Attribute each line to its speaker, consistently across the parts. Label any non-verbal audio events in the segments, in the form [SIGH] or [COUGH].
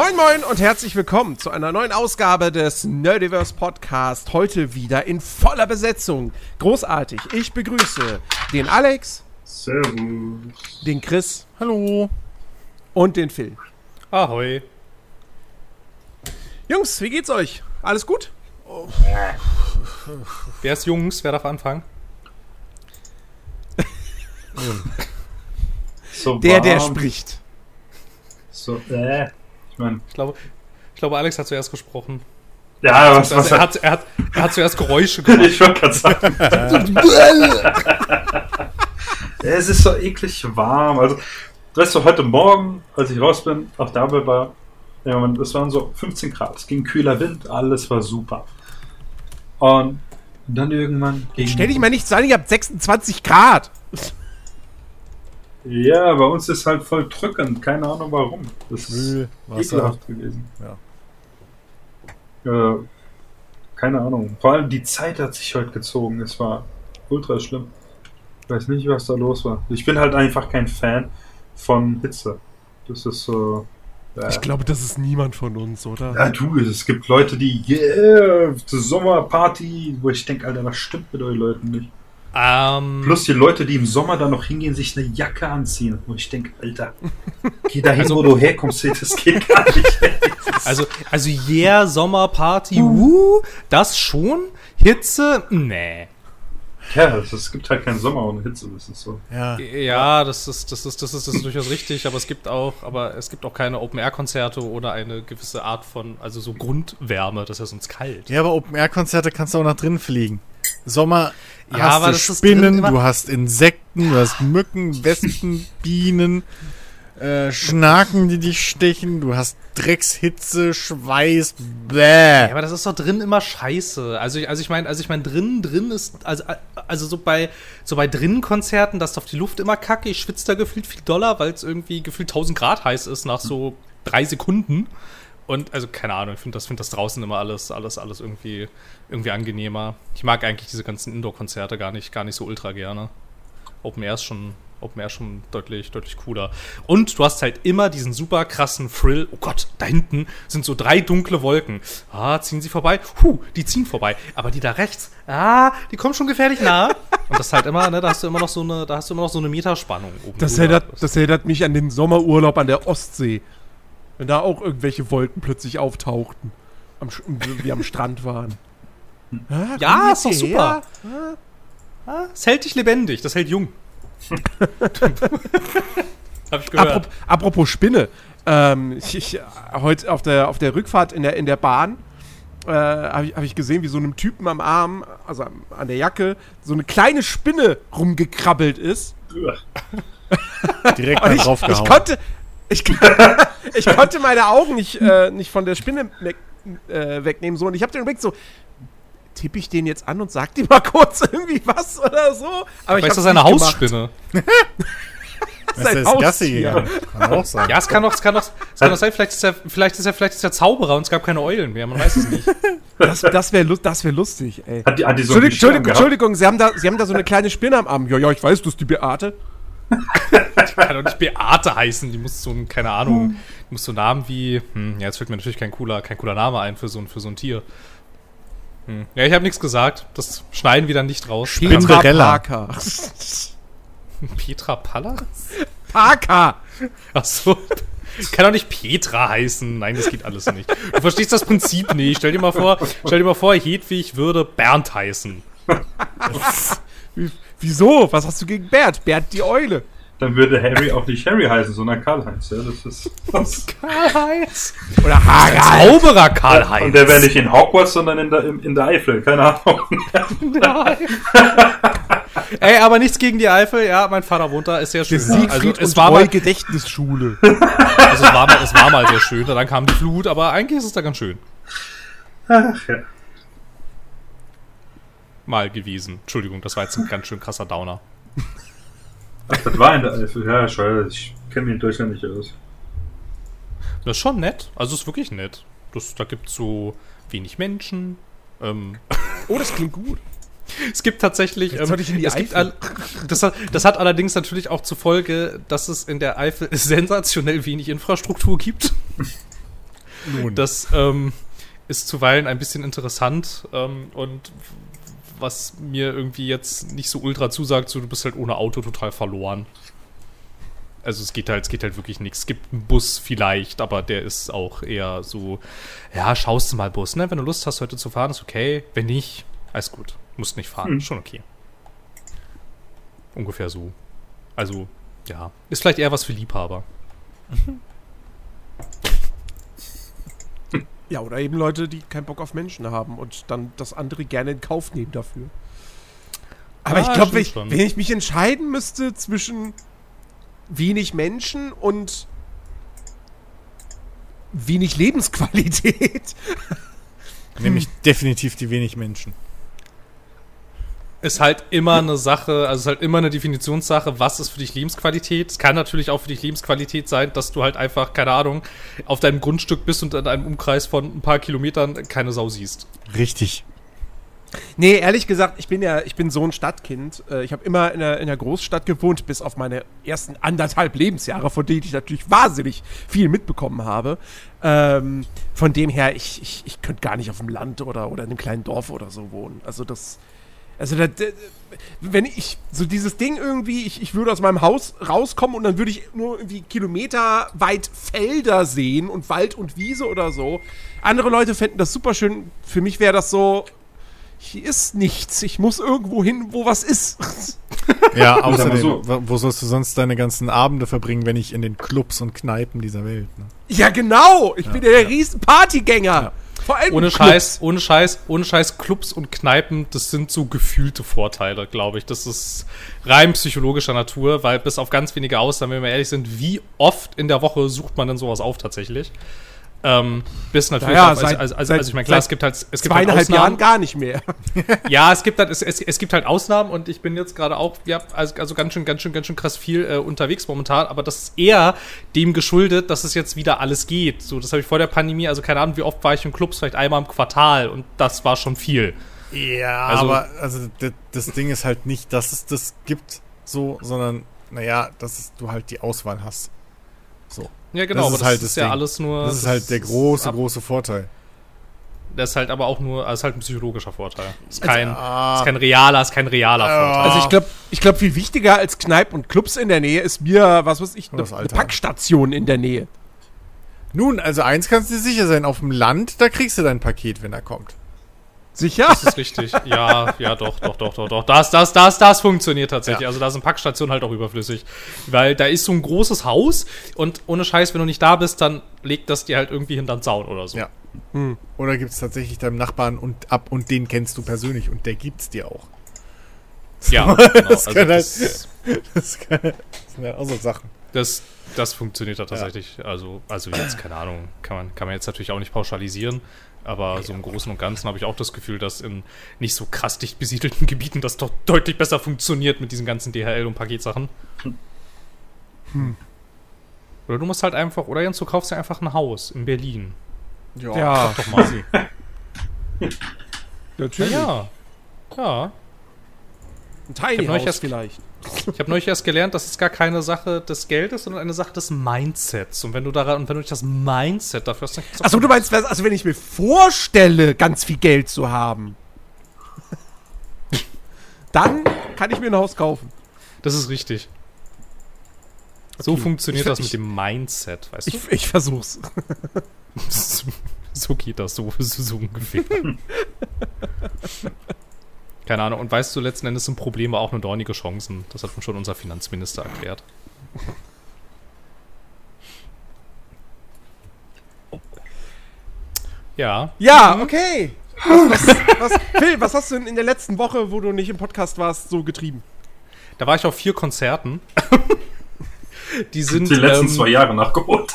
Speaker 1: Moin Moin und herzlich willkommen zu einer neuen Ausgabe des Nerdiverse Podcast. Heute wieder in voller Besetzung. Großartig. Ich begrüße den Alex,
Speaker 2: Servus.
Speaker 1: den Chris
Speaker 3: Hallo.
Speaker 1: und den Phil.
Speaker 3: Ahoi.
Speaker 1: Jungs, wie geht's euch? Alles gut?
Speaker 3: Wer ist Jungs? Wer darf anfangen? [LAUGHS]
Speaker 2: So
Speaker 1: Der, der spricht.
Speaker 2: So, äh. Ich
Speaker 3: Ich glaube, ich glaube, Alex hat zuerst gesprochen.
Speaker 2: ja, was,
Speaker 3: Also
Speaker 2: was
Speaker 3: er, hat, er, hat, er hat zuerst Geräusche gemacht. [LAUGHS]
Speaker 2: Ich wollte gerade sagen. [LAUGHS] es ist so eklig warm. Also, weißt du, heute Morgen, als ich raus bin, auf der Arbeit war, ja, man, es waren so 15 Grad. Es ging kühler Wind, alles war super. Und dann irgendwann ging.
Speaker 1: Stell dich mal nicht so an, ihr habt 26 Grad.
Speaker 2: Ja, bei uns ist halt voll drückend. Keine Ahnung warum. Das ist
Speaker 3: Müll,
Speaker 2: ekelhaft gewesen. Ja. Äh, keine Ahnung. Vor allem die Zeit hat sich heute gezogen. Es war ultra schlimm. Ich weiß nicht, was da los war. Ich bin halt einfach kein Fan von Hitze. Das ist so. Ja,
Speaker 1: Ich glaube, das ist niemand von uns, oder?
Speaker 2: ja du, es gibt Leute, die yeah, zur Sommerparty, wo ich denke, Alter, was stimmt mit euch Leuten nicht?
Speaker 3: Ähm,
Speaker 2: Plus die Leute, die im Sommer dann noch hingehen, sich eine Jacke anziehen. Wo ich denke, Alter, geh dahin,
Speaker 3: Also-
Speaker 2: wo du herkommst. Das geht gar nicht.
Speaker 3: also, also yeah, Sommerparty, uh, das schon. Hitze, nee.
Speaker 2: Ja, es, gibt halt keinen Sommer ohne Hitze. Das ist so.
Speaker 3: Ja, das ist, das ist, das ist, das ist durchaus richtig, aber es gibt auch, aber es gibt auch keine Open-Air-Konzerte oder eine gewisse Art von, also so Grundwärme, das ist ja sonst kalt.
Speaker 4: Ja, aber Open-Air-Konzerte kannst du auch nach drinnen fliegen. Sommer
Speaker 3: Ja,
Speaker 4: hast
Speaker 3: aber
Speaker 4: du
Speaker 3: das drin
Speaker 4: Spinnen, du hast Insekten, du hast Mücken, [LAUGHS] Wespen, Bienen, äh, Schnaken, die dich stechen, du hast Dreckshitze, Schweiß,
Speaker 3: Ja,
Speaker 4: bäh.
Speaker 3: aber das ist doch drin immer scheiße. Also ich, also ich meine, also ich meine, drin, drin ist, also, also so bei, so bei drinnen Konzerten, da ist doch die Luft immer kacke. Ich schwitze da gefühlt viel doller, weil es irgendwie gefühlt 1000 Grad heiß ist nach so drei Sekunden. Und also keine Ahnung, ich finde das, find das draußen immer alles, alles, alles irgendwie, irgendwie angenehmer. Ich mag eigentlich diese ganzen Indoor-Konzerte gar nicht, gar nicht so ultra gerne. Open Air ist schon, Open Air schon deutlich, deutlich cooler. Und du hast halt immer diesen super krassen Thrill. Oh Gott, da hinten sind so drei dunkle Wolken. Ah, ziehen sie vorbei? Huh, die ziehen vorbei. Aber die da rechts, ah, die kommen schon gefährlich nah. Und das ist halt immer, ne, da hast du immer noch so eine, da hast du immer noch so eine Meterspannung oben
Speaker 1: Das erinnert, das erinnert mich an den Sommerurlaub an der Ostsee. Wenn da auch irgendwelche Wolken plötzlich auftauchten. Am, wir am Strand waren. Ah,
Speaker 3: Ja, ist doch super.
Speaker 1: hierher?
Speaker 3: ah, es hält dich lebendig, das hält jung. [LAUGHS] Hab ich gehört.
Speaker 1: Apropos, apropos Spinne. Ähm, ich, ich, heute auf der, auf der Rückfahrt in der, in der Bahn äh, habe ich, hab ich gesehen, wie so einem Typen am Arm, also an der Jacke, so eine kleine Spinne rumgekrabbelt ist. [LAUGHS]
Speaker 4: Direkt mal
Speaker 1: ich,
Speaker 4: draufgehauen.
Speaker 1: ich konnte, ich, [LAUGHS] ich konnte meine Augen nicht, äh, nicht von der Spinne weg, äh, wegnehmen. So. Und ich habe den Blick so, tippe ich den jetzt an und sag dir mal [LAUGHS] kurz irgendwie was oder so. Aber ich
Speaker 3: Vielleicht [LAUGHS] ist das eine. Hausspinne.
Speaker 1: Das ist
Speaker 4: Gassi gegangen. Kann auch sein.
Speaker 3: Ja, es kann doch, es kann doch, es kann doch sein, vielleicht ist er, vielleicht ist er, vielleicht ist er Zauberer und es gab keine Eulen mehr, man weiß es nicht.
Speaker 1: Das, das wäre das wär lustig, ey.
Speaker 2: Hat die, hat die so
Speaker 1: Entschuldigung? Entschuldigung, Sie haben, da, Sie haben da so eine kleine Spinne am Arm. Ja, ja, ich weiß, du bist die Beate. [LAUGHS]
Speaker 3: Kann doch nicht Beate heißen, die muss so ein, keine Ahnung, die muss so Namen wie, hm, ja, jetzt fällt mir natürlich kein cooler, kein cooler Name ein für so ein, für so ein Tier. Hm. Ja, ich habe nichts gesagt, das schneiden wir dann nicht raus.
Speaker 4: Spinderella.
Speaker 1: Parker. [LAUGHS]
Speaker 3: Petra Palla?
Speaker 1: Parker!
Speaker 3: Ach so. Kann doch nicht Petra heißen. Nein, das geht alles nicht. Du verstehst das Prinzip nicht. Stell dir mal vor, stell dir mal vor, Hedwig würde Bernd heißen. [LAUGHS]
Speaker 1: Wie, wieso? Was hast du gegen Bert? Bert die Eule.
Speaker 2: Dann würde Harry auch nicht Harry heißen, sondern Karl-Heinz. Ja, das ist. Das. [LAUGHS]
Speaker 3: Karl-Heinz.
Speaker 1: Oder Harald.
Speaker 3: Zauberer Karl-Heinz.
Speaker 2: Und der wäre nicht in Hogwarts, sondern in der, in, in der Eifel. Keine Ahnung.
Speaker 3: Nein. [LAUGHS] Ey, aber nichts gegen die Eifel. Ja, mein Vater wohnt da, ist sehr schön.
Speaker 1: Der Siegfried
Speaker 3: es
Speaker 1: und
Speaker 3: war mal,
Speaker 1: Gedächtnisschule. [LAUGHS]
Speaker 3: also es war mal, es war mal sehr schön. Dann kam die Flut, aber eigentlich ist es da ganz schön.
Speaker 2: Ach, ja.
Speaker 3: Mal gewesen. Entschuldigung, das war jetzt ein ganz schön krasser Downer.
Speaker 2: Ach, das war in der Eifel. Ja, ich weiß. Ich kenne mich in Deutschland nicht aus.
Speaker 3: Das ist schon nett. Also es ist wirklich nett. Das, da gibt es so wenig Menschen. Ähm,
Speaker 1: Oh, das klingt gut. [LAUGHS]
Speaker 3: es gibt tatsächlich.
Speaker 1: Die
Speaker 3: es gibt all, das, hat, das hat allerdings natürlich auch zur Folge, dass es in der Eifel [LAUGHS] sensationell wenig Infrastruktur gibt.
Speaker 4: Nun.
Speaker 3: Das ähm, ist zuweilen ein bisschen interessant ähm, und was mir irgendwie jetzt nicht so ultra zusagt, so du bist halt ohne Auto total verloren. Also es geht halt, es geht halt wirklich nichts. Es gibt einen Bus vielleicht, aber der ist auch eher so, ja, schaust du mal Bus, ne? Wenn du Lust hast, heute zu fahren, ist okay. Wenn nicht, alles gut. Musst nicht fahren,
Speaker 2: Hm.
Speaker 3: schon okay. Ungefähr so. Also, ja. Ist vielleicht eher was für Liebhaber. [LAUGHS]
Speaker 1: Ja, oder eben Leute, die keinen Bock auf Menschen haben und dann das andere gerne in Kauf nehmen dafür. Aber
Speaker 3: Ah,
Speaker 1: ich glaube, wenn, wenn ich mich entscheiden müsste zwischen wenig Menschen und wenig Lebensqualität.
Speaker 4: Nämlich definitiv die wenig Menschen.
Speaker 3: Ist halt immer eine Sache, also es ist halt immer eine Definitionssache, was ist für dich Lebensqualität. Es kann natürlich auch für dich Lebensqualität sein, dass du halt einfach, keine Ahnung, auf deinem Grundstück bist und in einem Umkreis von ein paar Kilometern keine Sau siehst.
Speaker 4: Richtig.
Speaker 1: Nee, ehrlich gesagt, ich bin ja, ich bin so ein Stadtkind. Äh, Ich habe immer in der, in der Großstadt gewohnt, bis auf meine ersten anderthalb Lebensjahre, von denen ich natürlich wahnsinnig viel mitbekommen habe. Ähm, von dem her, ich, ich, ich könnte gar nicht auf dem Land oder, oder in einem kleinen Dorf oder so wohnen. Also das, also da, da, wenn ich, so dieses Ding irgendwie, ich, ich würde aus meinem Haus rauskommen und dann würde ich nur irgendwie kilometerweit Felder sehen und Wald und Wiese oder so. Andere Leute fänden das super schön. Für mich wäre das so, hier ist nichts. Ich muss irgendwo hin, wo was ist.
Speaker 4: Ja, [LAUGHS] außerdem,
Speaker 2: so.
Speaker 4: wo sollst du sonst deine ganzen Abende verbringen, wenn nicht in den Clubs und Kneipen dieser Welt? Ne?
Speaker 1: ja, genau. Ich bin ja der riesen Partygänger. Vor allem
Speaker 3: Ohne
Speaker 1: Clubs.
Speaker 3: Scheiß, ohne Scheiß, ohne Scheiß, Clubs und Kneipen, das sind so gefühlte Vorteile, glaube ich. Das ist rein psychologischer Natur, weil bis auf ganz wenige Ausnahmen, wenn wir ehrlich sind, wie oft in der Woche sucht man denn sowas auf tatsächlich? Ähm, bis natürlich,
Speaker 1: Naja,
Speaker 3: auf,
Speaker 1: seit-
Speaker 3: also, also,
Speaker 1: seit-
Speaker 3: also ich meine, klar, es gibt halt, es gibt halt
Speaker 1: Zweieinhalb Jahren
Speaker 3: Ausnahmen.
Speaker 1: gar nicht mehr. [LAUGHS]
Speaker 3: Ja, es gibt halt, es, es, es gibt halt Ausnahmen und ich bin jetzt gerade auch, ja, also, also ganz schön, ganz schön, ganz schön krass viel äh, unterwegs momentan, aber das ist eher dem geschuldet, dass es jetzt wieder alles geht. So, das habe ich vor der Pandemie, also keine Ahnung, wie oft war ich in Clubs, vielleicht einmal im Quartal und das war schon viel.
Speaker 4: Ja,
Speaker 3: Also-
Speaker 4: aber also das, das Ding ist halt nicht, dass es das gibt, so, sondern, naja, dass du halt die Auswahl hast. So.
Speaker 3: Ja, genau,
Speaker 4: Das
Speaker 3: aber
Speaker 4: ist
Speaker 3: das
Speaker 4: halt
Speaker 3: ist ja
Speaker 4: Ding.
Speaker 3: alles nur.
Speaker 4: Das ist halt der große,
Speaker 3: ab-
Speaker 4: große Vorteil.
Speaker 3: Das ist halt aber auch nur, das ist halt ein psychologischer Vorteil. Ist kein,
Speaker 4: ah.
Speaker 3: ist kein realer, ist kein realer Vorteil.
Speaker 1: Also ich glaube, ich glaub, viel wichtiger als Kneipen und Clubs in der Nähe ist mir, was weiß ich, eine
Speaker 4: Alter.
Speaker 1: Packstation in der Nähe.
Speaker 4: Nun, also eins kannst du dir sicher sein, auf dem Land, da kriegst du dein Paket, wenn er kommt.
Speaker 1: Sicher?
Speaker 3: Das ist richtig. Ja, ja, doch, doch, doch, doch, doch. Das, das, das, das funktioniert tatsächlich. Also da sind Packstationen halt auch überflüssig. Weil da ist so ein großes Haus und ohne Scheiß, wenn du nicht da bist, dann legt das dir halt irgendwie hinterm Zaun oder so.
Speaker 4: Ja. Oder gibt es tatsächlich deinem Nachbarn und ab und den kennst du persönlich und der gibt's dir auch.
Speaker 3: Ja, [LAUGHS] genau.
Speaker 4: Das
Speaker 3: Also
Speaker 4: kann halt-
Speaker 3: das,
Speaker 4: Das, kann, das sind ja auch so Sachen.
Speaker 3: das, das funktioniert da tatsächlich. Also, also jetzt, keine Ahnung, kann man, kann man jetzt natürlich auch nicht pauschalisieren. Aber so im Großen und Ganzen habe ich auch das Gefühl, dass in nicht so krass dicht besiedelten [LAUGHS] Gebieten das doch deutlich besser funktioniert mit diesen ganzen DHL- und Paketsachen. Oder du musst halt einfach, oder Jens, du kaufst dir einfach ein Haus in Berlin.
Speaker 1: Ja,
Speaker 3: Doch mal. [LAUGHS]
Speaker 1: natürlich.
Speaker 3: Ja. Ja.
Speaker 1: Ein Tiny
Speaker 3: erst-
Speaker 1: vielleicht.
Speaker 3: Ich habe neulich erst gelernt, das ist gar keine Sache des Geldes, sondern eine Sache des Mindsets. Und wenn du daran, und wenn du nicht das Mindset dafür hast, dann kannst du auch-
Speaker 1: Achso, du meinst, also wenn ich mir vorstelle, ganz viel Geld zu haben, [LAUGHS] dann kann ich mir ein Haus kaufen.
Speaker 3: Das ist richtig. So
Speaker 1: Okay.
Speaker 3: funktioniert
Speaker 1: Ich-
Speaker 3: das
Speaker 1: ich-
Speaker 3: mit dem Mindset, weißt du?
Speaker 1: Ich, ich versuch's. [LAUGHS]
Speaker 3: So, geht das, so, so, so ungefähr. [LAUGHS] Keine Ahnung. Und weißt du, letzten Endes sind Probleme auch nur dornige Chancen. Das hat schon unser Finanzminister erklärt. Ja.
Speaker 1: Ja, okay. Was, was, was, Phil, was hast du denn in der letzten Woche, wo du nicht im Podcast warst, so getrieben?
Speaker 3: Da war ich auf vier Konzerten. [LAUGHS] Die sind.
Speaker 2: Die letzten
Speaker 3: ähm,
Speaker 2: zwei Jahre nachgeholt.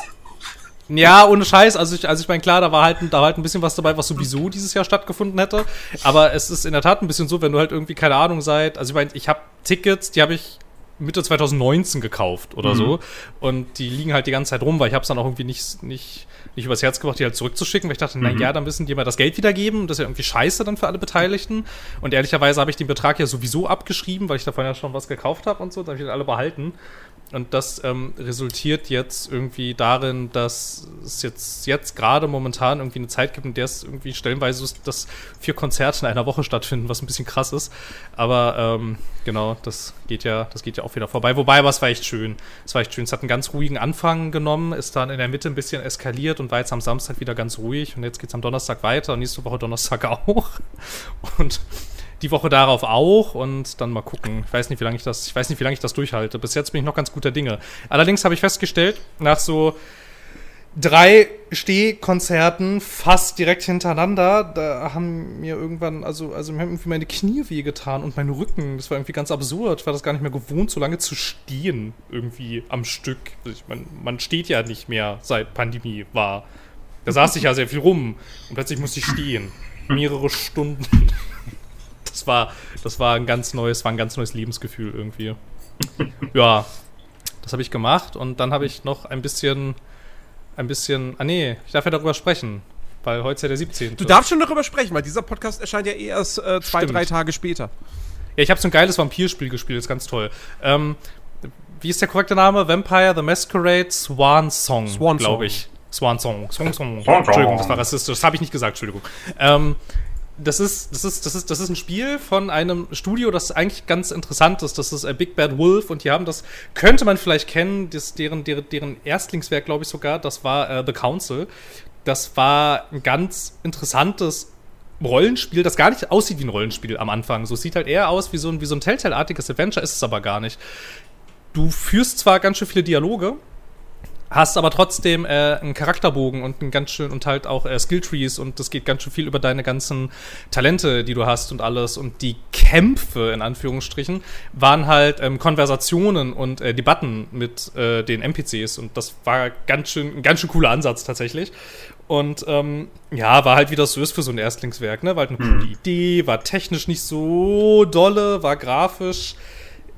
Speaker 3: Ja, ohne Scheiß. Also ich, also ich meine, klar, da war halt, da war halt ein bisschen was dabei, was sowieso dieses Jahr stattgefunden hätte. Aber es ist in der Tat ein bisschen so, wenn du halt irgendwie, keine Ahnung, seit, also ich meine, ich habe Tickets, die habe ich Mitte 2019 gekauft oder
Speaker 2: Mhm.
Speaker 3: so. Und die liegen halt die ganze Zeit rum, weil ich habe es dann auch irgendwie nicht, nicht nicht übers Herz gebracht, die halt zurückzuschicken, weil ich dachte,
Speaker 2: Mhm.
Speaker 3: ja, dann müssen die mal das Geld wiedergeben. Das ist ja irgendwie scheiße dann für alle Beteiligten. Und ehrlicherweise habe ich den Betrag ja sowieso abgeschrieben, weil ich davon ja schon was gekauft habe und so. Da habe ich den alle behalten. Und das ähm, resultiert jetzt irgendwie darin, dass es jetzt, jetzt gerade momentan irgendwie eine Zeit gibt, in der es irgendwie stellenweise ist, dass vier Konzerte in einer Woche stattfinden, was ein bisschen krass ist. Aber ähm, genau, das geht ja, das geht ja auch wieder vorbei. Wobei, aber es war echt schön. Es war echt schön. Es hat einen ganz ruhigen Anfang genommen, ist dann in der Mitte ein bisschen eskaliert und war jetzt am Samstag wieder ganz ruhig. Und jetzt geht's am Donnerstag weiter und nächste Woche Donnerstag [LAUGHS] auch. Und die Woche darauf auch und dann mal gucken. Ich weiß nicht, wie lange ich das, ich weiß nicht, wie lange ich das durchhalte. Bis jetzt bin ich noch ganz guter Dinge. Allerdings habe ich festgestellt, nach so drei Stehkonzerten fast direkt hintereinander, da haben mir irgendwann, also, also mir haben irgendwie meine Knie wehgetan und mein Rücken. Das war irgendwie ganz absurd. Ich war das gar nicht mehr gewohnt, so lange zu stehen, irgendwie am Stück. Also ich mein, man steht ja nicht mehr, seit Pandemie war. Da saß ich ja sehr viel rum und plötzlich musste ich stehen. Mehrere Stunden. [LAUGHS] Das war, das war ein ganz neues, war ein ganz neues Lebensgefühl irgendwie. Ja, das habe ich gemacht und dann habe ich noch ein bisschen, ein bisschen, ah nee, ich darf ja darüber sprechen, weil heute ist ja der 17.
Speaker 1: Du darfst schon darüber sprechen, weil dieser Podcast erscheint ja eh erst äh, zwei,
Speaker 3: Stimmt.
Speaker 1: drei Tage später.
Speaker 3: Ja, ich habe so ein geiles Vampirspiel gespielt, ist ganz toll. Ähm, wie ist der korrekte Name? Vampire the Masquerade Swan Song,
Speaker 1: Swan Song.
Speaker 3: glaube ich. Swan Song. Swan Song.
Speaker 2: Swan Song.
Speaker 3: Entschuldigung, das war rassistisch. Das habe ich nicht gesagt, Entschuldigung. Ähm, das ist, das, ist, das, ist, das ist ein Spiel von einem Studio, das eigentlich ganz interessant ist. Das ist äh, Big Bad Wolf und die haben das, könnte man vielleicht kennen, das, deren, deren, deren Erstlingswerk, glaube ich sogar, das war äh, The Council. Das war ein ganz interessantes Rollenspiel, das gar nicht aussieht wie ein Rollenspiel am Anfang. So sieht halt eher aus wie so ein, wie so ein Telltale-artiges Adventure, ist es aber gar nicht. Du führst zwar ganz schön viele Dialoge, hast aber trotzdem äh, einen Charakterbogen und einen ganz schön und halt auch äh, Skilltrees und das geht ganz schön viel über deine ganzen Talente, die du hast und alles. Und die Kämpfe in Anführungsstrichen waren halt ähm, Konversationen und äh, Debatten mit äh, den NPCs und das war ganz schön ein ganz schön cooler Ansatz tatsächlich. Und ähm, ja, war halt wie das so ist für so ein Erstlingswerk, ne? War halt eine coole Idee, war technisch nicht so dolle, war grafisch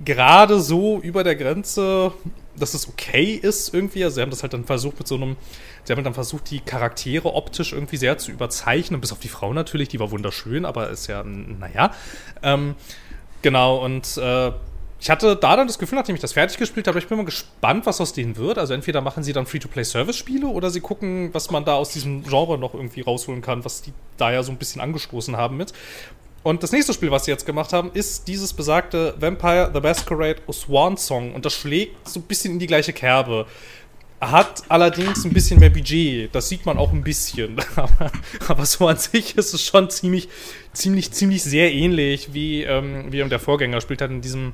Speaker 3: gerade so über der Grenze, dass es okay ist irgendwie. Also sie haben das halt dann versucht mit so einem, sie haben dann versucht, die Charaktere optisch irgendwie sehr zu überzeichnen, bis auf die Frau natürlich, die war wunderschön, aber ist ja, naja. Ähm, genau, und äh, ich hatte da dann das Gefühl, nachdem ich das fertig gespielt habe, ich bin mal gespannt, was aus denen wird. Also entweder machen sie dann Free-to-Play-Service-Spiele oder sie gucken, was man da aus diesem Genre noch irgendwie rausholen kann, was die da ja so ein bisschen angestoßen haben mit. Und das nächste Spiel, was sie jetzt gemacht haben, ist dieses besagte Vampire the Masquerade Swan Song. Und das schlägt so ein bisschen in die gleiche Kerbe. Hat allerdings ein bisschen mehr Budget. Das sieht man auch ein bisschen. [LAUGHS] aber, so an sich ist es schon ziemlich, ziemlich, ziemlich sehr ähnlich, wie, ähm, wie der Vorgänger spielt hat in diesem,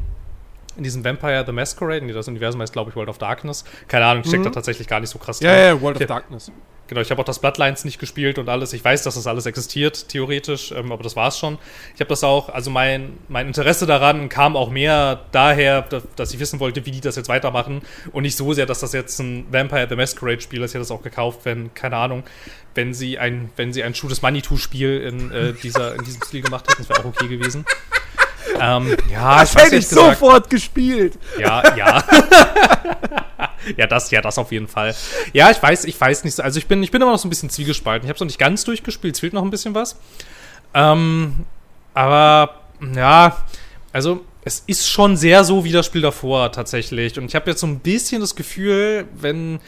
Speaker 3: in diesem Vampire the Masquerade. Nee, das Universum heißt, glaube ich, World of Darkness. Keine Ahnung, steckt da tatsächlich gar nicht so krass
Speaker 1: Ja, ja, World of
Speaker 3: Ja.
Speaker 1: Darkness.
Speaker 3: Genau, ich habe auch das Bloodlines nicht gespielt und alles. Ich weiß, dass das alles existiert, theoretisch, ähm, aber das war's schon. Ich habe das auch, also mein, mein Interesse daran kam auch mehr daher, dass, ich wissen wollte, wie die das jetzt weitermachen und nicht so sehr, dass das jetzt ein Vampire the Masquerade Spiel ist. Ich hätte das auch gekauft, wenn, keine Ahnung, wenn sie ein, wenn sie ein Shoot Manitou Spiel in, äh, dieser, in diesem Stil gemacht hätten, das wäre auch okay gewesen. Ähm, ja, [LAUGHS]
Speaker 1: Das
Speaker 3: ich
Speaker 1: hätte ich
Speaker 3: gesagt-
Speaker 1: sofort gespielt.
Speaker 3: ja, ja. [LAUGHS] ja, das, ja, das auf jeden Fall. Ja, ich weiß, ich weiß nicht. so- Also ich bin, ich bin immer noch so ein bisschen zwiegespalten. Ich habe es noch nicht ganz durchgespielt. Es fehlt noch ein bisschen was. Ähm, aber ja, also es ist schon sehr so wie das Spiel davor tatsächlich. Und ich habe jetzt so ein bisschen das Gefühl, wenn,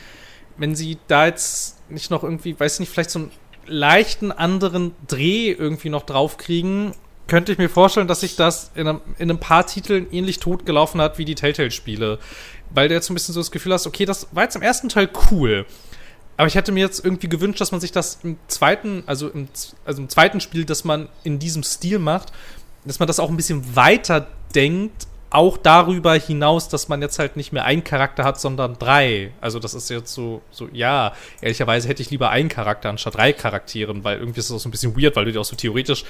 Speaker 3: wenn sie da jetzt nicht noch irgendwie, weiß nicht, vielleicht so einen leichten anderen Dreh irgendwie noch draufkriegen, könnte ich mir vorstellen, dass sich das in einem, in einem paar Titeln ähnlich tot gelaufen hat wie die Telltale-Spiele. Weil du jetzt so ein bisschen so das Gefühl hast, okay, das war jetzt im ersten Teil cool. Aber ich hätte mir jetzt irgendwie gewünscht, dass man sich das im zweiten, also im, also im zweiten Spiel, dass man in diesem Stil macht, dass man das auch ein bisschen weiter denkt, auch darüber hinaus, dass man jetzt halt nicht mehr einen Charakter hat, sondern drei. Also das ist jetzt so, so, ja, ehrlicherweise hätte ich lieber einen Charakter anstatt drei Charakteren, weil irgendwie ist es auch so ein bisschen weird, weil du die auch so theoretisch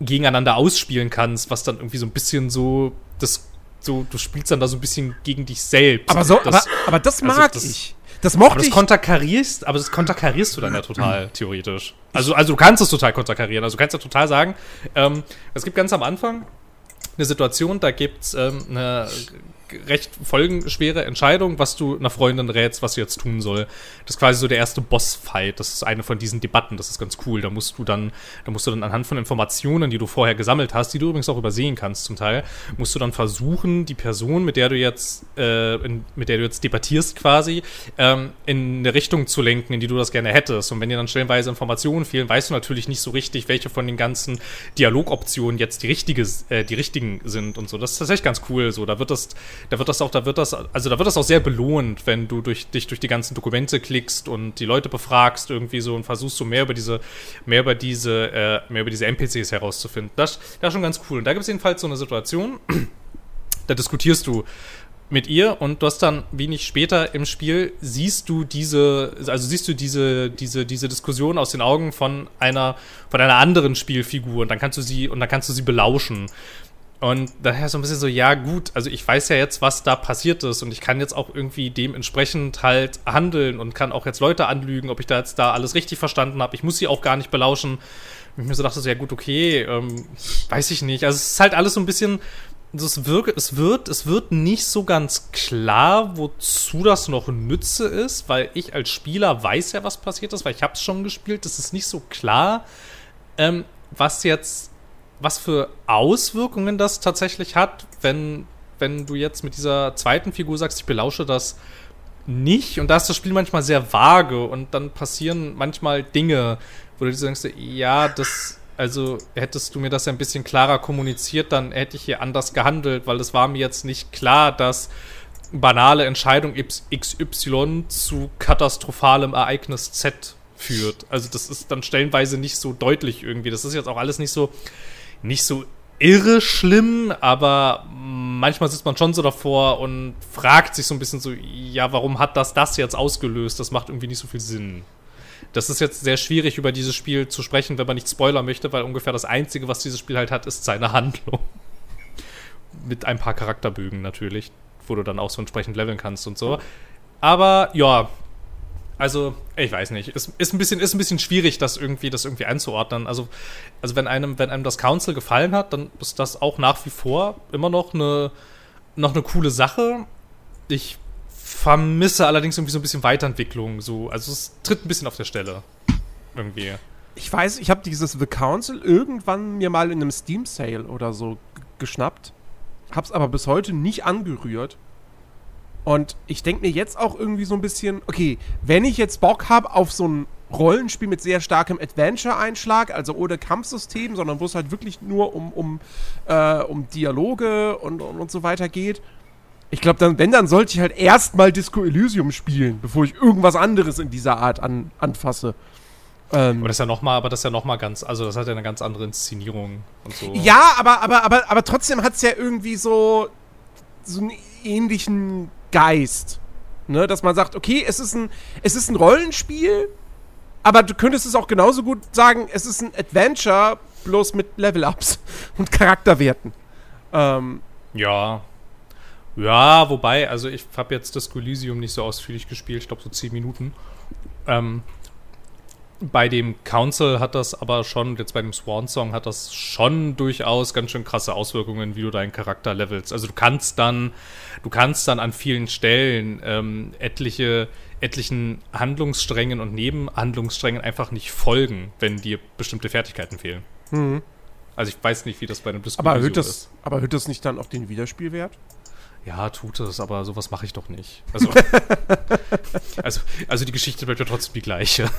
Speaker 3: gegeneinander ausspielen kannst, was dann irgendwie so ein bisschen so, das, so, du spielst dann da so ein bisschen gegen dich selbst.
Speaker 1: Aber, so,
Speaker 3: das,
Speaker 1: aber, aber das
Speaker 3: also
Speaker 1: mag
Speaker 3: das-
Speaker 1: ich. Das mochte
Speaker 3: aber das
Speaker 1: ich.
Speaker 3: konterkarierst, aber das konterkarierst du dann ja total, [CLEARS THROAT] theoretisch. Also, also du kannst es total konterkarieren. Also du kannst ja total sagen, ähm, es gibt ganz am Anfang eine Situation, da gibt's ähm, eine recht folgenschwere Entscheidung, was du einer Freundin rätst, was sie jetzt tun soll. Das ist quasi so der erste Boss-Fight. Das ist eine von diesen Debatten. Das ist ganz cool. Da musst du dann, da musst du dann anhand von Informationen, die du vorher gesammelt hast, die du übrigens auch übersehen kannst zum Teil, musst du dann versuchen, die Person, mit der du jetzt, äh, in, mit der du jetzt debattierst quasi, ähm, in eine Richtung zu lenken, in die du das gerne hättest. Und wenn dir dann stellenweise Informationen fehlen, weißt du natürlich nicht so richtig, welche von den ganzen Dialogoptionen jetzt die richtige, äh, die richtigen sind und so. Das ist tatsächlich ganz cool. So, da wird das, da wird das auch, da wird das, also da wird das auch sehr belohnt, wenn du durch dich durch die ganzen Dokumente klickst und die Leute befragst irgendwie so und versuchst so mehr über diese, mehr über diese, äh, mehr über diese NPCs herauszufinden. Das, das ist schon ganz cool. Und da gibt es jedenfalls so eine Situation, [CLEARS THROAT] da diskutierst du mit ihr und du hast dann wenig später im Spiel siehst du diese, also siehst du diese, diese, diese Diskussion aus den Augen von einer, von einer anderen Spielfigur und dann kannst du sie, und dann kannst du sie belauschen. Und daher so ein bisschen so, ja gut, also ich weiß ja jetzt, was da passiert ist und ich kann jetzt auch irgendwie dementsprechend halt handeln und kann auch jetzt Leute anlügen, ob ich da jetzt da alles richtig verstanden habe. Ich muss sie auch gar nicht belauschen. Und ich mir so dachte, so, ja gut, okay, ähm, weiß ich nicht. Also es ist halt alles so ein bisschen, es, wirkt, es, wird, es wird nicht so ganz klar, wozu das noch Nütze ist, weil ich als Spieler weiß ja, was passiert ist, weil ich habe es schon gespielt. Es ist nicht so klar, ähm, was jetzt was für Auswirkungen das tatsächlich hat, wenn, wenn du jetzt mit dieser zweiten Figur sagst, ich belausche das nicht. Und da ist das Spiel manchmal sehr vage und dann passieren manchmal Dinge, wo du dir denkst, ja, das, also hättest du mir das ein bisschen klarer kommuniziert, dann hätte ich hier anders gehandelt, weil es war mir jetzt nicht klar, dass banale Entscheidung XY zu katastrophalem Ereignis Z führt. Also das ist dann stellenweise nicht so deutlich irgendwie. Das ist jetzt auch alles nicht so nicht so irre schlimm, aber manchmal sitzt man schon so davor und fragt sich so ein bisschen so, ja, warum hat das das jetzt ausgelöst? Das macht irgendwie nicht so viel Sinn. Das ist jetzt sehr schwierig, über dieses Spiel zu sprechen, wenn man nicht spoilern möchte, weil ungefähr das Einzige, was dieses Spiel halt hat, ist seine Handlung. Mit ein paar Charakterbögen natürlich, wo du dann auch so entsprechend leveln kannst und so. Aber ja, also, ich weiß nicht. Ist, ist, ein bisschen, ist ein bisschen schwierig, das irgendwie, das irgendwie einzuordnen. Also, also wenn, einem, wenn einem das Council gefallen hat, dann ist das auch nach wie vor immer noch eine, noch eine coole Sache. Ich vermisse allerdings irgendwie so ein bisschen Weiterentwicklung. So. Also es tritt ein bisschen auf der Stelle. Irgendwie.
Speaker 1: Ich weiß, ich habe dieses The Council irgendwann mir mal in einem Steam Sale oder so geschnappt. Hab's aber bis heute nicht angerührt. Und ich denke mir jetzt auch irgendwie so ein bisschen, okay, wenn ich jetzt Bock habe auf so ein Rollenspiel mit sehr starkem Adventure-Einschlag, also ohne Kampfsystem, sondern wo es halt wirklich nur um, um, äh, um Dialoge und, und, und so weiter geht. Ich glaube, dann, wenn, dann sollte ich halt erstmal Disco Elysium spielen, bevor ich irgendwas anderes in dieser Art an, anfasse.
Speaker 3: Ähm, aber das ist ja noch mal, aber das ist ja noch mal ganz, also das hat ja eine ganz andere Inszenierung und so.
Speaker 1: Ja, aber, aber, aber, aber trotzdem hat es ja irgendwie so, so einen ähnlichen Geist. Ne, dass man sagt, okay, es ist ein, es ist ein Rollenspiel, aber du könntest es auch genauso gut sagen, es ist ein Adventure, bloß mit Level-Ups [LAUGHS] und Charakterwerten.
Speaker 3: Ähm, ja. Ja, wobei, also ich habe jetzt das Coliseum nicht so ausführlich gespielt, ich glaube so 10 Minuten. Ähm, bei dem Council hat das aber schon, jetzt bei dem Swan Song hat das schon durchaus ganz schön krasse Auswirkungen, wie du deinen Charakter levelst. Also du kannst dann, du kannst dann an vielen Stellen ähm, etliche, etlichen Handlungssträngen und Nebenhandlungssträngen einfach nicht folgen, wenn dir bestimmte Fertigkeiten fehlen. Mhm. Also ich weiß nicht, wie das bei einem
Speaker 1: Disco aber erhöht das, ist. Aber erhöht das nicht dann auch den Wiederspielwert?
Speaker 3: Ja, tut es, aber sowas mache ich doch nicht. Also, [LAUGHS] also, also die Geschichte bleibt ja trotzdem die gleiche.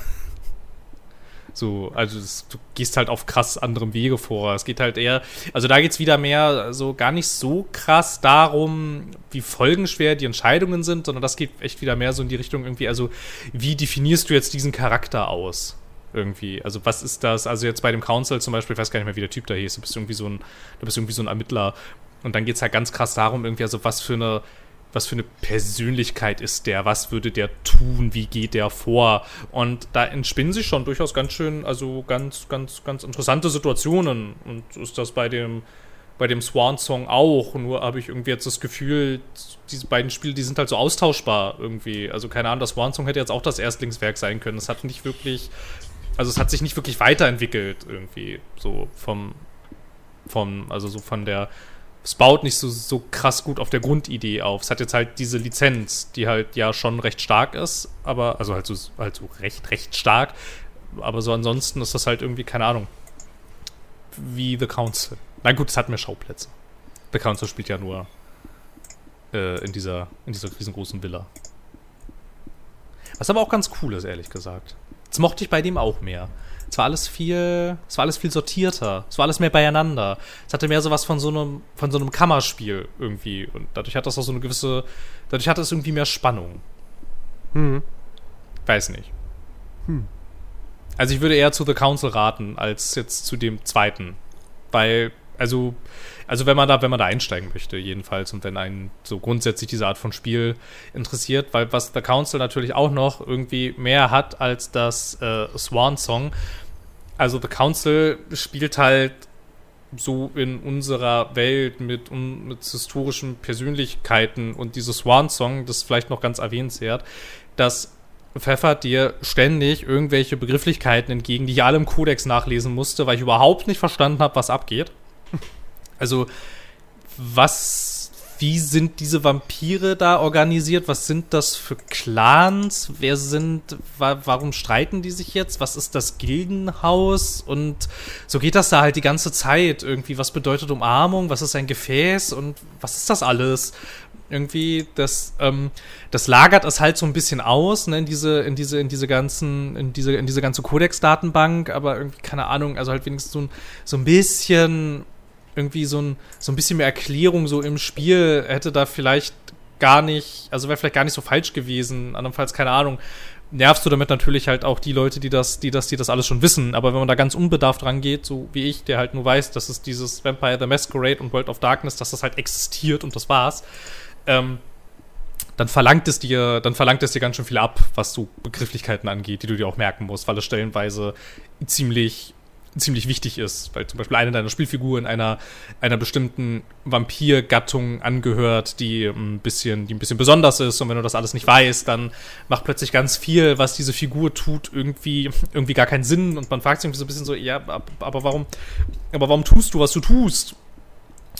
Speaker 3: So, also das, du gehst halt auf krass anderem Wege vor. Es geht halt eher, also da geht es wieder mehr so gar nicht so krass darum, wie folgenschwer die Entscheidungen sind, sondern das geht echt wieder mehr so in die Richtung irgendwie, also wie definierst du jetzt diesen Charakter aus? Irgendwie. Also was ist das? Also jetzt bei dem Council zum Beispiel, ich weiß gar nicht mehr, wie der Typ da hieß, du bist irgendwie so ein, du bist irgendwie so ein Ermittler. Und dann geht es halt ganz krass darum, irgendwie, also was für eine was für eine Persönlichkeit ist der, was würde der tun, wie geht der vor. Und da entspinnen sich schon durchaus ganz schön, also ganz, ganz, ganz interessante Situationen. Und ist das bei dem, bei dem Swan-Song auch. Nur habe ich irgendwie jetzt das Gefühl, diese beiden Spiele, die sind halt so austauschbar irgendwie. Also keine Ahnung, das Swan-Song hätte jetzt auch das Erstlingswerk sein können. Es hat nicht wirklich, also es hat sich nicht wirklich weiterentwickelt irgendwie. So vom, vom, also so von der es baut nicht so, so krass gut auf der Grundidee auf. Es hat jetzt halt diese Lizenz, die halt ja schon recht stark ist, aber, also halt so, halt so recht, recht stark. Aber so ansonsten ist das halt irgendwie, keine Ahnung, wie The Council. Na gut, es hat mehr Schauplätze. The Council spielt ja nur äh, in, dieser, in dieser riesengroßen Villa. Was aber auch ganz cool ist, ehrlich gesagt. Das mochte ich bei dem auch mehr. Es war alles viel, es war alles viel sortierter. Es war alles mehr beieinander. Es hatte mehr so was von so einem, von so einem Kammerspiel irgendwie. Und dadurch hat das auch so eine gewisse, dadurch hat es irgendwie mehr Spannung.
Speaker 1: Hm.
Speaker 3: Weiß nicht. Also ich würde eher zu The Council raten, als jetzt zu dem zweiten. Weil, also, also wenn man da, wenn man da einsteigen möchte, jedenfalls, und wenn einen so grundsätzlich diese Art von Spiel interessiert, weil was The Council natürlich auch noch irgendwie mehr hat als das äh, Swan Song. Also The Council spielt halt so in unserer Welt mit, un- mit historischen Persönlichkeiten und dieses Swan Song, das ist vielleicht noch ganz erwähnenswert, das pfeffert dir ständig irgendwelche Begrifflichkeiten entgegen, die ich alle im Kodex nachlesen musste, weil ich überhaupt nicht verstanden habe, was abgeht. Also, was, wie sind diese Vampire da organisiert? Was sind das für Clans? Wer sind, wa warum streiten die sich jetzt? Was ist das Gildenhaus? Und so geht das da halt die ganze Zeit irgendwie. Was bedeutet Umarmung? Was ist ein Gefäß? Und was ist das alles? irgendwie, das, ähm, das lagert es halt so ein bisschen aus, ne, in diese, in diese, in diese ganzen, in diese, in diese ganze Codex-Datenbank, aber irgendwie, keine Ahnung, also halt wenigstens so ein, so ein bisschen, irgendwie so ein, so ein bisschen mehr Erklärung so im Spiel. Hätte da vielleicht gar nicht, also wäre vielleicht gar nicht so falsch gewesen, andernfalls, keine Ahnung, nervst du damit natürlich halt auch die Leute, die das, die das, die das alles schon wissen. Aber wenn man da ganz unbedarft rangeht, so wie ich, der halt nur weiß, dass es dieses Vampire the Masquerade und World of Darkness, dass das halt existiert und das war's, ähm, dann verlangt es dir, dann verlangt es dir ganz schön viel ab, was so Begrifflichkeiten angeht, die du dir auch merken musst, weil es stellenweise ziemlich ziemlich wichtig ist, weil zum Beispiel eine deiner Spielfiguren einer, einer bestimmten Vampir-Gattung angehört, die ein bisschen, die ein bisschen besonders ist. Und wenn du das alles nicht weißt, dann macht plötzlich ganz viel, was diese Figur tut, irgendwie, irgendwie gar keinen Sinn. Und man fragt sich irgendwie so ein bisschen so, ja, ab- aber warum, aber warum tust du, was du tust?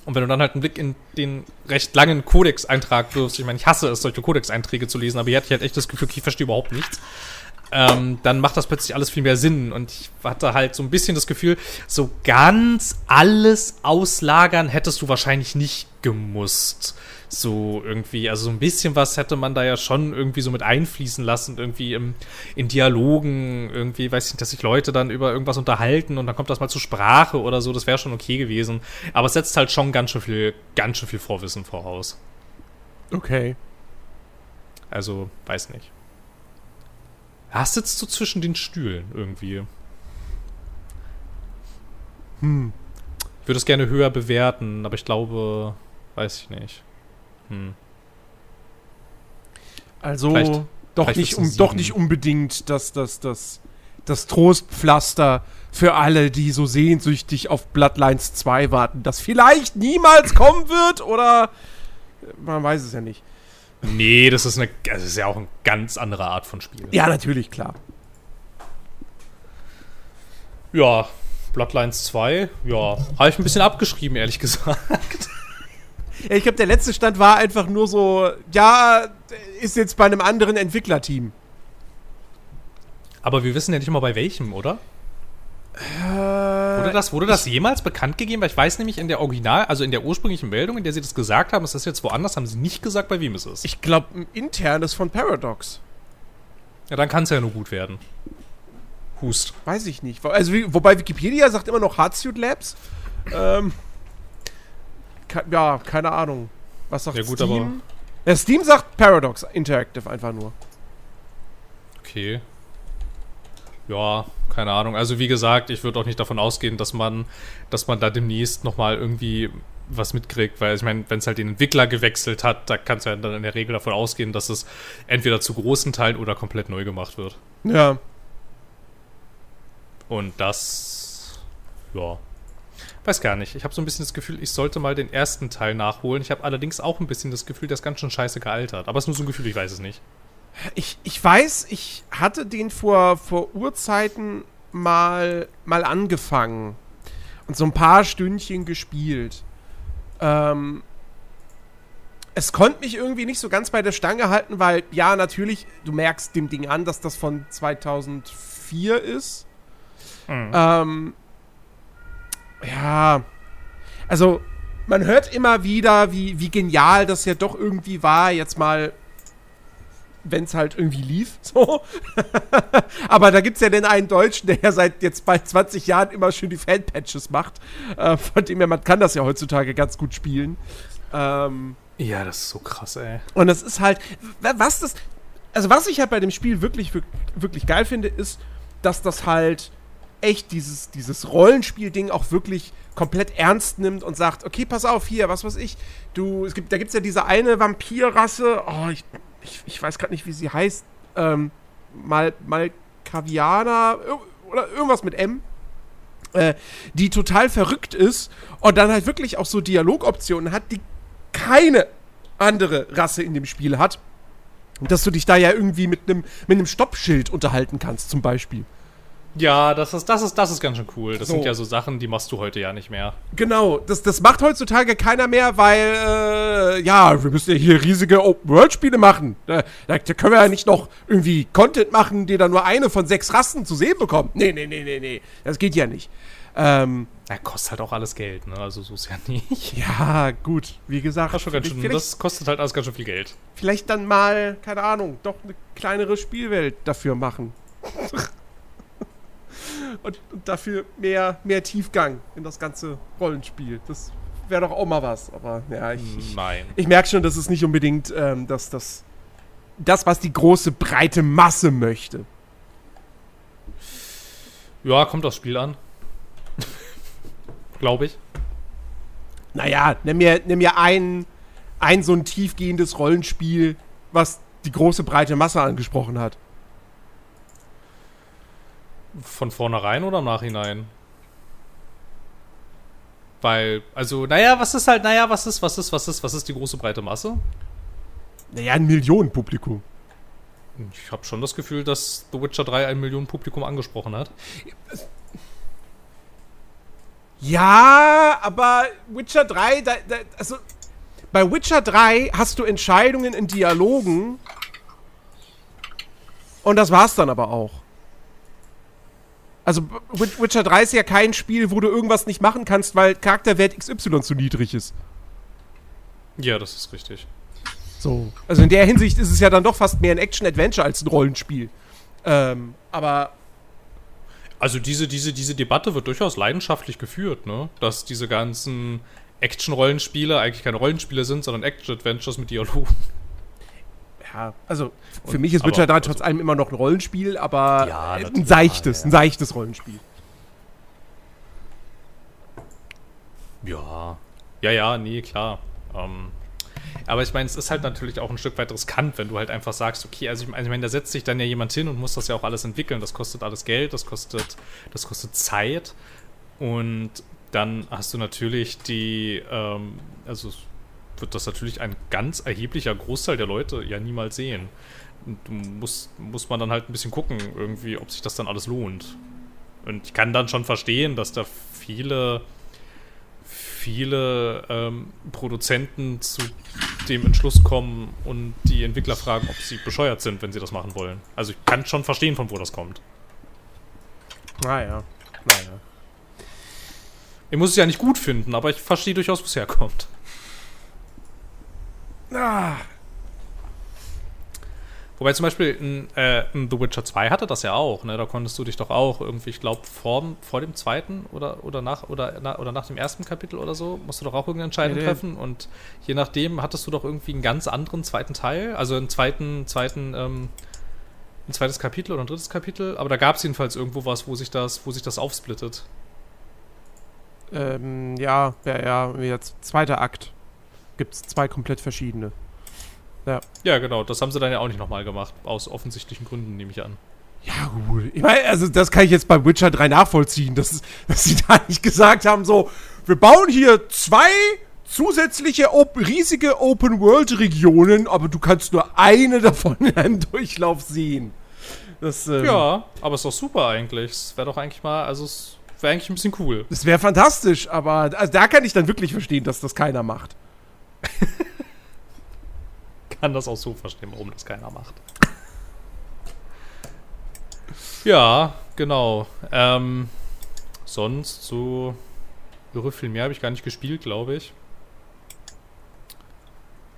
Speaker 3: Und wenn du dann halt einen Blick in den recht langen Codex-Eintrag wirfst, ich meine, ich hasse es, solche Codex-Einträge zu lesen, aber hier hatte ich halt echt das Gefühl, ich verstehe überhaupt nichts ähm, dann macht das plötzlich alles viel mehr Sinn. Und ich hatte halt so ein bisschen das Gefühl, so ganz alles auslagern hättest du wahrscheinlich nicht gemusst. So irgendwie, also so ein bisschen was hätte man da ja schon irgendwie so mit einfließen lassen, irgendwie im, in Dialogen, irgendwie, weiß ich nicht, dass sich Leute dann über irgendwas unterhalten und dann kommt das mal zur Sprache oder so, das wäre schon okay gewesen. Aber es setzt halt schon ganz schön viel, ganz schön viel Vorwissen voraus.
Speaker 1: Okay.
Speaker 3: Also, weiß nicht. Ja, es sitzt so zwischen den Stühlen irgendwie.
Speaker 1: Hm.
Speaker 3: Ich würde es gerne höher bewerten, aber ich glaube, weiß ich nicht. Hm.
Speaker 1: Also
Speaker 3: Vielleicht-
Speaker 1: doch,
Speaker 3: vielleicht
Speaker 1: nicht, um, doch nicht unbedingt das, das, das, das Trostpflaster für alle, die so sehnsüchtig auf Bloodlines 2 warten, das vielleicht niemals kommen wird oder man weiß es ja nicht.
Speaker 3: Nee, das ist eine, das ist ja auch eine ganz andere Art von Spiel.
Speaker 1: Ja, natürlich, klar.
Speaker 3: Ja, Bloodlines 2, ja, habe ich ein bisschen abgeschrieben, ehrlich gesagt.
Speaker 1: Ja, ich glaube, der letzte Stand war einfach nur so, ja, ist jetzt bei einem anderen Entwicklerteam.
Speaker 3: Aber wir wissen ja nicht mal bei welchem, oder?
Speaker 1: Äh,
Speaker 3: Wurde das, wurde das jemals bekannt gegeben? Weil ich weiß nämlich in der Original, also in der ursprünglichen Meldung, in der sie das gesagt haben, ist das jetzt woanders, haben sie nicht gesagt, bei wem es ist.
Speaker 1: Ich glaube, ein internes von Paradox.
Speaker 3: ja, dann kann es ja nur gut werden. Hust.
Speaker 1: Weiß ich nicht. Also, wobei Wikipedia sagt immer noch Hardsuit Labs. Ähm, ja, keine Ahnung. Was sagt
Speaker 3: Ja, gut,
Speaker 1: Steam? Ja, Steam sagt Paradox Interactive einfach nur.
Speaker 3: Okay. Ja, keine Ahnung. Also wie gesagt, ich würde auch nicht davon ausgehen, dass man, dass man da demnächst nochmal irgendwie was mitkriegt, weil ich meine, wenn es halt den Entwickler gewechselt hat, da kannst du ja dann in der Regel davon ausgehen, dass es entweder zu großen Teilen oder komplett neu gemacht wird.
Speaker 1: Ja.
Speaker 3: Und das, ja, weiß gar nicht. Ich habe so ein bisschen das Gefühl, ich sollte mal den ersten Teil nachholen. Ich habe allerdings auch ein bisschen das Gefühl, der ist ganz schön scheiße gealtert. Aber es ist nur so ein Gefühl, ich weiß es nicht.
Speaker 1: Ich, ich weiß, ich hatte den vor, vor Urzeiten mal, mal angefangen und so ein paar Stündchen gespielt. Ähm, es konnte mich irgendwie nicht so ganz bei der Stange halten, weil, ja, natürlich, du merkst dem Ding an, dass das von 2004 ist. Ähm, ja, also man hört immer wieder, wie, wie genial das ja doch irgendwie war, jetzt mal, wenn es halt irgendwie lief, [LAUGHS] so. Aber da gibt es ja den einen Deutschen, der ja seit jetzt bald 20 Jahren immer schön die Fanpatches macht. Äh, von dem her, man kann das ja heutzutage ganz gut spielen. Ähm,
Speaker 3: Ja, das ist so krass, ey.
Speaker 1: und das ist halt, wa- was das, also was ich halt bei dem Spiel wirklich, wirk- wirklich geil finde, ist, dass das halt echt dieses, dieses Rollenspiel-Ding auch wirklich komplett ernst nimmt und sagt, okay, pass auf, hier, was weiß ich, du, es gibt, da gibt's ja diese eine Vampirrasse, oh, ich, ich, ich weiß gerade nicht, wie sie heißt, ähm, mal, ir- oder irgendwas mit M, äh, die total verrückt ist und dann halt wirklich auch so Dialogoptionen hat, die keine andere Rasse in dem Spiel hat. Und dass du dich da ja irgendwie mit einem mit einem Stoppschild unterhalten kannst, zum Beispiel.
Speaker 3: Ja, das ist, das ist, das ist ganz schön cool. Das
Speaker 1: So.
Speaker 3: sind ja so Sachen, die machst du heute ja nicht mehr.
Speaker 1: Genau, das, das macht heutzutage keiner mehr, weil, äh, ja, wir müssen ja hier riesige Open-World-Spiele machen. Da, da, können wir ja nicht noch irgendwie Content machen, die dann nur eine von sechs Rassen zu sehen bekommt. Nee, nee, nee, nee, nee. Das geht ja nicht. Ähm,
Speaker 3: Ja, kostet halt auch alles Geld, ne? Also so ist ja nicht. [LAUGHS]
Speaker 1: ja, gut, wie gesagt.
Speaker 3: Das, schon ganz schön, das kostet halt alles ganz schön viel Geld.
Speaker 1: vielleicht dann mal, keine Ahnung, doch eine kleinere Spielwelt dafür machen. [LAUGHS] und, und dafür mehr, mehr Tiefgang in das ganze Rollenspiel. Das wäre doch auch mal was. Aber ja, ich, ich, ich merke schon, dass es nicht unbedingt ähm, das, das, das, was die große, breite Masse möchte.
Speaker 3: Ja, kommt das Spiel an. [LAUGHS] Glaube ich.
Speaker 1: Naja, nimm mir, nimm mir ein, ein so ein tiefgehendes Rollenspiel, was die große, breite Masse angesprochen hat.
Speaker 3: Von vornherein oder im Nachhinein? Weil, also, naja, was ist halt, naja, was ist, was ist, was ist, was ist die große breite Masse?
Speaker 1: Naja, ein Millionenpublikum.
Speaker 3: Ich habe schon das Gefühl, dass The Witcher 3 ein Millionen Publikum angesprochen hat.
Speaker 1: Ja, aber Witcher 3, da, da, also bei Witcher 3 hast du Entscheidungen in Dialogen und das war's dann aber auch. Also Wi- Witcher 3 ist ja kein Spiel, wo du irgendwas nicht machen kannst, weil Charakterwert XY zu niedrig ist.
Speaker 3: Ja, das ist richtig.
Speaker 1: So. Also in der Hinsicht ist es ja dann doch fast mehr ein Action-Adventure als ein Rollenspiel. Ähm, aber
Speaker 3: Also diese, diese, diese Debatte wird durchaus leidenschaftlich geführt, ne? Dass diese ganzen Action-Rollenspiele eigentlich keine Rollenspiele sind, sondern Action-Adventures mit Dialogen.
Speaker 1: Ja, also für
Speaker 3: Und-
Speaker 1: mich ist
Speaker 3: aber-
Speaker 1: Witcher 3 trotz allem immer noch ein Rollenspiel, aber
Speaker 3: Ja,
Speaker 1: äh, ein seichtes,
Speaker 3: Ja,
Speaker 1: ein seichtes Rollenspiel.
Speaker 3: Ja. Ja, ja, nee, klar. Ähm, aber ich meine, es ist halt natürlich auch ein Stück weit riskant, wenn du halt einfach sagst, okay, also ich, also ich meine, da setzt sich dann ja jemand hin und muss das ja auch alles entwickeln. Das kostet alles Geld, das kostet, das kostet Zeit. Und dann hast du natürlich die, ähm, also wird das natürlich ein ganz erheblicher Großteil der Leute ja niemals sehen. Und du musst, muss man dann halt ein bisschen gucken, irgendwie, ob sich das dann alles lohnt. Und ich kann dann schon verstehen, dass da viele viele ähm, Produzenten zu dem Entschluss kommen und die Entwickler fragen, ob sie bescheuert sind, wenn sie das machen wollen. Also ich kann schon verstehen, von wo das kommt.
Speaker 1: Naja, naja.
Speaker 3: Ich muss es ja nicht gut finden, aber ich verstehe durchaus, wo es herkommt.
Speaker 1: Ah,
Speaker 3: Wobei zum Beispiel in, äh, in The Witcher 2 hatte das ja auch, ne? Da konntest du dich doch auch irgendwie, ich glaube, vor, vor dem zweiten oder, oder, nach, oder, na, oder nach dem ersten Kapitel oder so, musst du doch auch irgendeine Entscheidung
Speaker 1: Ja,
Speaker 3: treffen und je nachdem hattest du doch irgendwie einen ganz anderen zweiten Teil, also einen zweiten, zweiten, ähm, ein zweites Kapitel oder ein drittes Kapitel, aber da gab es jedenfalls irgendwo was, wo sich das, wo sich das aufsplittet.
Speaker 1: ähm, ja, ja, ja, jetzt zweiter Akt. Gibt's zwei komplett verschiedene.
Speaker 3: Ja, genau, das haben sie dann ja auch nicht nochmal gemacht, aus offensichtlichen Gründen, nehme ich an.
Speaker 1: Ja, gut. Ich meine, also das kann ich jetzt bei Witcher 3 nachvollziehen, dass, es- dass sie [LAUGHS] da nicht gesagt haben, so, wir bauen hier zwei zusätzliche op riesige Open-World-Regionen, aber du kannst nur eine davon in einem Durchlauf sehen. Das, ähm,
Speaker 3: Ja, aber ist doch super eigentlich. Es wäre doch eigentlich mal, also es wäre eigentlich ein bisschen cool.
Speaker 1: Das wäre fantastisch, aber also da kann ich dann wirklich verstehen, dass das keiner macht. [LAUGHS]
Speaker 3: Kann das auch so verstehen, warum das keiner macht. Ja, genau. Ähm, sonst so irre viel mehr habe ich gar nicht gespielt, glaube ich.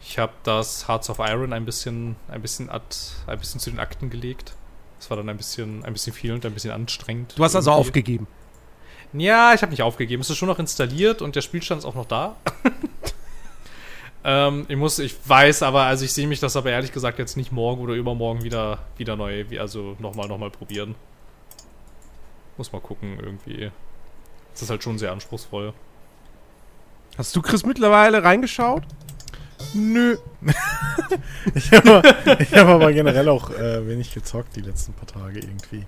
Speaker 3: Ich habe das Hearts of Iron ein bisschen, ein bisschen ad, ein bisschen zu den Akten gelegt. Das war dann ein bisschen, ein bisschen viel und ein bisschen anstrengend.
Speaker 1: Du hast also
Speaker 3: irgendwie.
Speaker 1: aufgegeben.
Speaker 3: Ja, ich habe nicht aufgegeben. Es ist schon noch installiert und der Spielstand ist auch noch da. [LAUGHS] ähm, ich muss, ich weiß, aber also ich sehe mich das aber ehrlich gesagt jetzt nicht morgen oder übermorgen wieder, wieder neu, wie- also nochmal, nochmal probieren. Muss mal gucken irgendwie. Es ist halt schon sehr anspruchsvoll.
Speaker 1: Hast du Chris mittlerweile reingeschaut?
Speaker 4: Nö. [LAUGHS] ich habe hab aber generell auch äh, wenig gezockt die letzten paar Tage irgendwie.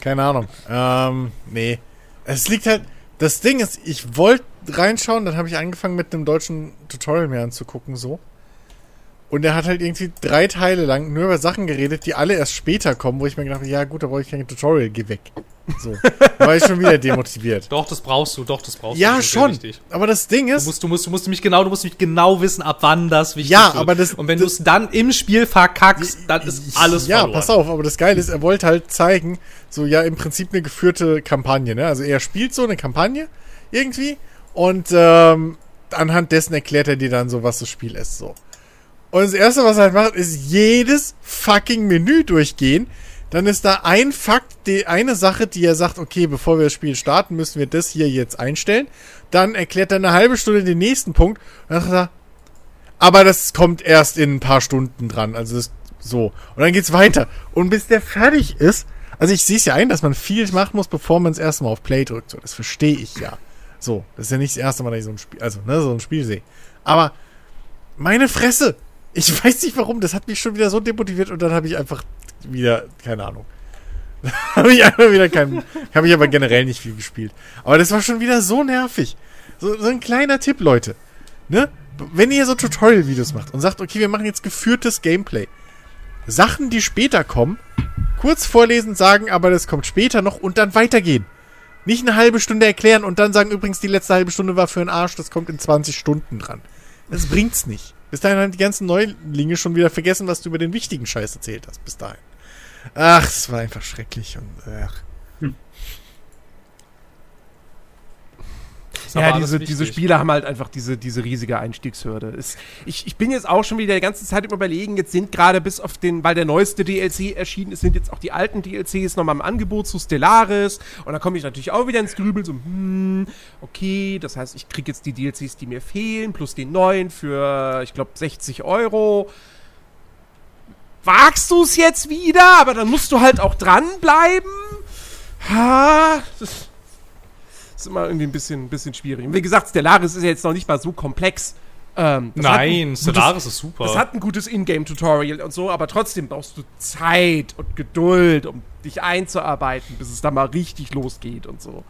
Speaker 4: Keine Ahnung. Ähm, nee. Es liegt halt. Das Ding ist, ich wollte reinschauen, dann habe ich angefangen mit einem deutschen Tutorial mir anzugucken, so. Und er hat halt irgendwie drei Teile lang nur über Sachen geredet, die alle erst später kommen, wo ich mir gedacht habe, ja gut, da brauche ich kein Tutorial, geh weg. So. Da [LAUGHS] war ich schon wieder demotiviert.
Speaker 3: Doch, das brauchst du, doch, das brauchst du.
Speaker 4: Ja,
Speaker 3: ist sehr
Speaker 4: schon. Aber das Ding
Speaker 3: Du
Speaker 4: ist,
Speaker 3: musst, du musst, du musst mich genau, du musst mich genau wissen, ab wann das wichtig
Speaker 4: Ja,
Speaker 3: wird.
Speaker 4: aber das-
Speaker 3: Und wenn du es dann im Spiel verkackst, dann ist alles
Speaker 4: Ja,
Speaker 3: verloren.
Speaker 4: pass auf, aber das Geile ist, er wollte halt zeigen, so ja, im Prinzip eine geführte Kampagne, ne? Also er spielt so eine Kampagne irgendwie und ähm, anhand dessen erklärt er dir dann so, was das Spiel ist, so. Und das erste, was er halt macht, ist jedes fucking Menü durchgehen. Dann ist da ein Fakt, die eine Sache, die er sagt, okay, bevor wir das Spiel starten, müssen wir das hier jetzt einstellen. Dann erklärt er eine halbe Stunde den nächsten Punkt. Und dann sagt er, aber das kommt erst in ein paar Stunden dran. Also das, so. Und dann geht's weiter. Und bis der fertig ist, also ich sehe es ja ein, dass man viel machen muss, bevor man das erste auf Play drückt. So, das verstehe ich ja. So, das ist ja nicht das erste Mal, dass ich so ein Spiel, also ne, so ein Spiel sehe. Aber meine Fresse, ich [LAUGHS] weiß nicht warum, das hat mich schon wieder so demotiviert und dann habe ich einfach wieder, keine Ahnung. [LAUGHS] habe ich einfach wieder keinen, habe ich aber generell nicht viel gespielt. Aber das war schon wieder so nervig. So, so ein kleiner Tipp, Leute. Ne? Wenn ihr so Tutorial-Videos macht und sagt, okay, wir machen jetzt geführtes Gameplay. Sachen, die später kommen, kurz vorlesen, sagen, aber das kommt später noch und dann weitergehen. Nicht eine halbe Stunde erklären und dann sagen, übrigens, die letzte halbe Stunde war für einen Arsch, das kommt in 20 Stunden dran. Das bringt's nicht. Bis dahin haben die ganzen Neulinge schon wieder vergessen, was du über den wichtigen Scheiß erzählt hast. Bis dahin. Ach, es war einfach schrecklich und ach.
Speaker 3: Ist aber
Speaker 1: Ja, diese, diese Spiele haben halt einfach diese, diese riesige Einstiegshürde. Es, ich, ich bin jetzt auch schon wieder die ganze Zeit im Überlegen, jetzt sind gerade bis auf den, weil der neueste DLC erschienen ist, sind jetzt auch die alten DLCs nochmal im Angebot zu Stellaris. Und da komme ich natürlich auch wieder ins Grübeln, so, hm, okay, das heißt, ich kriege jetzt die DLCs, die mir fehlen, plus den neuen für, ich glaube, 60 Euro. Wagst du es jetzt wieder? Aber dann musst du halt auch dranbleiben. Ha, das ist immer irgendwie ein bisschen, ein bisschen schwierig. Und wie gesagt, Stellaris ist ja jetzt noch nicht mal so komplex. Ähm,
Speaker 3: Nein,
Speaker 1: gutes-
Speaker 3: Stellaris ist super.
Speaker 1: Das hat ein gutes Ingame-Tutorial und so, aber trotzdem brauchst du Zeit und Geduld, um dich einzuarbeiten, bis es da mal richtig losgeht und so.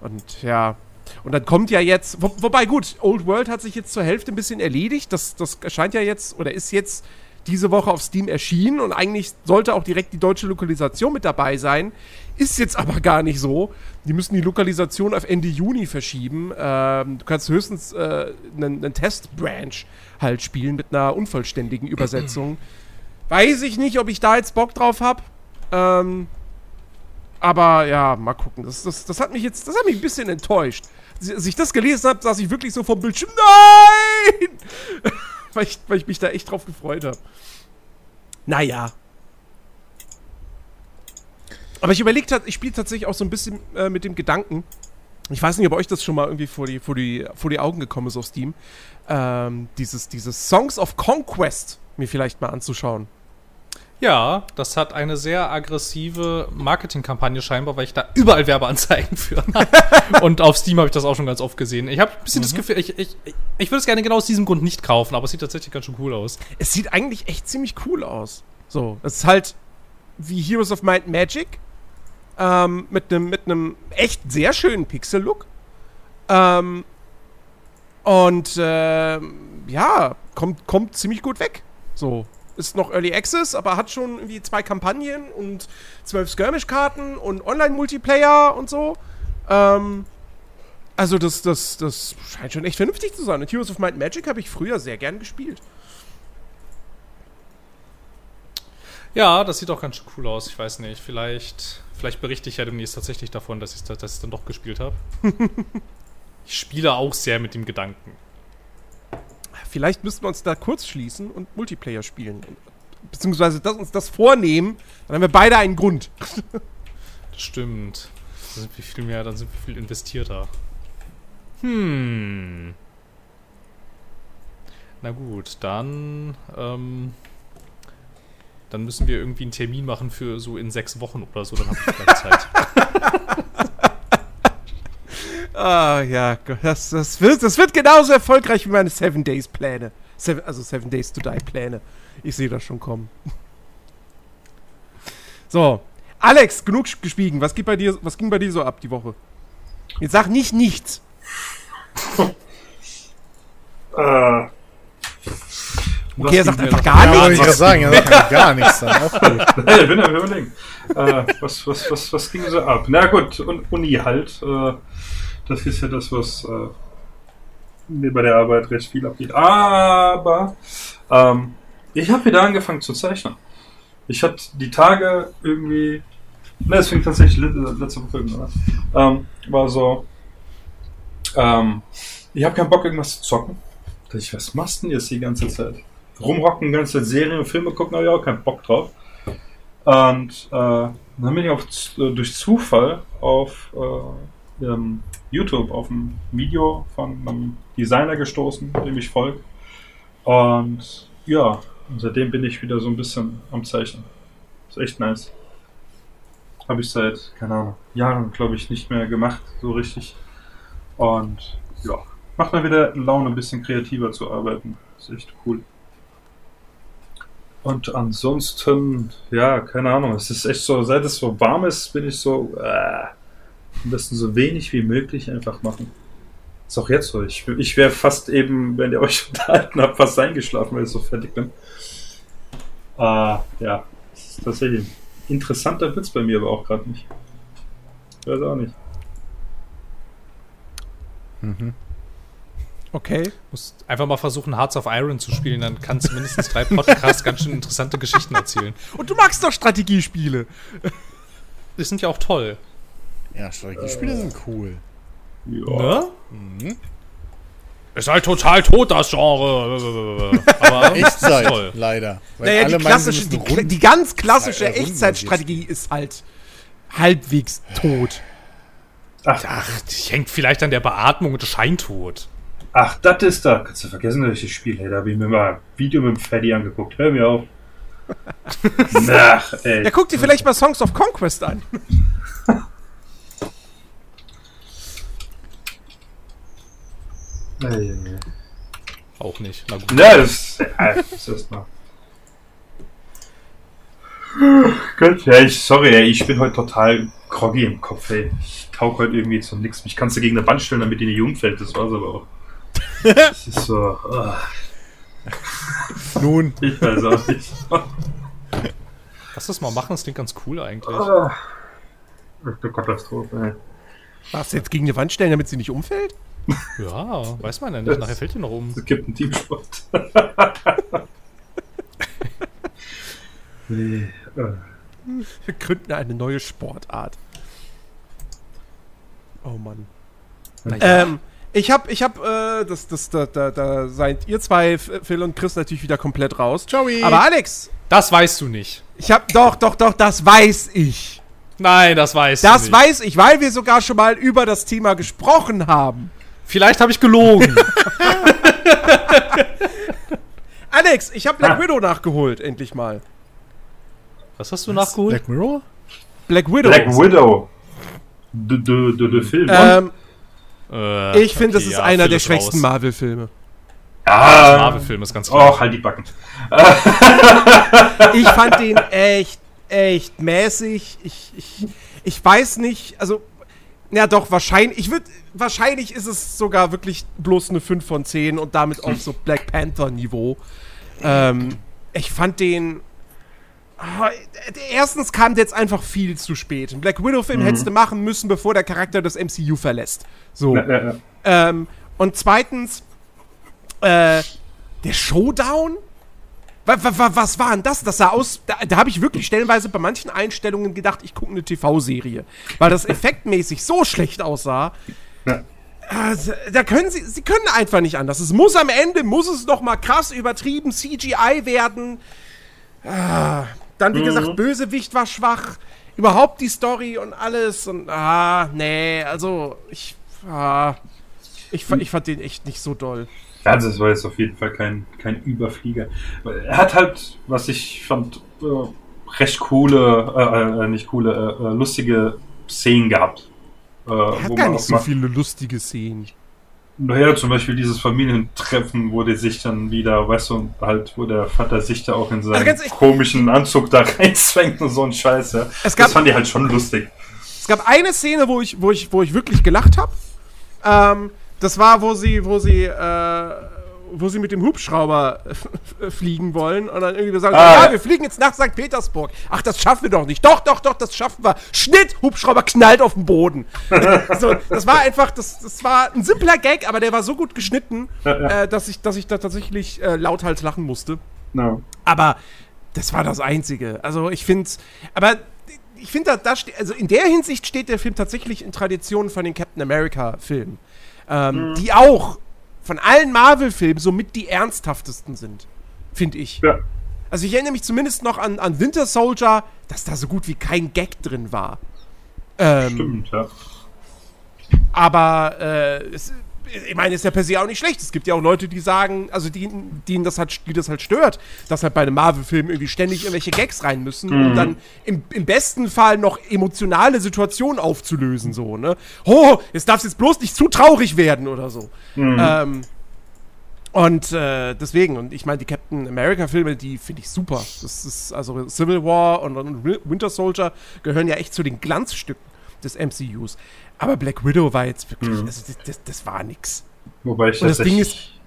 Speaker 1: Und ja. Und dann kommt ja jetzt, wo, wobei gut, Old World hat sich jetzt zur Hälfte ein bisschen erledigt. Das, das erscheint ja jetzt oder ist jetzt diese Woche auf Steam erschienen und eigentlich sollte auch direkt die deutsche Lokalisation mit dabei sein. Ist jetzt aber gar nicht so. Die müssen die Lokalisation auf Ende Juni verschieben. Ähm, du kannst höchstens äh, einen, einen Test-Branch halt spielen mit einer unvollständigen Übersetzung. [CLEARS THROAT] Weiß ich nicht, ob ich da jetzt Bock drauf habe. Ähm, aber ja, mal gucken. Das, das, das hat mich jetzt, das hat mich ein bisschen enttäuscht. Als ich das gelesen habe, saß ich wirklich so vom Bildschirm. Nein! [LAUGHS] [LAUGHS] weil, ich, weil ich mich da echt drauf gefreut habe. Naja. Aber ich überlegt ich spiele tatsächlich auch so ein bisschen äh, mit dem Gedanken. Ich weiß nicht, ob euch das schon mal irgendwie vor die, vor die, vor die Augen gekommen ist auf Steam. Ähm, dieses, dieses Songs of Conquest mir vielleicht mal anzuschauen.
Speaker 3: Ja, das hat eine sehr aggressive Marketingkampagne scheinbar, weil ich da überall Werbeanzeigen für [LAUGHS] habe. Und auf Steam habe ich das auch schon ganz oft gesehen. Ich habe ein bisschen das Gefühl, ich, ich, ich würde es gerne genau aus diesem Grund nicht kaufen, aber es sieht tatsächlich ganz schön cool aus.
Speaker 1: Es sieht eigentlich echt ziemlich cool aus. So, es ist halt wie Heroes of Might Magic. Ähm, mit einem mit einem echt sehr schönen Pixel-Look. Ähm, und ähm, ja, kommt, kommt ziemlich gut weg. So. Ist noch Early Access, aber hat schon irgendwie zwei Kampagnen und zwölf Skirmish-Karten und Online-Multiplayer und so. Ähm, also das, das, das scheint schon echt vernünftig zu sein. Und Heroes of Might and Magic habe ich früher sehr gern gespielt.
Speaker 3: Ja, das sieht auch ganz schön cool aus. Ich weiß nicht. Vielleicht, vielleicht berichte ich ja demnächst tatsächlich davon, dass ich es dann doch gespielt habe. [LAUGHS] ich spiele auch sehr mit dem Gedanken.
Speaker 1: Vielleicht müssten wir uns da kurz schließen und Multiplayer spielen. Beziehungsweise das, uns das vornehmen, dann haben wir beide einen Grund. [LAUGHS]
Speaker 3: Das stimmt. Dann sind wir viel mehr, dann sind wir viel investierter. Hm. Na gut, dann, ähm, dann müssen wir irgendwie einen Termin machen für so in sechs Wochen oder so, dann habe ich vielleicht Zeit. [LAUGHS]
Speaker 1: Ah, ja, das, das, wird, das wird genauso erfolgreich wie meine Seven Days Pläne. Seven, also Seven Days to Die Pläne. Ich sehe das schon kommen. [LAUGHS] So, Alex, genug geschwiegen. Was, geht bei dir, was ging bei dir so ab die Woche? Jetzt sag nicht nichts. [LAUGHS]
Speaker 2: Äh,
Speaker 1: Okay, er sagt einfach gar
Speaker 4: Ja, wollte
Speaker 1: nichts.
Speaker 4: ich gerade sagen, er sagt gar nichts dann. [LAUGHS] Auch gut.
Speaker 2: Hey, bin am überlegen. Äh, was, was, was, was ging so ab? Na gut, und Uni halt. Äh, das ist ja das, was äh, mir bei der Arbeit recht viel abgeht. Aber ähm, ich habe wieder angefangen zu zeichnen. Ich hatte die Tage irgendwie. Ne, es fing tatsächlich le- letzte Woche an. Ähm, war so. Ähm, ich habe keinen Bock, irgendwas zu zocken. Ich, was machst du denn jetzt die ganze Zeit? Rumrocken, ganze Serien und Filme gucken, habe ich auch keinen Bock drauf. Und äh, dann bin ich auf, äh, durch Zufall auf äh, ähm, YouTube auf ein Video von einem Designer gestoßen, dem ich folge. Und ja, seitdem bin ich wieder so ein bisschen am Zeichnen. Ist echt nice. Habe ich seit, keine Ahnung, Jahren, glaube ich, nicht mehr gemacht, so richtig. Und ja, macht mir wieder Laune, ein bisschen kreativer zu arbeiten. Ist echt cool. Und ansonsten, ja, keine Ahnung, es ist echt so, seit es so warm ist, bin ich so, äh, am besten so wenig wie möglich einfach machen. Ist auch jetzt so. Ich, ich wäre fast eben, wenn ihr euch [LAUGHS] unterhalten habt, fast eingeschlafen, weil ich so fertig bin. Äh, ja, das ist tatsächlich ein interessanter Witz bei mir, aber auch gerade nicht. Ich weiß auch nicht.
Speaker 1: Okay.
Speaker 3: Muss einfach mal versuchen, Hearts of Iron zu spielen, dann kann zumindest drei Podcasts ganz schön interessante Geschichten erzählen.
Speaker 1: Und du magst doch Strategiespiele.
Speaker 3: Die sind ja auch toll.
Speaker 4: Ja, Strategiespiele sind cool.
Speaker 2: Ja.
Speaker 3: Ne? Ist halt total tot, das Genre. [LAUGHS] Aber
Speaker 4: Echtzeit,
Speaker 3: toll.
Speaker 4: leider. Weil
Speaker 1: Naja, die klassische, die, die ganz klassische
Speaker 4: Äh,
Speaker 1: Echtzeitstrategie ist halt halbwegs tot.
Speaker 2: Ach,
Speaker 3: Ach, die hängt vielleicht an der Beatmung und Scheintod.
Speaker 2: ach, das ist da. Kannst du vergessen, welches Spiel, hey, da habe ich mir mal ein Video mit dem Freddy angeguckt. Hör mir auf. [LAUGHS] Ach, ey.
Speaker 1: Ja, guck dir vielleicht mal Songs of Conquest an. [LAUGHS]
Speaker 2: Ey, ey, ey.
Speaker 3: Auch nicht. Na gut.
Speaker 2: Ja, das, ja, das ist mal. Gott, ja, ich, sorry, ey, ich bin heute total groggy im Kopf, ey. Ich taug heute irgendwie zu nix. Mich kannst du gegen eine Wand stellen, damit die nicht umfällt, das war's aber auch. Das ist so, ah,
Speaker 4: Nun,
Speaker 2: ich weiß auch nicht.
Speaker 3: Lass das mal machen, das klingt ganz cool eigentlich.
Speaker 2: Ist eine Katastrophe, ey.
Speaker 1: Was, jetzt gegen eine Wand stellen, damit sie nicht umfällt?
Speaker 3: Ja, weiß man ja nicht. Nachher fällt die noch um.
Speaker 2: Es gibt einen Teamsport. nee.
Speaker 1: Wir gründen eine neue Sportart. Oh Mann.
Speaker 3: Naja.
Speaker 1: Ähm, ich hab, ich hab, äh, das, das, da, da, da seid ihr zwei, Phil und Chris, natürlich wieder komplett raus.
Speaker 4: Ciao.
Speaker 1: Aber Alex,
Speaker 3: Das weißt du nicht.
Speaker 1: ich hab, doch, doch, doch, das weiß ich.
Speaker 3: Nein, das weißt du
Speaker 1: Das
Speaker 3: nicht.
Speaker 1: weiß ich, weil wir sogar schon mal über das Thema gesprochen haben.
Speaker 3: Vielleicht habe ich gelogen. [LAUGHS]
Speaker 1: Alex, ich hab Black
Speaker 2: Ah.
Speaker 1: Widow nachgeholt, endlich mal.
Speaker 3: Was hast du nachgeholt?
Speaker 4: Black Mirror?
Speaker 1: Black Widow.
Speaker 2: Black Widow. Der de, de, de Film.
Speaker 1: Ähm,
Speaker 3: Äh,
Speaker 1: ich finde,
Speaker 3: okay,
Speaker 1: das ist
Speaker 3: ja,
Speaker 1: einer der schwächsten. Marvel-Filme.
Speaker 2: ah,
Speaker 3: Marvel-Film ist ganz klar.
Speaker 2: Oh, halt die Backen.
Speaker 1: Ich fand den echt, echt mäßig. Ich, ich, ich weiß nicht, also, ja doch, wahrscheinlich, ich würde, wahrscheinlich ist es sogar wirklich bloß eine 5 von 10 und damit auf so Black Panther-Niveau. Ähm, ich fand den, Ah, Erstens kam der jetzt einfach viel zu spät. Ein Black Widow-Film hättest du machen müssen, bevor der Charakter das MCU verlässt. So.
Speaker 2: Ja, ja, ja.
Speaker 1: Ähm, und zweitens, äh, der Showdown? Wa- wa- wa- Was war denn das? Das sah aus. Da, da habe ich wirklich stellenweise bei manchen Einstellungen gedacht, ich gucke eine TV-Serie. Weil das effektmäßig so schlecht aussah.
Speaker 2: Ja.
Speaker 1: Also, da können sie, sie können einfach nicht anders. Es muss am Ende, muss es noch mal krass übertrieben CGI werden. Ah, dann, wie gesagt, Bösewicht war schwach. Überhaupt die Story und alles. Und, ah, nee, also, ich, ah, ich, ich fand den echt nicht so doll.
Speaker 2: Ja, das war jetzt auf jeden Fall kein, kein Überflieger. Er hat halt, was ich fand, äh, recht coole, äh, äh, nicht coole, äh, äh, lustige Szenen gehabt. Äh,
Speaker 1: Er hat
Speaker 2: wo
Speaker 1: gar
Speaker 2: man
Speaker 1: nicht
Speaker 2: auch
Speaker 1: so viele lustige Szenen.
Speaker 2: Naja, zum Beispiel dieses Familientreffen, wo die sich dann wieder, weißt du, halt, wo der Vater sich da auch in seinen
Speaker 1: Also ganz echt-
Speaker 2: komischen Anzug da [LAUGHS] reinzwängt und so ein Scheiß, ja.
Speaker 1: Es gab-
Speaker 2: das fand ich halt schon lustig.
Speaker 1: Es gab eine Szene, wo ich, wo ich, wo ich wirklich gelacht habe. Ähm, das war, wo sie, wo sie, äh, wo sie mit dem Hubschrauber [LAUGHS] fliegen wollen und dann irgendwie sagen,
Speaker 2: Ah,
Speaker 1: ja, wir fliegen jetzt nach St. Petersburg. Ach, das schaffen wir doch nicht. Doch, doch, doch, das schaffen wir. Schnitt, Hubschrauber knallt auf den Boden. [LAUGHS] so, das war einfach, das, das war ein simpler Gag, aber der war so gut geschnitten. [LAUGHS] Äh, dass ich, dass ich da tatsächlich äh, lauthals lachen musste.
Speaker 2: No.
Speaker 1: Aber das war das Einzige. Also ich finde aber ich finde, da, da also in der Hinsicht steht der Film tatsächlich in Tradition von den Captain America-Filmen. Ähm, Die auch von allen Marvel-Filmen somit die ernsthaftesten sind. Finde ich.
Speaker 2: Ja.
Speaker 1: Also ich erinnere mich zumindest noch an, an Winter Soldier, dass da so gut wie kein Gag drin war. Ähm,
Speaker 2: Stimmt, ja.
Speaker 1: aber äh, es, ich meine, ist ja per se auch nicht schlecht. Es gibt ja auch Leute, die sagen, also die, denen das halt, die das halt stört, dass halt bei einem Marvel-Film irgendwie ständig irgendwelche Gags rein müssen, um dann im, im besten Fall noch emotionale Situationen aufzulösen, so, ne? Oh, jetzt darf es jetzt bloß nicht zu traurig werden oder so. Ähm, und äh, deswegen, und ich meine, die Captain America-Filme, die finde ich super. Das ist, also Civil War und, und Winter Soldier gehören ja echt zu den Glanzstücken des MCUs. Aber Black Widow war jetzt wirklich, also das, das, das war nix.
Speaker 2: Wobei ich
Speaker 1: Und das Ding
Speaker 2: tatsächlich-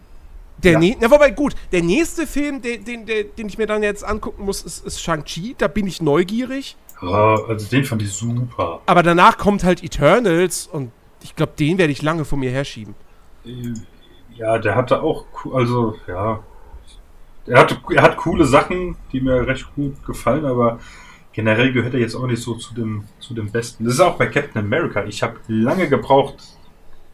Speaker 1: Der
Speaker 2: Ja.
Speaker 1: ne na, wobei, gut, der nächste Film, den, den, den ich mir dann jetzt angucken muss, ist, ist Shang-Chi. Da bin ich neugierig.
Speaker 2: Ja, also den fand ich super.
Speaker 1: Aber danach kommt halt Eternals und ich glaube, den werde ich lange vor mir herschieben.
Speaker 2: Ja, der hatte auch, also, ja. Er, hatte, er hat coole Sachen, die mir recht gut gefallen, aber generell gehört er jetzt auch nicht so zu dem, zu dem Besten. Das ist auch bei Captain America. Ich habe lange gebraucht,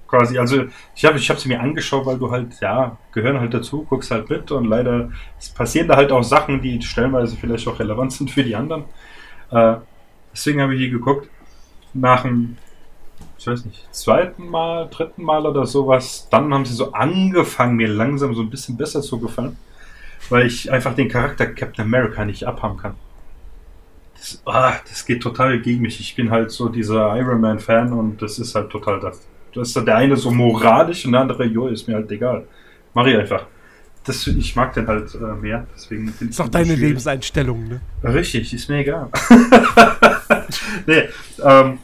Speaker 2: quasi, also ich habe ich hab sie mir angeschaut, weil du halt, ja, gehören halt dazu, guckst halt mit und leider passieren da halt auch Sachen, die stellenweise vielleicht auch relevant sind für die anderen. Äh, deswegen habe ich hier geguckt, nach dem ich weiß nicht, zweiten Mal, dritten Mal oder sowas, dann haben sie so angefangen, mir langsam so ein bisschen besser zu gefallen, weil ich einfach den Charakter Captain America nicht abhaben kann. Das, ah, das geht total gegen mich. Ich bin halt so dieser Iron Man Fan und das ist halt total das. Das ist der eine so moralisch und der andere, jo, ist mir halt egal. Mach ich einfach. Das, ich mag den halt äh, mehr, deswegen
Speaker 1: Ist
Speaker 2: den
Speaker 1: deine
Speaker 2: schwierig.
Speaker 1: Lebenseinstellung, ne?
Speaker 2: Richtig, ist mir egal. [LAUGHS] nee, ähm,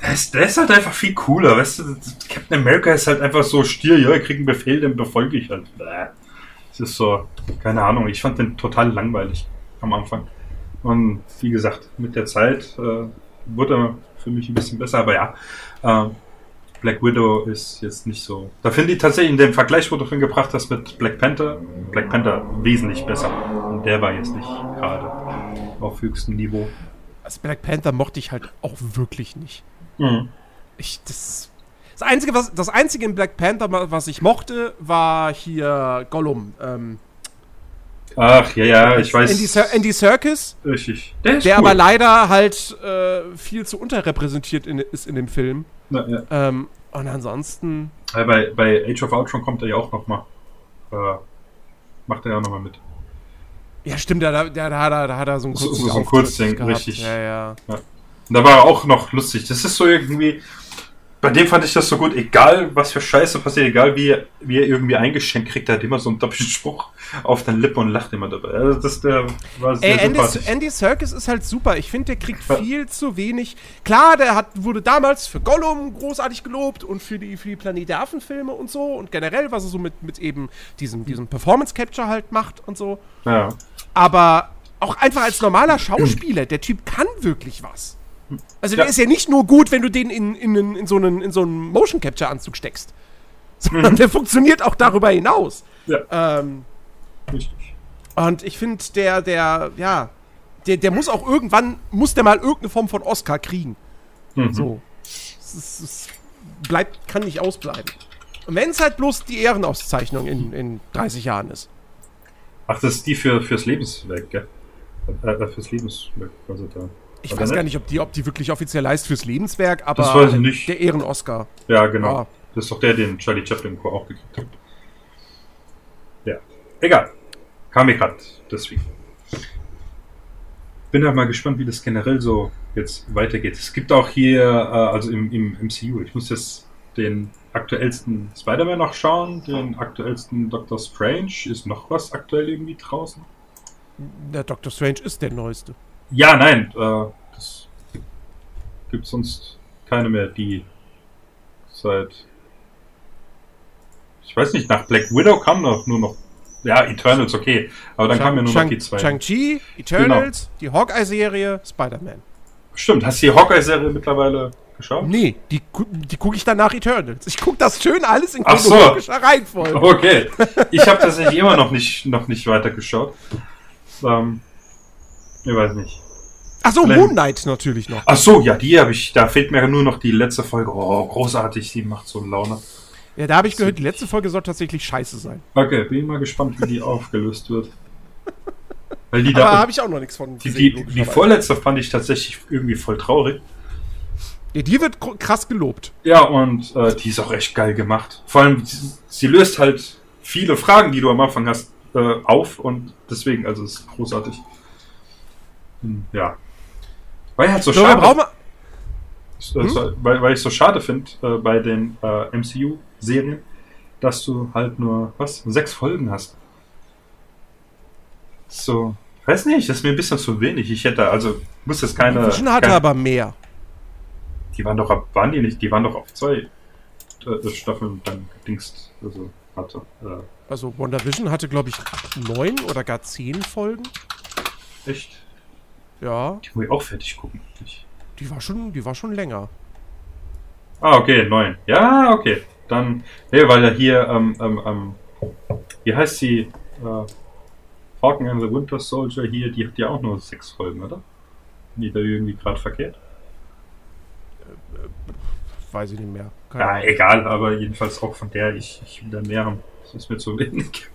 Speaker 2: der ist, der ist halt einfach viel cooler, weißt du? Captain America ist halt einfach so stier, ja, ich krieg einen Befehl, den befolge ich halt. Das ist so, keine Ahnung, ich fand den total langweilig am Anfang. Und wie gesagt, mit der Zeit äh, wurde er für mich ein bisschen besser, aber ja, ähm, Black Widow ist jetzt nicht so. Da finde ich tatsächlich in dem Vergleich, wo du vorhin gebracht hast mit Black Panther, Black Panther wesentlich besser. Und der war jetzt nicht gerade auf höchstem Niveau.
Speaker 1: Also Black Panther mochte ich halt auch wirklich nicht.
Speaker 2: Mhm.
Speaker 1: Ich, das. Das Einzige, was, das Einzige in Black Panther, was ich mochte, war hier Gollum. Ähm,
Speaker 2: Ach, ja, ja, ich weiß.
Speaker 1: Andy, Ser Andy Serkis,
Speaker 2: Richtig. Der ist
Speaker 1: der
Speaker 2: cool.
Speaker 1: aber leider halt äh, viel zu unterrepräsentiert in, ist in dem Film.
Speaker 2: Ja, ja.
Speaker 1: Ähm, und ansonsten.
Speaker 2: Ja, bei, bei Age of Ultron kommt er ja auch nochmal. Äh, macht er ja nochmal mit.
Speaker 1: Ja, stimmt, da, da, da, da, hat er- da hat er so ein
Speaker 2: So-
Speaker 1: kurzes
Speaker 2: so ein Kurzding, richtig.
Speaker 1: Ja, ja.
Speaker 2: Und da war er auch noch lustig. Das ist so irgendwie. Bei dem fand ich das so gut, egal was für Scheiße passiert, egal wie, er- wie er irgendwie eingeschenkt kriegt, er hat immer so einen doppelten [LAUGHS] Spruch auf den Lippen und lacht immer dabei. Also das der war sehr
Speaker 1: Ey, Andy. Andy Serkis ist halt super. Ich finde, der kriegt viel zu wenig. Klar, der hat, wurde damals für Gollum großartig gelobt und für die, für die Planet der Affen-Filme und so und generell, was er so mit, mit eben diesem, diesem Performance-Capture halt macht und so.
Speaker 2: Ja.
Speaker 1: Aber auch einfach als normaler Schauspieler, der Typ kann wirklich was. Also
Speaker 2: Ja.
Speaker 1: der ist ja nicht nur gut, wenn du den in, in, in, so einen, in so einen Motion Capture Anzug steckst. [LAUGHS] Sondern der funktioniert auch darüber hinaus.
Speaker 2: Ja,
Speaker 1: Ähm,
Speaker 2: richtig.
Speaker 1: und ich finde, der, der, ja, der, der muss auch irgendwann, muss der mal irgendeine Form von Oscar kriegen.
Speaker 2: Mhm.
Speaker 1: So. Es, ist- es bleibt, kann nicht ausbleiben. Und wenn es halt bloß die Ehrenauszeichnung in, in 30 Jahren ist.
Speaker 2: Ach, das ist die für, fürs Lebenswerk, gell? Äh, äh, fürs Lebenswerk, also da.
Speaker 1: Ich
Speaker 2: Oder
Speaker 1: weiß
Speaker 2: nicht?
Speaker 1: gar nicht, ob die, ob die wirklich offiziell heißt fürs Lebenswerk, aber
Speaker 2: Das weiß ich nicht.
Speaker 1: der Ehren-Oscar.
Speaker 2: Ja, genau.
Speaker 1: Ja.
Speaker 2: Das ist doch der, den Charlie Chaplin auch gekriegt hat. Ja. Egal. Kam mir grad deswegen. Bin halt mal gespannt, wie das generell so jetzt weitergeht. Es gibt auch hier, äh, also im, im MCU, ich muss jetzt den aktuellsten Spider-Man noch schauen, den aktuellsten Doctor Strange. Ist noch was aktuell irgendwie draußen?
Speaker 1: Der Doctor Strange ist der neueste.
Speaker 2: Ja, nein, äh, das gibt sonst keine mehr, die seit. Ich weiß nicht, nach Black Widow kam noch nur noch. Ja, Eternals, okay. Aber dann kamen ja nur noch die zwei.
Speaker 1: Shang-Chi, Eternals, die Hawkeye-Serie, Spider-Man.
Speaker 2: Stimmt, hast du die Hawkeye-Serie mittlerweile geschaut?
Speaker 1: Nee, die, die gucke ich dann nach Eternals. Ich gucke das schön alles in
Speaker 2: Ach so.
Speaker 1: chronologischer Reihenfolge.
Speaker 2: Okay. [LAUGHS] Ich habe tatsächlich immer noch nicht, noch nicht weitergeschaut. Ähm, ich weiß nicht.
Speaker 1: Achso,
Speaker 2: Glenn.
Speaker 1: Moon Knight natürlich noch.
Speaker 2: Ach so, ja, die habe ich. Da fehlt mir nur noch die letzte Folge. Oh, großartig, die macht so Laune.
Speaker 1: Ja, da habe ich gehört, die letzte Folge soll tatsächlich scheiße sein.
Speaker 2: Okay, bin mal gespannt, wie die [LAUGHS] aufgelöst wird. Weil die
Speaker 1: Aber
Speaker 2: da.
Speaker 1: habe ich auch noch nichts von
Speaker 2: Die,
Speaker 1: gesehen.
Speaker 2: die, die
Speaker 1: logischerweise.
Speaker 2: vorletzte fand ich tatsächlich irgendwie voll traurig.
Speaker 1: ja, die wird krass gelobt.
Speaker 2: Ja, und äh, die ist auch echt geil gemacht. Vor allem, sie, sie löst halt viele Fragen, die du am Anfang hast, äh, auf und deswegen, also es ist großartig. Hm, ja. Weil halt so
Speaker 1: So, wir
Speaker 2: schade,
Speaker 1: brauchen
Speaker 2: äh, so, weil, weil ich so schade finde äh, bei den äh, MCU-Serien, dass du halt nur, was, sechs Folgen hast. So, weiß nicht, das ist mir ein bisschen zu wenig. Ich hätte, also, muss jetzt keine.
Speaker 1: Vision hatte
Speaker 2: keine
Speaker 1: aber mehr.
Speaker 2: die waren doch ab, waren die nicht, die waren doch auf zwei äh, Staffeln dann gedingst, also hatte. Äh,
Speaker 1: Also WandaVision hatte, glaube ich, neun oder gar zehn Folgen.
Speaker 2: echt?
Speaker 1: Ja,
Speaker 2: Die muss ich auch fertig gucken. Ich,
Speaker 1: die war schon, die war schon länger.
Speaker 2: ah, okay, neun. Ja, okay. Dann, nee, weil ja hier, ähm, ähm, ähm, wie heißt sie? Äh, Falcon and the Winter Soldier hier, die hat ja auch nur sechs Folgen, oder? Ich da irgendwie gerade verkehrt?
Speaker 1: Weiß ich nicht mehr. Keine
Speaker 2: Ja, egal, aber jedenfalls auch von der, ich, ich will da mehr haben. Das ist mir zu wenig.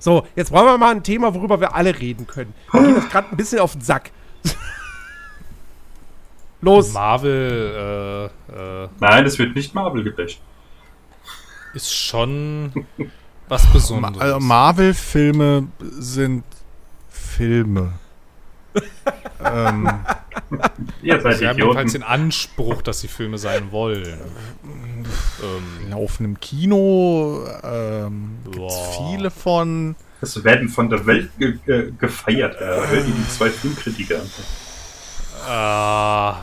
Speaker 1: So, jetzt brauchen wir mal ein Thema, worüber wir alle reden können. Wir gehen [GASPS] das gerade ein bisschen auf den Sack. Los.
Speaker 3: Marvel äh, äh,
Speaker 2: Nein, es wird nicht Marvel gebasht.
Speaker 3: ist schon was Besonderes.
Speaker 4: Also Marvel-Filme sind Filme. Ähm, [LAUGHS]
Speaker 2: Ihr seid
Speaker 3: Sie haben jedenfalls den Anspruch, dass sie Filme sein wollen. ähm,
Speaker 4: laufen im Kino, ähm, gibt's viele von.
Speaker 2: Das werden von der Welt ge ge gefeiert. Äh, hör dir die zwei Filmkritiker
Speaker 3: ah,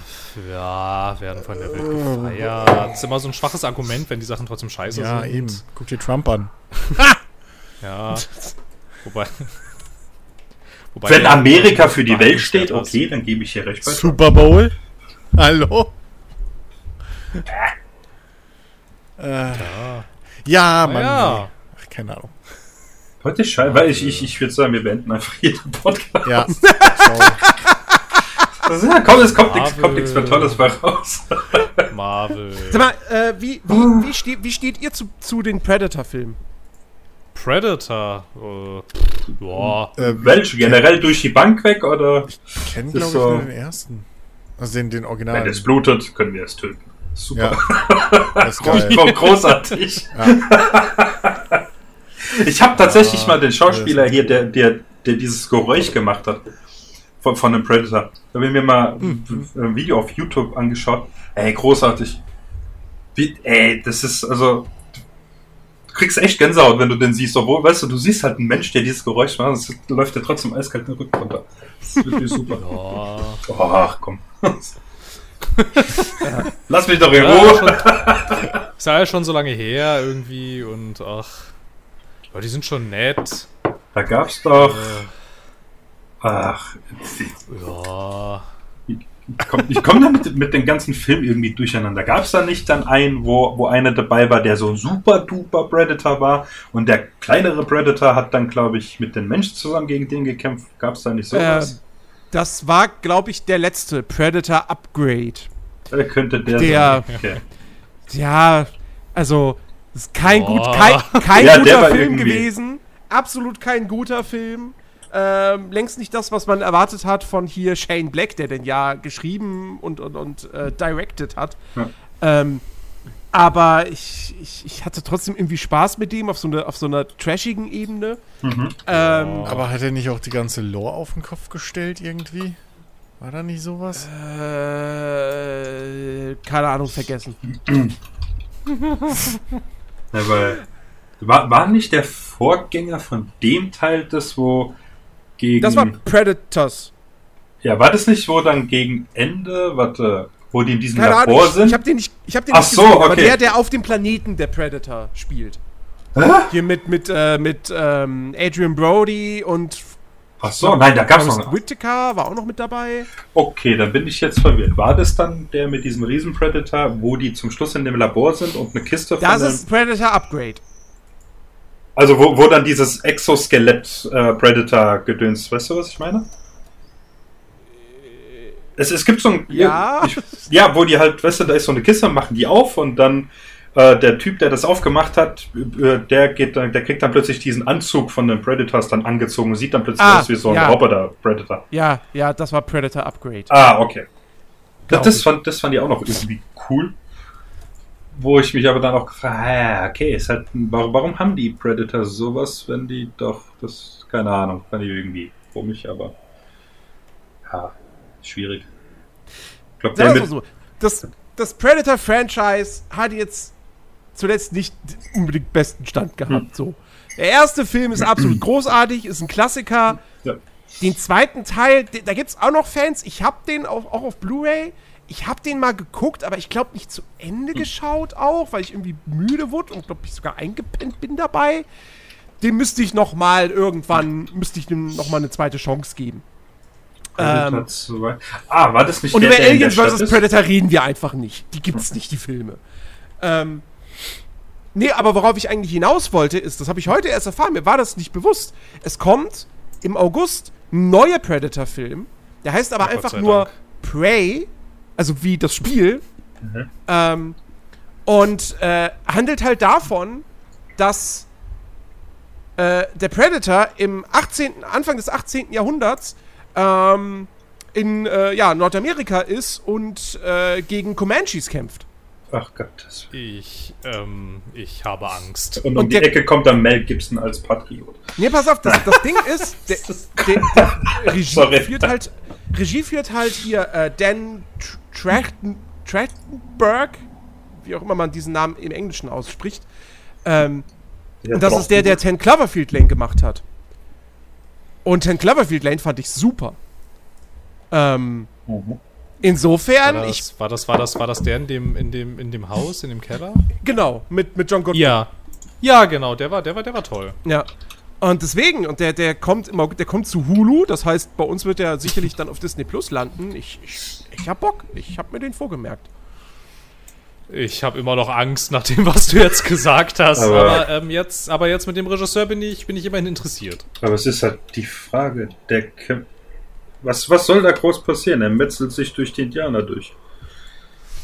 Speaker 3: ja, werden von der Welt gefeiert. Das ist immer so ein schwaches Argument, wenn die Sachen trotzdem scheiße
Speaker 4: Ja,
Speaker 3: sind.
Speaker 4: eben. Guck dir Trump an. [LAUGHS]
Speaker 3: Ja. Wobei. Wobei
Speaker 2: Wenn Amerika für die Welt steht,
Speaker 3: ist.
Speaker 2: okay, dann gebe ich hier recht bei.
Speaker 4: Super Bowl? Hallo? Äh,
Speaker 3: Ja.
Speaker 4: ja, Mann.
Speaker 3: ja.
Speaker 4: Ach, keine Ahnung.
Speaker 2: Heute ist scheiße, weil ich, ich, ich würde sagen, wir beenden einfach jeden Podcast.
Speaker 4: Ja. [LAUGHS]
Speaker 2: Also, ja, komm, es kommt nichts
Speaker 3: Marvel.
Speaker 2: kommt nichts mehr Tolles bei raus.
Speaker 3: Marvel.
Speaker 1: Sag mal, äh, wie, wie, wie, steht, wie steht ihr zu, zu den Predator-Filmen?
Speaker 3: Predator. Äh, ja.
Speaker 4: Äh,
Speaker 2: Welche? Generell durch die Bank weg oder
Speaker 4: kennen,
Speaker 2: Das
Speaker 4: glaube ich,
Speaker 2: so-
Speaker 4: nur den ersten. Also den, den
Speaker 2: wenn
Speaker 4: Original.
Speaker 2: es blutet, können wir es töten. Super.
Speaker 4: Ja. [LAUGHS] Das ist
Speaker 2: Großartig. [LAUGHS] Ich habe tatsächlich mal den Schauspieler hier, der, der, der dieses Geräusch gemacht hat, von, von einem Predator. Da habe ich mir mal ein ein Video auf YouTube angeschaut. Ey, großartig. Wie, ey, das ist, also, kriegst echt Gänsehaut, wenn du den siehst. Obwohl, weißt du, du siehst halt einen Mensch, der dieses Geräusch macht, es läuft dir trotzdem eiskalt den Rücken runter. Das ist wirklich super. [LAUGHS]
Speaker 3: ja.
Speaker 2: Oh, ach, komm. [LAUGHS] Lass mich doch in
Speaker 3: Ja,
Speaker 2: Ruhe.
Speaker 3: schon, [LAUGHS] ist ja schon so lange her irgendwie und ach. Aber die sind schon nett.
Speaker 2: Da gab's doch.
Speaker 3: Äh,
Speaker 2: Ach,
Speaker 3: Ja.
Speaker 2: Ich komme komm da mit, mit den ganzen Filmen irgendwie durcheinander. Gab es da nicht dann einen, wo, wo einer dabei war, der so ein super duper Predator war und der kleinere Predator hat dann, glaube ich, mit den Menschen zusammen gegen den gekämpft? Gab es da nicht sowas?
Speaker 1: Das war, glaube ich, der letzte Predator Upgrade.
Speaker 2: Äh, könnte der,
Speaker 1: der-
Speaker 2: sein. Okay.
Speaker 1: Ja, also, es ist kein, gut, kein, kein
Speaker 2: Ja,
Speaker 1: guter Film gewesen. Absolut kein guter Film. Ähm, längst nicht das, was man erwartet hat von hier Shane Black, der den ja geschrieben und, und, und äh, directed hat.
Speaker 2: Ja.
Speaker 1: Ähm, aber ich, ich, ich hatte trotzdem irgendwie Spaß mit dem auf so, eine, auf so einer trashigen Ebene.
Speaker 2: Mhm.
Speaker 1: Ähm,
Speaker 4: Aber hat er nicht auch die ganze Lore auf den Kopf gestellt irgendwie? War da nicht sowas?
Speaker 1: äh, keine Ahnung, vergessen.
Speaker 2: Ja, weil, war, war nicht der Vorgänger von dem Teil das, wo gegen.
Speaker 1: Das war Predators.
Speaker 2: ja, war das nicht, wo dann gegen Ende, warte, wo die in diesem
Speaker 1: Keine
Speaker 2: Labor
Speaker 1: Ahnung,
Speaker 2: sind?
Speaker 1: ich habe den nicht, ich hab den
Speaker 2: Ach
Speaker 1: nicht
Speaker 2: so,
Speaker 1: gesehen, aber
Speaker 2: okay.
Speaker 1: der, der auf dem Planeten der Predator spielt.
Speaker 2: Hä?
Speaker 1: Hier mit, mit, äh, mit ähm, Adrian Brody und
Speaker 2: Ach so, nein, da gab's
Speaker 1: Forrest
Speaker 2: noch.
Speaker 1: Whitaker war auch noch mit dabei.
Speaker 2: Okay, dann bin ich jetzt verwirrt. War das dann der mit diesem Riesen-Predator, wo die zum Schluss in dem Labor sind und eine Kiste von
Speaker 1: Das ist Predator Upgrade.
Speaker 2: Also wo, wo dann dieses Exoskelett-Predator-Gedöns, weißt du, was ich meine? Es, es gibt so ein...
Speaker 1: Ja.
Speaker 2: Ich, ja, wo die halt, weißt du, da ist so eine Kiste, machen die auf und dann äh, der Typ, der das aufgemacht hat, äh, der geht der kriegt dann plötzlich diesen Anzug von den Predators dann angezogen und sieht dann plötzlich
Speaker 1: Ah,
Speaker 2: aus wie so ein
Speaker 1: ja.
Speaker 2: Roboter-Predator.
Speaker 1: Ja, ja, das war Predator Upgrade.
Speaker 2: Ah, okay. Das, das, fand, das fand ich auch noch irgendwie cool. Wo ich mich aber dann auch gefragt habe, okay, ist halt, warum, warum haben die Predators sowas, wenn die doch, das, keine Ahnung, fand ich irgendwie komisch, aber ja, schwierig. Ich glaube, der mit,
Speaker 1: mal so, das, das Predator-Franchise hat jetzt zuletzt nicht unbedingt besten Stand gehabt.
Speaker 2: Hm.
Speaker 1: So. Der erste Film ist absolut [CLEARS THROAT] großartig, ist ein Klassiker.
Speaker 2: ja,
Speaker 1: Den zweiten Teil, da gibt es auch noch Fans. Ich habe den auch, auch auf Blu-ray. Ich habe den mal geguckt, aber ich glaube nicht zu Ende geschaut auch, weil ich irgendwie müde wurde und glaube ich sogar eingepennt bin dabei. Dem müsste ich noch mal irgendwann, müsste ich dem noch mal eine zweite Chance geben. Ähm,
Speaker 2: 2. Ah, war das nicht
Speaker 1: und
Speaker 2: der,
Speaker 1: über Aliens vs. Predator reden wir einfach nicht. Die gibt's nicht, die Filme. Ähm, nee, aber worauf ich eigentlich hinaus wollte, ist, das habe ich heute erst erfahren, mir war das nicht bewusst. Es kommt im August ein neuer Predator-Film. Der heißt aber
Speaker 3: Oh,
Speaker 1: einfach nur. Prey, also wie das Spiel.
Speaker 2: Mhm.
Speaker 1: Ähm, und äh, handelt halt davon, dass äh, der Predator im 18., Anfang des 18. Jahrhunderts ähm, in äh, ja, Nordamerika ist und äh, gegen Comanches kämpft.
Speaker 2: Ach Gott. Das
Speaker 3: Ich, ähm, ich habe Angst.
Speaker 2: und um
Speaker 1: Und
Speaker 2: die
Speaker 1: der-
Speaker 2: Ecke kommt dann Mel Gibson als Patriot.
Speaker 1: Nee, pass auf, das, das Ding ist, [LAUGHS] der, der, [LAUGHS] der Regie,
Speaker 2: Sorry.
Speaker 1: führt halt, Regie führt halt hier äh, Dan Tr- Trachten, Trachtenberg, wie auch immer man diesen Namen im Englischen ausspricht. Ähm, und das ist der, der 10 Cloverfield Lane gemacht hat. Und 10 Cloverfield Lane fand ich super. Ähm,
Speaker 2: Mhm.
Speaker 1: insofern,
Speaker 3: War
Speaker 1: ich,
Speaker 3: das, war das, war das, war das der in dem, in dem, in dem Haus, in dem Keller?
Speaker 1: genau, mit, mit John Goodman.
Speaker 3: Ja. Ja, genau, der war, der war, der war toll.
Speaker 1: Ja. Und deswegen, und der, der kommt immer, der kommt zu Hulu, das heißt, bei uns wird er sicherlich dann auf Disney Plus landen. Ich, ich, ich hab Bock, ich hab mir den vorgemerkt.
Speaker 3: Ich habe immer noch Angst nach dem, was du jetzt gesagt hast.
Speaker 2: Aber-
Speaker 3: Aber, ähm, jetzt, aber jetzt mit dem Regisseur bin ich, bin ich immerhin interessiert.
Speaker 2: Aber es ist halt die Frage, der was, was soll da groß passieren? Er metzelt sich durch die Indianer durch.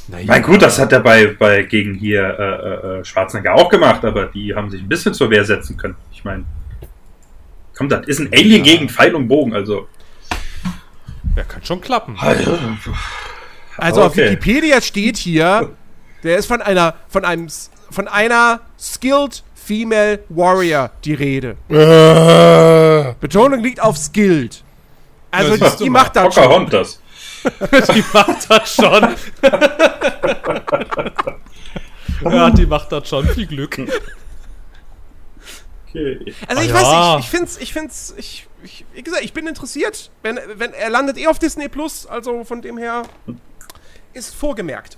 Speaker 3: Naja,
Speaker 2: Mein gut, das hat er bei, bei gegen hier äh, äh, äh, Schwarzenegger auch gemacht, aber die haben sich ein bisschen zur Wehr setzen können. Ich meine, kommt, das ist ein Alien gegen Pfeil und Bogen, also.
Speaker 3: Ja, kann schon klappen.
Speaker 1: Also auf
Speaker 2: Okay.
Speaker 1: Wikipedia steht hier, der ist von einer, von einem, von einer skilled female warrior die Rede.
Speaker 4: Äh,
Speaker 1: Betonung liegt auf skilled. Also
Speaker 3: Ja,
Speaker 1: die, die
Speaker 3: mal.
Speaker 1: macht das schon. [LAUGHS]
Speaker 3: Die macht das schon. [LAUGHS] ja, die macht das schon. Viel Glück. [LAUGHS]
Speaker 2: Okay.
Speaker 1: Also ich
Speaker 3: Ah,
Speaker 1: weiß
Speaker 3: ja.
Speaker 1: nicht, ich find's, ich find's, ich, ich, wie gesagt, ich bin interessiert. Wenn, wenn er landet eh auf Disney Plus, also von dem her ist vorgemerkt.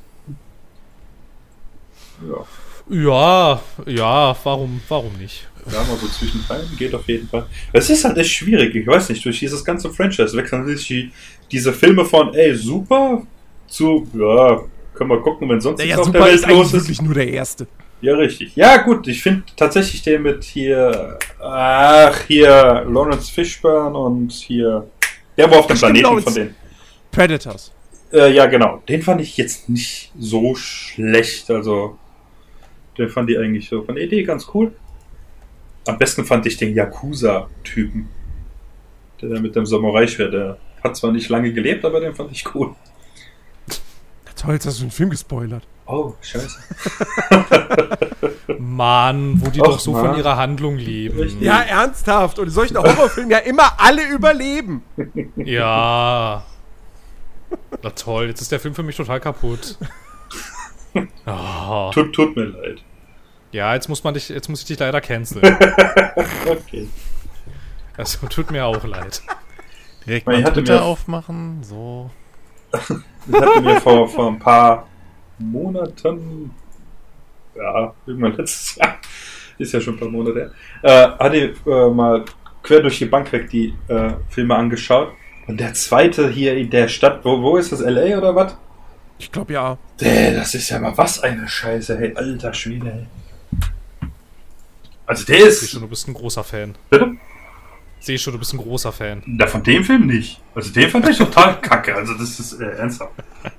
Speaker 2: Ja.
Speaker 3: Ja, ja, warum, warum nicht?
Speaker 2: Ja, mal so zwischendrin geht auf jeden Fall. Es ist halt echt schwierig, ich weiß nicht, durch dieses ganze Franchise wechseln sich die, diese Filme von, ey, super, zu, ja, können wir gucken, wenn sonst
Speaker 1: Naja,
Speaker 2: nichts auf
Speaker 1: super
Speaker 2: der
Speaker 1: ist
Speaker 2: Welt los
Speaker 1: eigentlich
Speaker 2: ist.
Speaker 1: wirklich nur der erste.
Speaker 2: Ja, richtig. Ja, gut, ich finde tatsächlich den mit hier, ach, hier, Lawrence Fishburne und hier, der war auf dem Planeten
Speaker 1: Lawrence.
Speaker 2: von denen.
Speaker 1: Predators.
Speaker 2: Äh, ja, genau. Den fand ich jetzt nicht so schlecht. Also, den fand ich eigentlich so von der Idee ganz cool. Am besten fand ich den Yakuza-Typen. Der mit dem Samurai-Schwert, der hat zwar nicht lange gelebt, aber den fand ich cool.
Speaker 1: Toll, jetzt hast du den Film gespoilert.
Speaker 2: Oh, scheiße. [LAUGHS]
Speaker 3: Mann, wo die
Speaker 2: Och,
Speaker 3: doch so von
Speaker 2: Mann.
Speaker 3: ihrer Handlung leben.
Speaker 1: Ja, ernsthaft. Und in solchen Horrorfilmen ja immer alle überleben.
Speaker 3: Ja. Na toll, jetzt ist der Film für mich total kaputt. Oh. [LAUGHS]
Speaker 2: Tut, tut mir leid.
Speaker 3: Ja, jetzt muss man dich, jetzt muss ich dich leider canceln. [LAUGHS]
Speaker 2: Okay.
Speaker 3: Also tut mir auch leid.
Speaker 4: Direkt mal Twitter aufmachen. So.
Speaker 2: Ich hatte mir vor, vor ein paar Monaten, ja, irgendwann letztes Jahr, ist ja schon ein paar Monate her, äh, hatte äh, mal quer durch die Bank weg die äh, Filme angeschaut. Und der zweite hier in der Stadt, wo, wo ist das, L.A. oder was?
Speaker 1: Ich glaube ja.
Speaker 2: Däh, das ist ja mal was eine Scheiße, hey, alter Schwede, hey. Also der ist,
Speaker 3: du bist ein großer Fan.
Speaker 2: bitte?
Speaker 3: Sehe schon, du bist ein großer Fan.
Speaker 2: Da von dem Film nicht. Also den fand ich total kacke. Also das ist äh, ernsthaft.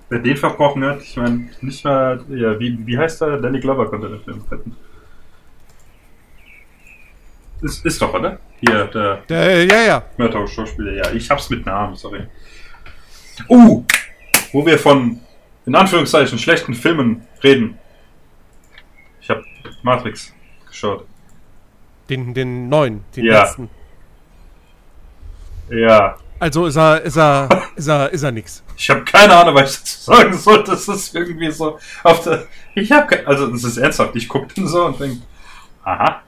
Speaker 2: Wer den verbrochen hat, ich meine, nicht mal, ja, wie, wie heißt er? Danny Glover konnte den Film retten. Ist, ist doch, oder? Hier, der
Speaker 1: Der, ja, ja.
Speaker 2: Mörder-Schauspieler. Ja, ich hab's mit Namen, sorry. Uh, wo wir von, in Anführungszeichen, schlechten Filmen reden. Ich hab Matrix geschaut.
Speaker 1: Den, den neuen, den
Speaker 2: Ja.
Speaker 1: letzten.
Speaker 2: Ja,
Speaker 1: Also ist er, ist er, ist er, ist er nix.
Speaker 2: Ich habe keine Ahnung, was ich dazu sagen soll. Das ist irgendwie so auf der. Ich habe. Also, das ist ernsthaft. Ich gucke den so und denke, aha,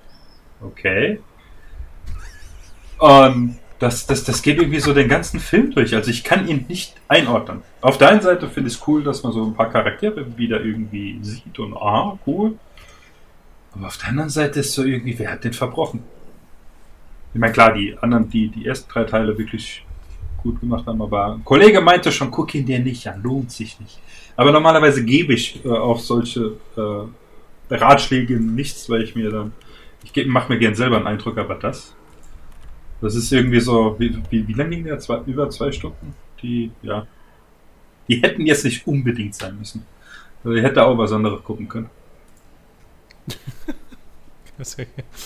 Speaker 2: okay. Und das, das, das geht irgendwie so den ganzen Film durch. Also, ich kann ihn nicht einordnen. Auf der einen Seite finde ich es cool, dass man so ein paar Charaktere wieder irgendwie sieht und aha, cool. Aber auf der anderen Seite ist so irgendwie, wer hat den verbrochen? Ich meine, klar, die anderen, die, die ersten drei Teile wirklich gut gemacht haben, aber ein Kollege meinte schon, guck ihn dir nicht an, lohnt sich nicht. Aber normalerweise gebe ich äh, auf solche äh, Ratschläge nichts, weil ich mir dann, ich mache mir gern selber einen Eindruck, aber das, das ist irgendwie so, wie, wie, wie lange ging der? Zwei, über zwei Stunden? Die, ja, die hätten jetzt nicht unbedingt sein müssen. Also ich hätte auch was anderes gucken können. [LAUGHS]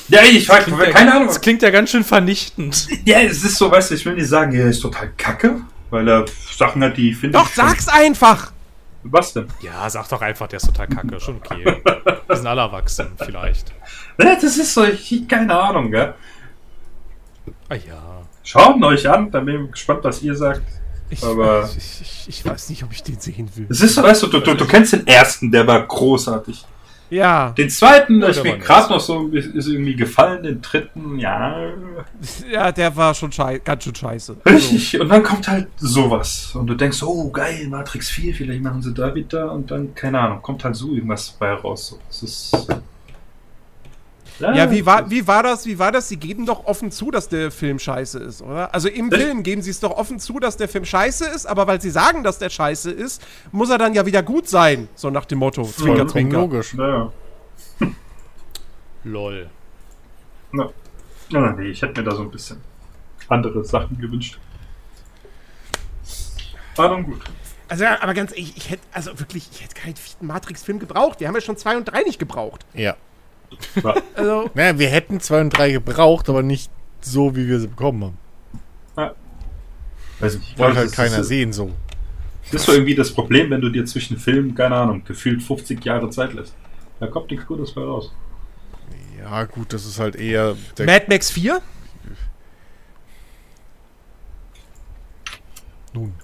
Speaker 2: Ja, ich frage,
Speaker 3: klingt, ja,
Speaker 2: keine Ahnung.
Speaker 3: das klingt ja ganz schön vernichtend. [LAUGHS]
Speaker 2: Ja, es ist so, weißt du, ich will nicht sagen, er ist total kacke, weil er Sachen hat, die finde
Speaker 1: Doch,
Speaker 2: ich. schon-
Speaker 1: sag's einfach!
Speaker 2: Was denn?
Speaker 3: Ja, sag doch einfach, der ist total kacke. Schon okay. Wir sind alle erwachsen, vielleicht.
Speaker 2: Ja, das ist so, ich, keine Ahnung, gell?
Speaker 3: Ah ja.
Speaker 2: Schaut ihn euch an, dann bin ich gespannt, was ihr sagt.
Speaker 1: Ich,
Speaker 2: Aber-
Speaker 1: ich, ich, ich weiß nicht, ob ich den sehen will.
Speaker 2: Es ist so, weißt du, du, du, du kennst den ersten, der war großartig.
Speaker 1: Ja,
Speaker 2: Den zweiten,
Speaker 3: der
Speaker 2: mir gerade noch so ist irgendwie gefallen, den dritten, ja. [LAUGHS]
Speaker 1: ja, der war schon schei ganz schön scheiße.
Speaker 2: Richtig. Und dann kommt halt sowas. Und du denkst, oh geil, Matrix 4, vielleicht machen sie da wieder und dann, keine Ahnung, kommt halt so irgendwas bei raus. So, Es ist.
Speaker 1: Ja, wie war, wie war das? Wie war das? Sie geben doch offen zu, dass der Film scheiße ist, oder? Also im? Film geben sie es doch offen zu, dass der Film scheiße ist, aber weil sie sagen, dass der scheiße ist, muss er dann ja wieder gut sein. So nach dem Motto. Zwinker, zwinker.
Speaker 4: logisch.
Speaker 2: Ja.
Speaker 3: Lol.
Speaker 2: Ja. ja, nee, ich hätte mir da so ein bisschen andere Sachen gewünscht. War dann gut.
Speaker 1: Also, ja, aber ganz ehrlich, ich hätte, also wirklich, ich hätte keinen vierten Matrix-Film gebraucht. Die haben ja schon zwei und drei nicht gebraucht.
Speaker 4: Ja.
Speaker 1: Also, [LAUGHS]
Speaker 4: Naja, wir hätten zwei und drei gebraucht, aber nicht so, wie wir sie bekommen haben.
Speaker 2: weiß nicht.
Speaker 4: Wollte
Speaker 2: Das
Speaker 4: halt keiner
Speaker 2: ist-
Speaker 4: sehen so.
Speaker 2: Das ist so irgendwie das Problem, wenn du dir zwischen Filmen, keine Ahnung, gefühlt 50 Jahre Zeit lässt. Da kommt nichts Gutes bei raus.
Speaker 4: Ja, gut, das ist halt eher. Der,
Speaker 1: Mad Max 4?
Speaker 4: nun,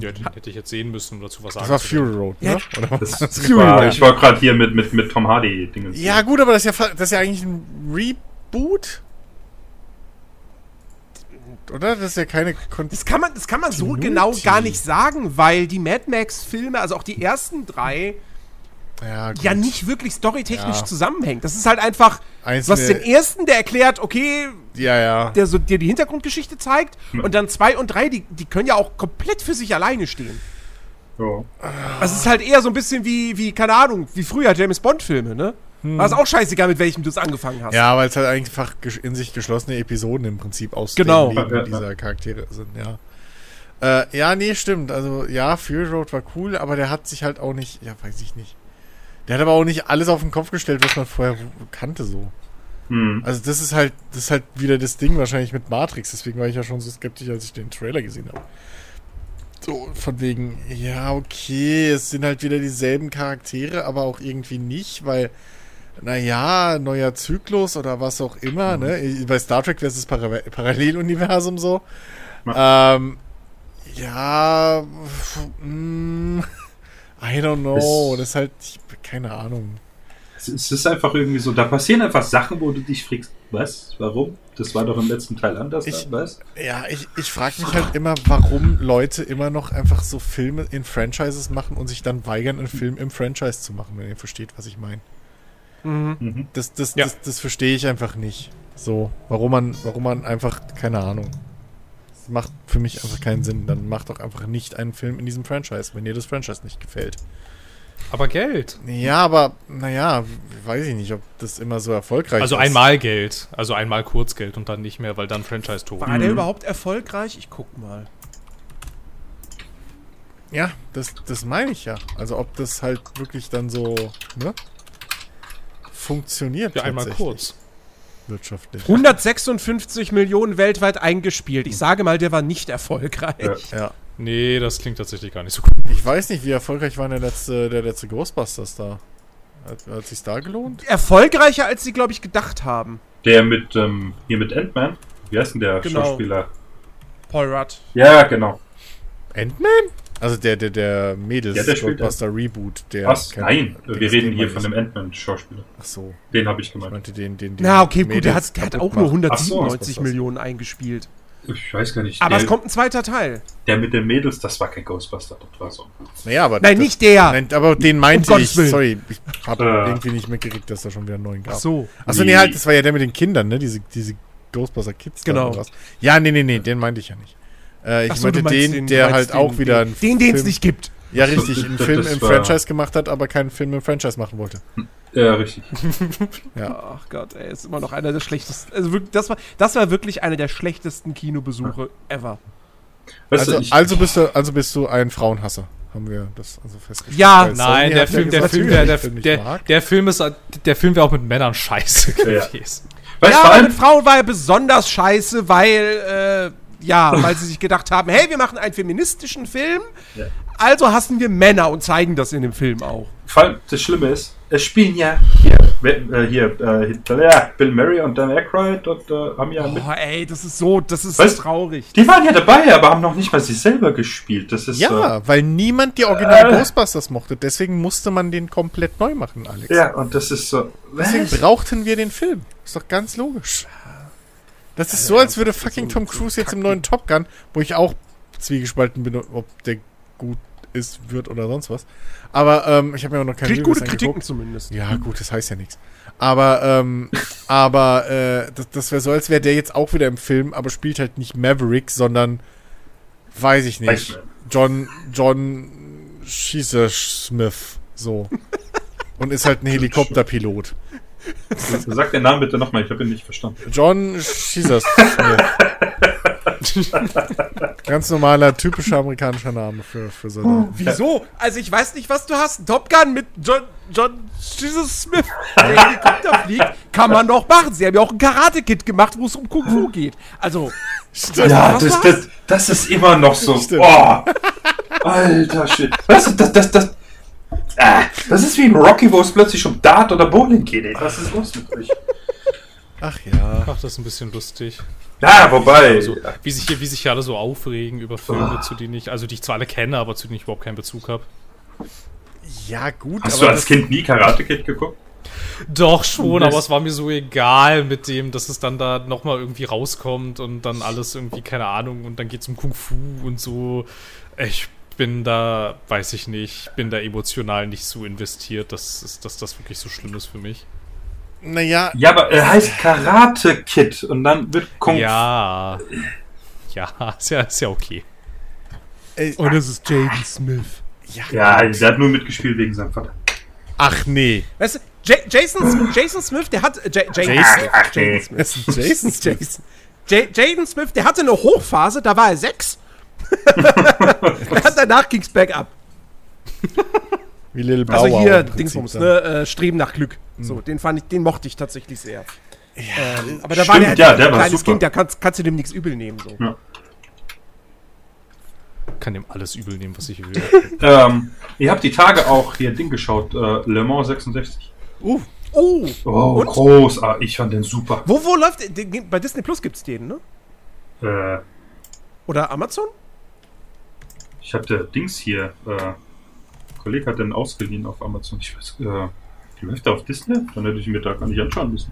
Speaker 3: Ja, den hätte ich jetzt sehen müssen, um dazu was sagen
Speaker 4: das war
Speaker 3: zu.
Speaker 4: Fury Road,
Speaker 1: Ja.
Speaker 4: ne? Oder was?
Speaker 2: Das, das
Speaker 1: Fury
Speaker 2: war,
Speaker 1: Road.
Speaker 2: ich war gerade hier mit, mit, mit Tom Hardy Dingen.
Speaker 4: Ja, gut, aber das ist ja, das ist ja eigentlich ein Reboot. Oder? Das ist ja keine. Kon
Speaker 1: Das kann man, das kann man so
Speaker 4: Continuity.
Speaker 1: genau gar nicht sagen, weil die Mad Max-Filme, also auch die ersten drei,
Speaker 4: Ja,
Speaker 1: ja nicht wirklich storytechnisch
Speaker 4: Ja.
Speaker 1: zusammenhängt. Das ist halt einfach,
Speaker 4: Einzelne-
Speaker 1: hast den ersten, der erkerklärt, okay,
Speaker 4: Ja, ja.
Speaker 1: der so dir die Hintergrundgeschichte zeigt und dann zwei und drei, die, die können ja auch komplett für sich alleine stehen. Also es ist halt eher so ein bisschen wie, wie keine Ahnung, wie früher James Bond-Filme, ne? War es auch scheißegal, mit welchem du es angefangen hast.
Speaker 4: Hm. Ja, weil es halt einfach in sich geschlossene Episoden im Prinzip aus
Speaker 1: Genau.
Speaker 4: dem Leben dieser Charaktere sind, ja. Äh, ja, nee, stimmt. Also, ja, Fury Road war cool, aber der hat sich halt auch nicht, ja, weiß ich nicht. Der hat aber auch nicht alles auf den Kopf gestellt, was man vorher kannte, so.
Speaker 2: Hm.
Speaker 4: Also, das ist halt, das ist halt wieder das Ding wahrscheinlich mit Matrix. Deswegen war ich ja schon so skeptisch, als ich den Trailer gesehen habe. So, von wegen, ja, okay, es sind halt wieder dieselben Charaktere, aber auch irgendwie nicht, weil, naja, neuer Zyklus oder was auch immer, ne? Bei Star Trek wäre es das Para Paralleluniversum so. Ähm, ja, pf, mm, [LAUGHS] I don't know.
Speaker 2: Es-
Speaker 4: Das ist halt, ich, keine Ahnung.
Speaker 2: Es, es ist einfach irgendwie so, da passieren einfach Sachen, wo du dich fragst, was, warum? Das war doch im letzten Teil anders,
Speaker 4: Ich-
Speaker 2: was?
Speaker 4: Ja, ich, ich frage mich halt immer, warum Leute immer noch einfach so Filme in Franchises machen und sich dann weigern, einen Film im Franchise zu machen, wenn ihr versteht, was ich meine.
Speaker 1: Mhm.
Speaker 2: Mhm.
Speaker 4: Das, das,
Speaker 3: Ja.
Speaker 4: das, das verstehe ich einfach nicht. So, warum man, warum man einfach, keine Ahnung. Das macht für mich einfach keinen Sinn. Dann macht doch einfach nicht einen Film in diesem Franchise, wenn dir das Franchise nicht gefällt.
Speaker 3: Aber Geld.
Speaker 4: Ja, aber, naja, weiß ich nicht, ob das immer so erfolgreich
Speaker 3: Also
Speaker 4: ist.
Speaker 3: einmal Geld. Also einmal Kurzgeld und dann nicht mehr, weil dann Franchise tot.
Speaker 1: War der überhaupt erfolgreich? Ich guck mal.
Speaker 4: Ja, das, das meine ich ja. Also ob das halt wirklich dann so, ne? Funktioniert
Speaker 3: Ja, einmal kurz.
Speaker 4: Wirtschaftlich.
Speaker 1: 156 Millionen weltweit eingespielt. Ich sage mal, der war nicht erfolgreich.
Speaker 2: Ja.
Speaker 4: Ja.
Speaker 3: Nee, das klingt tatsächlich gar nicht so gut.
Speaker 4: Ich weiß nicht, wie erfolgreich war der letzte, der letzte Ghostbusters da. Hat, hat sich's da gelohnt?
Speaker 1: Erfolgreicher, als sie, glaube ich, gedacht haben.
Speaker 2: Der mit, ähm, hier mit Ant-Man, wie heißt denn der
Speaker 1: Genau.
Speaker 2: Schauspieler?
Speaker 1: Paul Rudd.
Speaker 2: Ja, genau.
Speaker 4: Ant-Man? Also der, der, der Mädels
Speaker 2: Ja, der spielt
Speaker 4: Ghostbuster Reboot. Der
Speaker 2: Was?
Speaker 4: kein-
Speaker 2: Nein,
Speaker 4: den-
Speaker 2: wir reden
Speaker 4: den
Speaker 2: hier von
Speaker 4: ich.
Speaker 2: dem Ant-Man-Schauspieler.
Speaker 4: Ach so.
Speaker 2: Den habe ich
Speaker 4: Ich
Speaker 2: gemeint.
Speaker 4: meinte den, den, den
Speaker 1: Na, okay, gut, der
Speaker 4: Mädels
Speaker 1: hat, der hat auch nur
Speaker 4: macht.
Speaker 2: Ach so,
Speaker 1: 197
Speaker 4: was-
Speaker 1: Millionen eingespielt.
Speaker 2: Ich weiß gar nicht.
Speaker 1: Aber
Speaker 2: der,
Speaker 1: es kommt ein zweiter Teil.
Speaker 2: der mit den Mädels, das war kein Ghostbuster, das war so.
Speaker 4: Naja, aber
Speaker 1: Nein,
Speaker 4: das-
Speaker 1: nicht der.
Speaker 4: Nein, aber den meinte
Speaker 1: Um
Speaker 4: ich.
Speaker 1: Willen.
Speaker 4: Sorry, ich habe
Speaker 2: Äh.
Speaker 4: irgendwie nicht mitgekriegt, dass da schon wieder einen neuen gab.
Speaker 1: Ach so.
Speaker 4: Achso, nee,
Speaker 2: Nee.
Speaker 4: halt, das war ja der mit den Kindern, ne? Diese, diese Ghostbuster Kids. da
Speaker 1: Genau.
Speaker 4: Ja, nee, nee, nee, den meinte ich ja nicht. Äh, ich
Speaker 1: so,
Speaker 4: meinte den,
Speaker 1: den-
Speaker 4: der halt
Speaker 1: meinst
Speaker 4: auch
Speaker 1: den-
Speaker 4: wieder
Speaker 1: den-
Speaker 4: einen
Speaker 1: Den, den es
Speaker 4: Film-
Speaker 1: nicht gibt.
Speaker 4: Ja, richtig, einen [LAUGHS] Film im Franchise gemacht hat, aber keinen Film im Franchise machen wollte.
Speaker 2: Ja, richtig. [LAUGHS]
Speaker 4: Ja.
Speaker 1: Ach Gott, ey, ist immer noch einer der schlechtesten. Also wirklich, das war, das war wirklich einer der schlechtesten Kinobesuche ever.
Speaker 2: Weißt
Speaker 4: Also, also, bist du, also bist du ein Frauenhasser, haben wir das also festgestellt.
Speaker 1: Ja,
Speaker 4: Weil
Speaker 3: Nein, der
Speaker 4: hat ja
Speaker 3: Film, der
Speaker 4: gesagt,
Speaker 3: Film, der,
Speaker 4: er
Speaker 3: der,
Speaker 4: den Film nicht
Speaker 3: der,
Speaker 4: mag.
Speaker 3: der Film ist, der Film wäre auch mit Männern scheiße
Speaker 2: Ja.
Speaker 3: gewesen.
Speaker 1: ja,
Speaker 2: allem,
Speaker 1: mit Frauen war er besonders scheiße, weil, äh, ja, weil sie sich gedacht haben, hey, wir machen einen feministischen Film,
Speaker 2: Ja.
Speaker 1: also hassen wir Männer und zeigen das in dem Film auch.
Speaker 2: vor allem das Schlimme ist, es spielen ja hier, äh, hier äh, ja, Bill Murray und Dan Aykroyd und äh, haben ja mit.
Speaker 1: Boah, ey, das ist so, das ist
Speaker 2: Was?
Speaker 1: so traurig.
Speaker 2: Die waren ja dabei, aber haben noch nicht mal sie selber gespielt. Das ist
Speaker 4: Ja, weil niemand die Original
Speaker 2: Äh.
Speaker 4: Ghostbusters mochte. Deswegen musste man den komplett neu machen, Alex.
Speaker 2: Ja, und das ist so.
Speaker 4: Deswegen
Speaker 2: Was?
Speaker 4: brauchten wir den Film. Ist doch ganz logisch. Das ist so, als würde fucking Tom Cruise jetzt im neuen Top Gun, wo ich auch zwiegespalten bin, ob der gut ist, wird oder sonst was. Aber ähm, ich habe mir auch noch keine
Speaker 1: Kriegt gute Kritiken
Speaker 4: angeguckt.
Speaker 1: zumindest.
Speaker 4: Ja, gut, das heißt ja nichts. Aber, ähm, [LAUGHS] aber äh, das, das wäre so, als wäre der jetzt auch wieder im Film, aber spielt halt nicht Maverick, sondern weiß ich nicht. John, John Schießer Smith. So. [LAUGHS] Und ist halt ein Helikopterpilot. [LAUGHS]
Speaker 2: Sag den Namen bitte nochmal, ich habe ihn nicht verstanden.
Speaker 4: John Smith. [LAUGHS] Ganz normaler, typischer amerikanischer Name für, für Soldaten.
Speaker 1: Wieso? Also ich weiß nicht, was du hast. Top Gun mit John, John Jesus Smith, der Helikopter fliegt, kann man doch machen. Sie haben ja auch ein Karate-Kid gemacht, wo es um Kung Fu geht. Also,
Speaker 2: Ja,
Speaker 1: was
Speaker 2: das, das, das ist immer noch so.
Speaker 4: Stimmt.
Speaker 2: Oh, alter Shit. Weißt du, das, das, das, ah, das ist wie ein Rocky, wo es plötzlich um Dart oder Bowling geht. Ey. Was ist los mit euch?
Speaker 4: Ach ja.
Speaker 3: Ach, das ist ein bisschen lustig.
Speaker 2: Ja, wobei.
Speaker 3: Also, wie sich hier, wie sich hier alle so aufregen über Filme, zu denen ich, also die ich zwar alle kenne, aber zu denen ich überhaupt keinen Bezug habe.
Speaker 4: Ja, gut.
Speaker 2: Hast
Speaker 4: aber
Speaker 2: du als Kind nie Karate Kid geguckt?
Speaker 3: Doch schon, aber es war mir so egal mit dem, dass es dann da nochmal irgendwie rauskommt und dann alles irgendwie, keine Ahnung, und dann geht's um Kung Fu und so. Ich bin da, weiß ich nicht, bin da emotional nicht so investiert, dass, ist, dass das wirklich so schlimm ist für mich.
Speaker 4: Naja,
Speaker 2: Ja, aber er heißt Karate Kid und dann wird Kung
Speaker 3: Ja. Ja, ist ja, ist ja okay.
Speaker 4: äh,
Speaker 1: Und es ist Jaden Smith.
Speaker 2: Ja, der hat nur mitgespielt wegen seinem Vater.
Speaker 4: ach nee.
Speaker 1: Weißt du, J Jason, Jason Smith, der hat. J Jaden
Speaker 4: Jason?
Speaker 1: Smith,
Speaker 2: Ach, nee.
Speaker 1: Jaden Smith. [LAUGHS]
Speaker 4: Jason.
Speaker 1: Jason. J Jaden Smith, der hatte eine Hochphase, da war er sechs. [LAUGHS] Danach ging's bergab.
Speaker 4: Wie Lil Bauer.
Speaker 1: Also hier, Dingsbums, ne, äh, Streben nach Glück. So, den fand ich, den mochte ich tatsächlich sehr. ähm, aber da
Speaker 2: stimmt,
Speaker 1: war der halt
Speaker 2: ja,
Speaker 1: ein
Speaker 2: der war
Speaker 1: kleines
Speaker 2: super.
Speaker 1: Kind, da kannst, kannst du dem nichts übel nehmen. So.
Speaker 2: Ja.
Speaker 3: Kann dem alles übel nehmen, was ich will. [LAUGHS]
Speaker 2: Ähm, ihr habt die Tage auch hier Ding geschaut, äh, Le Mans 66.
Speaker 4: Uh,
Speaker 1: Oh,
Speaker 2: Oh,
Speaker 1: Und?
Speaker 2: großartig. Ich fand den super.
Speaker 1: wo, wo läuft, den- bei Disney Plus gibt's den, ne?
Speaker 2: Äh,
Speaker 1: Oder Amazon?
Speaker 2: Ich hatte Dings hier. Äh, Kollege hat den ausgeliehen auf Amazon. Ich weiß, äh, läuft der auf Disney? Dann hätte ich mir da gar nicht anschauen müssen.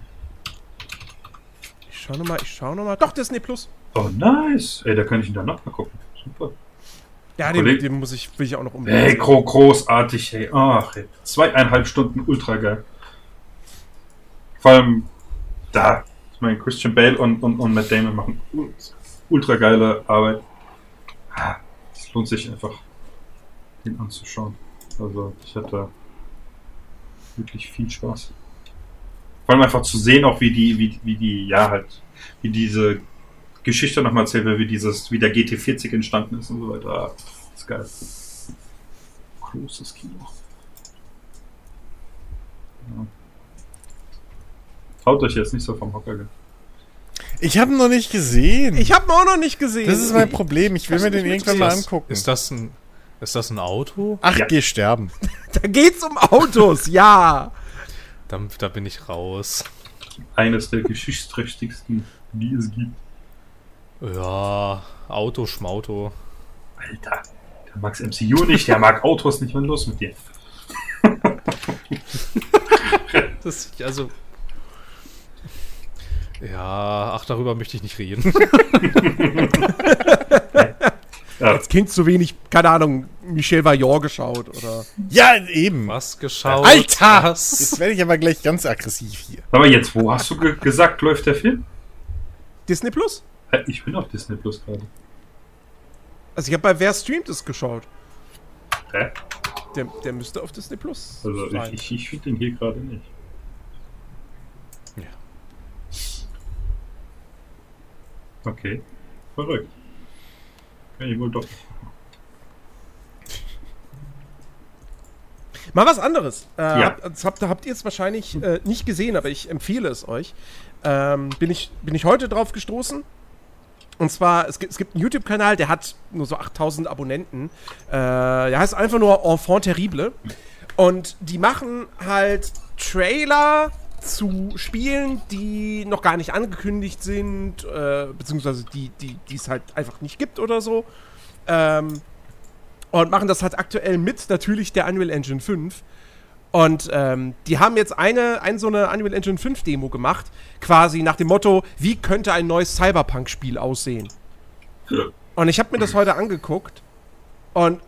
Speaker 1: Ich schau nochmal, ich schau nochmal. Doch, Disney Plus.
Speaker 2: Oh, nice. Ey, da kann ich ihn danach mal gucken. Super.
Speaker 1: Ja, den,
Speaker 2: Kollege-
Speaker 1: den muss ich, will ich auch noch unbedingt.
Speaker 2: Ey, gro großartig, ey. Ach, ey. Zweieinhalb Stunden ultra geil. Vor allem da. Ich meine, Christian Bale und, und, und Matt Damon machen ul- ultra geile Arbeit. Lohnt sich einfach, den anzuschauen. Also, ich hatte wirklich viel Spaß. Vor allem einfach zu sehen, auch wie die, wie, wie die, ja, halt, wie diese Geschichte nochmal erzählt wird, wie dieses, wie der GT40 entstanden ist und so weiter. Das ist geil. Großes Kino. Ja. Haut euch jetzt nicht so vom Hocker. gell?
Speaker 4: Ich habe ihn noch nicht gesehen.
Speaker 1: Ich habe ihn auch noch nicht gesehen.
Speaker 4: das ist mein Problem. Ich will mir den irgendwann mal
Speaker 3: Ist das-
Speaker 4: angucken.
Speaker 3: Ist das ein, ist das ein Auto?
Speaker 4: Ach,
Speaker 2: Ja.
Speaker 4: geh sterben. [LAUGHS]
Speaker 1: Da geht's um Autos, [LAUGHS] ja.
Speaker 3: Da, da bin ich raus.
Speaker 2: Eines der geschichtsträchtigsten, die es gibt.
Speaker 3: Ja, Auto, Schmauto.
Speaker 2: Alter, der mag's MCU nicht, der mag Autos nicht. Was ist los mit dir? [LAUGHS]
Speaker 3: Das, also. Ja, ach, darüber möchte ich nicht reden. [LAUGHS]
Speaker 2: Ja,
Speaker 1: Als Kind zu wenig, keine Ahnung, Michel Vaillant geschaut oder.
Speaker 4: Ja, eben.
Speaker 3: Was geschaut?
Speaker 4: Alter!
Speaker 3: Was?
Speaker 4: Jetzt werde ich aber gleich ganz aggressiv hier.
Speaker 2: aber jetzt, wo hast du ge gesagt, läuft der Film?
Speaker 1: Disney Plus?
Speaker 2: Hä, Ich bin auf Disney Plus gerade.
Speaker 1: Also ich habe bei Wer streamt es geschaut.
Speaker 2: Hä?
Speaker 1: Der, der müsste auf Disney Plus
Speaker 2: Also
Speaker 1: sein.
Speaker 2: ich, ich, ich finde den hier gerade nicht. Okay. Verrückt. Kann ich wohl doch.
Speaker 1: Mal was anderes. Äh,
Speaker 2: Ja.
Speaker 1: habt, das habt, habt ihr es wahrscheinlich äh, nicht gesehen, aber ich empfehle es euch. Ähm, bin, ich, bin ich heute drauf gestoßen. Und zwar, es gibt, es gibt einen YouTube-Kanal, der hat nur so 8000 Abonnenten. Äh, der heißt einfach nur Enfant Terrible. Und die machen halt Trailer zu Spielen, die noch gar nicht angekündigt sind, äh, beziehungsweise die die die es halt einfach nicht gibt oder so. Ähm, und machen das halt aktuell mit natürlich der Unreal Engine 5. Und ähm, die haben jetzt eine, eine so eine Unreal Engine 5 Demo gemacht, quasi nach dem Motto, wie könnte ein neues Cyberpunk-Spiel aussehen? Und ich habe mir das heute angeguckt und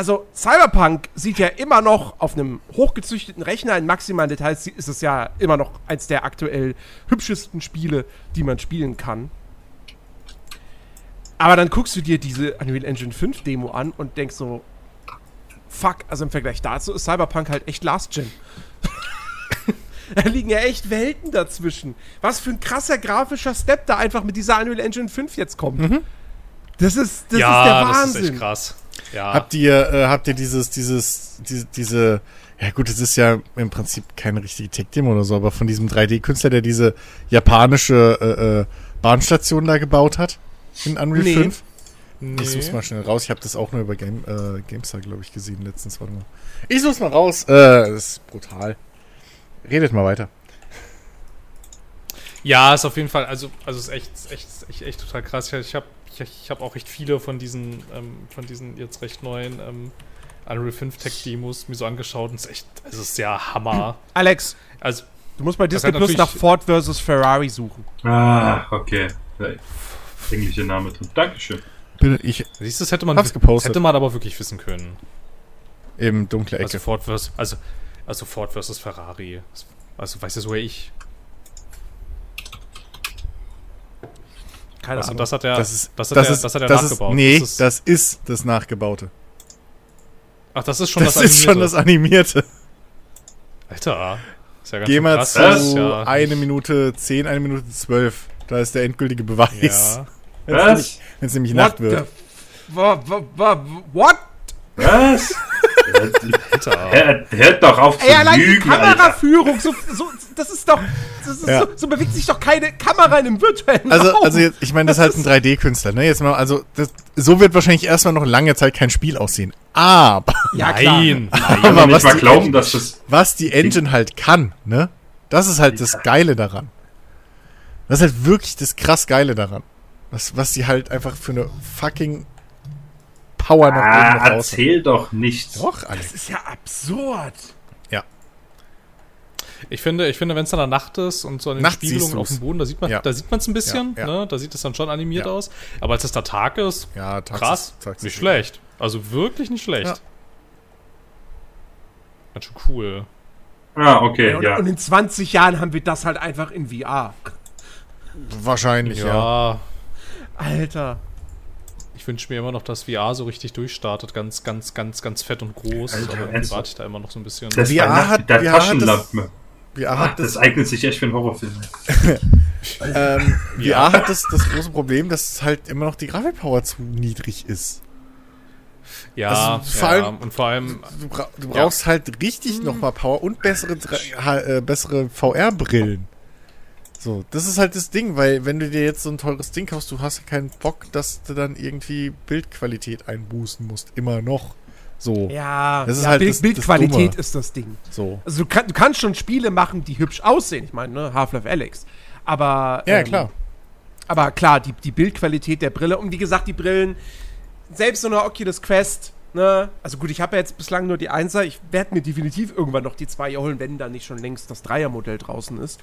Speaker 1: also Cyberpunk sieht ja immer noch auf einem hochgezüchteten Rechner in maximalen Details ist es ja immer noch eins der aktuell hübschesten Spiele, die man spielen kann. Aber dann guckst du dir diese Unreal Engine 5 Demo an und denkst so, fuck, also im Vergleich dazu ist Cyberpunk halt echt Last Gen. [LAUGHS] da liegen ja echt Welten dazwischen. Was für ein krasser grafischer Step da einfach mit dieser Unreal Engine 5 jetzt kommt. Das ist, das
Speaker 3: ja,
Speaker 1: ist der
Speaker 3: das
Speaker 1: Wahnsinn.
Speaker 3: ist echt krass. Ja.
Speaker 4: Habt ihr, äh, habt ihr dieses, dieses, diese, diese, ja gut, es ist ja im Prinzip keine richtige Tech-Demo oder so, aber von diesem 3D-Künstler, der diese japanische äh, äh, Bahnstation da gebaut hat in Unreal
Speaker 1: Nee.
Speaker 4: 5.
Speaker 3: nee.
Speaker 4: Ich such's mal schnell raus. Ich habe das auch nur über Game, äh, GameStar, glaube ich, gesehen letztens. Warte mal. Ich such's mal raus. Äh, das ist brutal. Redet mal weiter.
Speaker 3: Ja, ist auf jeden Fall, also, also ist echt, echt, echt, echt total krass. Ich habe ich, ich hab auch recht viele von diesen, ähm, von diesen jetzt recht neuen ähm, Unreal 5 Tech-Demos mir so angeschaut und es ist echt, es ist ja Hammer. [CLEARS THROAT]
Speaker 1: Alex,
Speaker 3: Also,
Speaker 1: du musst bei Disney Plus nach Ford versus Ferrari suchen.
Speaker 2: Ah, okay. Englische Name drin. Dankeschön.
Speaker 4: Ich
Speaker 3: Siehst du, das hätte man,
Speaker 4: Hab's gepostet.
Speaker 3: hätte man aber wirklich wissen können.
Speaker 4: im dunkle
Speaker 3: Also
Speaker 4: Ecke.
Speaker 3: Ford versus, also, also Ford versus Ferrari. Also weiß ja sogar ich.
Speaker 1: Keine
Speaker 3: Also
Speaker 1: Ahnung.
Speaker 3: das hat er,
Speaker 4: das ist,
Speaker 3: das hat
Speaker 4: das
Speaker 3: er,
Speaker 4: ist,
Speaker 3: das hat er
Speaker 4: das ist,
Speaker 3: nachgebaut.
Speaker 4: nee,
Speaker 3: das ist,
Speaker 4: das ist das Nachgebaute.
Speaker 3: ach, das ist schon
Speaker 4: Das,
Speaker 3: das,
Speaker 4: ist schon das
Speaker 3: Animierte.
Speaker 4: Animierte.
Speaker 3: Alter, ist ja ganz
Speaker 4: Geh mal
Speaker 3: krass.
Speaker 4: zu
Speaker 3: Das ja,
Speaker 4: eine Minute 10, eine Minute 12. Da ist der endgültige Beweis.
Speaker 3: ja.
Speaker 4: Wenn es
Speaker 2: Was?
Speaker 4: nämlich, wenn's nämlich Nacht
Speaker 1: What
Speaker 4: wird.
Speaker 1: What?
Speaker 2: Was? [LAUGHS] Hört, hört doch auf zu
Speaker 1: Ey, allein die
Speaker 2: lügen, Alter.
Speaker 1: Kameraführung, so, so, das ist doch, das ist
Speaker 4: Ja.
Speaker 1: so, so bewegt sich doch keine Kamera in einem virtuellen
Speaker 4: Also,
Speaker 1: Raum.
Speaker 4: also jetzt, ich meine, das ist halt ein 3D-Künstler, ne? Jetzt mal, also das, so wird wahrscheinlich erstmal noch lange Zeit kein Spiel aussehen. Aber
Speaker 1: ja, klar.
Speaker 3: Nein,
Speaker 2: Ich kann [LAUGHS]
Speaker 4: Aber was
Speaker 2: mal
Speaker 4: die
Speaker 2: glauben,
Speaker 4: Engine-
Speaker 2: dass das.
Speaker 4: was die Engine halt kann, ne? Das ist halt das Geile daran. Das ist halt wirklich das krass Geile daran. Was, was sie halt einfach für eine fucking Power noch
Speaker 2: Ah,
Speaker 4: oben
Speaker 2: erzähl doch nicht.
Speaker 4: Doch,
Speaker 1: Das
Speaker 4: Alex.
Speaker 1: ist ja absurd.
Speaker 3: Ich finde, ich finde, wenn es dann Nacht ist und so an den
Speaker 4: Nachts
Speaker 3: Spiegelungen auf dem Boden, da sieht man,
Speaker 4: Ja.
Speaker 3: da sieht man es ein bisschen,
Speaker 4: Ja, ja.
Speaker 3: Ne? da sieht es dann schon animiert
Speaker 4: Ja.
Speaker 3: aus. Aber als es da Tag ist,
Speaker 4: Ja, tags
Speaker 3: krass,
Speaker 4: ist- tags
Speaker 3: nicht
Speaker 4: ist-
Speaker 3: schlecht. Also wirklich nicht schlecht.
Speaker 4: Ja.
Speaker 3: Ganz schön cool.
Speaker 2: Ah, okay,
Speaker 1: und,
Speaker 2: ja.
Speaker 1: und in 20 Jahren haben wir das halt einfach in VR.
Speaker 4: Wahrscheinlich, ja.
Speaker 3: Ja,
Speaker 1: Alter.
Speaker 3: Ich wünsche mir immer noch, dass VR so richtig durchstartet, ganz, ganz, ganz, ganz fett und groß.
Speaker 2: Alter,
Speaker 3: aber irgendwie
Speaker 2: ernsthaft?
Speaker 3: warte ich da immer noch so ein bisschen.
Speaker 2: Das
Speaker 4: VR hat-
Speaker 2: der
Speaker 4: VR hat
Speaker 2: Taschenlampe.
Speaker 4: VR
Speaker 2: Ah,
Speaker 4: hat
Speaker 2: das
Speaker 4: das,
Speaker 2: eignet sich echt für einen Horrorfilm. [LAUGHS]
Speaker 4: ähm,
Speaker 3: Ja.
Speaker 4: VR hat das, das große Problem, dass halt immer noch die Grafikpower zu niedrig ist.
Speaker 3: ja,
Speaker 4: also vor
Speaker 3: ja,
Speaker 4: allem-
Speaker 3: und vor allem,
Speaker 4: Du, du brauchst halt richtig nochmal Power und bessere, äh, bessere VR-Brillen. So, das ist halt das Ding, weil wenn du dir jetzt so ein teures Ding kaufst, du hast ja keinen Bock, dass du dann irgendwie Bildqualität einbußen musst. Immer noch. So,
Speaker 1: Ja,
Speaker 4: Das ist
Speaker 1: ja
Speaker 4: halt
Speaker 1: Bild,
Speaker 4: das- das
Speaker 1: Bildqualität
Speaker 4: Dumme.
Speaker 1: ist das Ding.
Speaker 4: so.
Speaker 1: Also du, kann, du kannst schon Spiele machen, die hübsch aussehen. Ich meine, ne, Half-Life Alex. Aber
Speaker 4: Ja,
Speaker 1: ähm,
Speaker 4: klar.
Speaker 1: Aber klar, die, die Bildqualität der Brille und wie gesagt, die Brillen, selbst so eine Oculus Quest, ne, also gut, ich habe ja jetzt bislang nur die Einser, ich werde mir definitiv irgendwann noch die zwei holen, wenn da nicht schon längst das Dreiermodell draußen ist.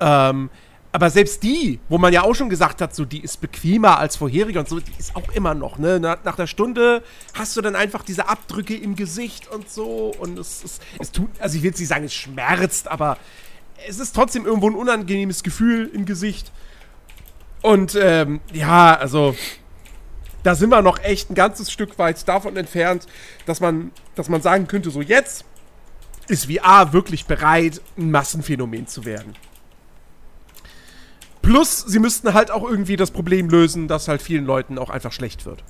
Speaker 1: Ähm, aber selbst die, wo man ja auch schon gesagt hat, so die ist bequemer als vorherige und so, die ist auch immer noch, ne? Nach, nach der Stunde hast du dann einfach diese Abdrücke im Gesicht und so und es, es, es tut, also ich will jetzt nicht sagen, es schmerzt, aber es ist trotzdem irgendwo ein unangenehmes Gefühl im Gesicht. Und ähm, ja, also da sind wir noch echt ein ganzes Stück weit davon entfernt, dass man, dass man sagen könnte, so jetzt ist VR wirklich bereit, ein Massenphänomen zu werden. Plus, sie müssten halt auch irgendwie das Problem lösen, dass halt vielen Leuten auch einfach schlecht wird.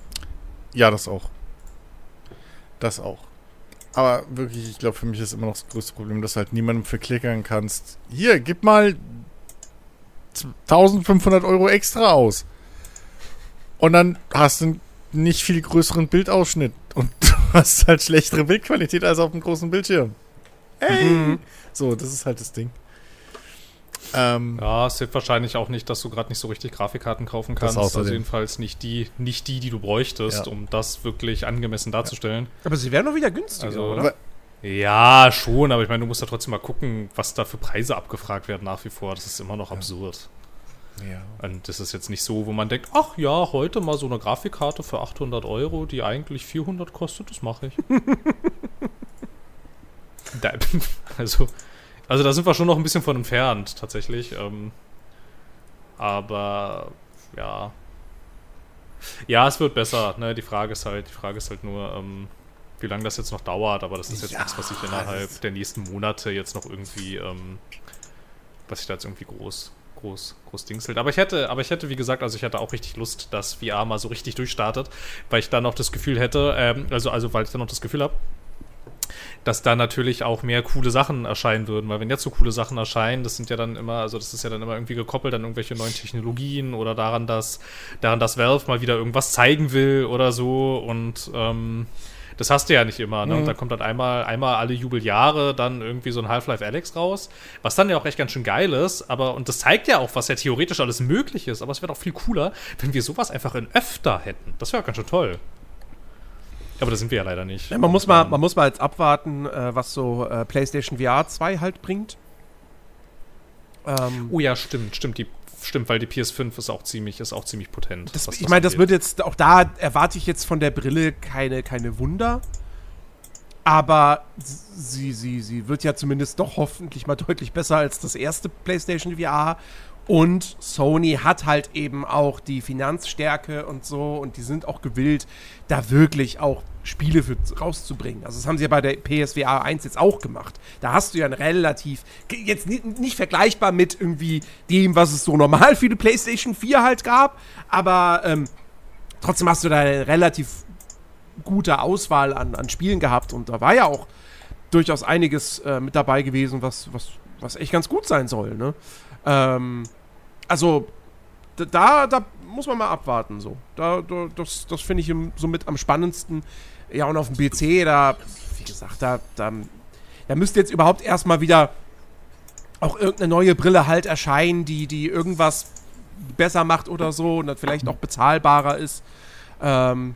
Speaker 4: Ja, das auch. Das auch. Aber wirklich, ich glaube, für mich ist immer noch das größte Problem, dass du halt niemandem verklickern kannst. Hier, gib mal 1500 Euro extra aus. Und dann hast du einen nicht viel größeren Bildausschnitt. Und [LAUGHS] du hast halt schlechtere Bildqualität als auf dem großen Bildschirm. Hey!
Speaker 1: Mhm.
Speaker 4: So, das ist halt das Ding. Ähm,
Speaker 3: ja, es hilft wahrscheinlich auch nicht, dass du gerade nicht so richtig Grafikkarten kaufen
Speaker 4: Das
Speaker 3: kannst.
Speaker 4: außerdem.
Speaker 3: Also jedenfalls nicht die, nicht die, die du bräuchtest,
Speaker 4: Ja.
Speaker 3: um das wirklich angemessen darzustellen.
Speaker 1: Aber sie werden doch wieder günstiger,
Speaker 3: Also,
Speaker 1: oder?
Speaker 3: Ja, schon, aber ich meine, du musst ja trotzdem mal gucken, was da für Preise abgefragt werden nach wie vor. Das ist immer noch absurd.
Speaker 4: ja.
Speaker 3: Und das ist jetzt nicht so, wo man denkt, ach ja, heute mal so eine Grafikkarte für 800 Euro, die eigentlich 400 kostet, das mache ich. [LAUGHS] da, [LAUGHS] also, also da sind wir schon noch ein bisschen von entfernt, tatsächlich. Ähm, aber ja. Ja, es wird besser. Ne? Die Frage ist halt, die Frage ist halt nur, ähm, wie lange das jetzt noch dauert, aber das ist jetzt
Speaker 4: Ja,
Speaker 3: nichts, was ich innerhalb der nächsten Monate jetzt noch irgendwie, ähm, was ich da jetzt irgendwie groß, groß, groß dingselt. Aber ich hätte, aber ich hätte, wie gesagt, also ich hätte auch richtig Lust, dass VR mal so richtig durchstartet, weil ich dann noch das Gefühl hätte, ähm, also, also weil ich dann noch das Gefühl habe, dass da natürlich auch mehr coole Sachen erscheinen würden, weil wenn jetzt so coole Sachen erscheinen, das sind ja dann immer, also das ist ja dann immer irgendwie gekoppelt an irgendwelche neuen Technologien oder daran, dass daran, dass Valve mal wieder irgendwas zeigen will oder so und ähm, das hast du ja nicht immer, ne? Und
Speaker 4: Mhm.
Speaker 3: da kommt dann einmal, einmal alle Jubeljahre dann irgendwie so ein Half-Life Alex raus, was dann ja auch echt ganz schön geil ist, aber, und das zeigt ja auch, was ja theoretisch alles möglich ist, aber es wäre doch viel cooler, wenn wir sowas einfach in öfter hätten. Das wäre ganz schön toll. Aber da sind wir ja leider nicht.
Speaker 1: Ja, man, muss mal, man muss mal jetzt abwarten, äh, was so äh, PlayStation VR 2 halt bringt. Ähm,
Speaker 3: Oh ja, stimmt, stimmt. Die stimmt, weil die PS5 ist auch ziemlich, ist auch ziemlich potent.
Speaker 1: Das, ich meine, das wird jetzt, auch da erwarte ich jetzt von der Brille keine, keine Wunder. Aber sie, sie, sie wird ja zumindest doch hoffentlich mal [LAUGHS] deutlich besser als das erste PlayStation VR. Und Sony hat halt eben auch die Finanzstärke und so. Und die sind auch gewillt, da wirklich auch Spiele für rauszubringen. Also das haben sie ja bei der PSVR 1 jetzt auch gemacht. Da hast du ja ein relativ, jetzt nicht, nicht vergleichbar mit irgendwie dem, was es so normal für die PlayStation 4 halt gab. Aber ähm, trotzdem hast du da eine relativ gute Auswahl an, an Spielen gehabt und da war ja auch durchaus einiges äh, mit dabei gewesen, was, was, was echt ganz gut sein soll. Ne? Ähm, also da, da muss man mal abwarten. So. Da, da, das das finde ich im- somit am spannendsten. Ja, und auf dem PC, da, wie gesagt, da, da, da müsste jetzt überhaupt erstmal wieder auch irgendeine neue Brille halt erscheinen, die, die irgendwas besser macht oder so und das vielleicht auch bezahlbarer ist. Ähm,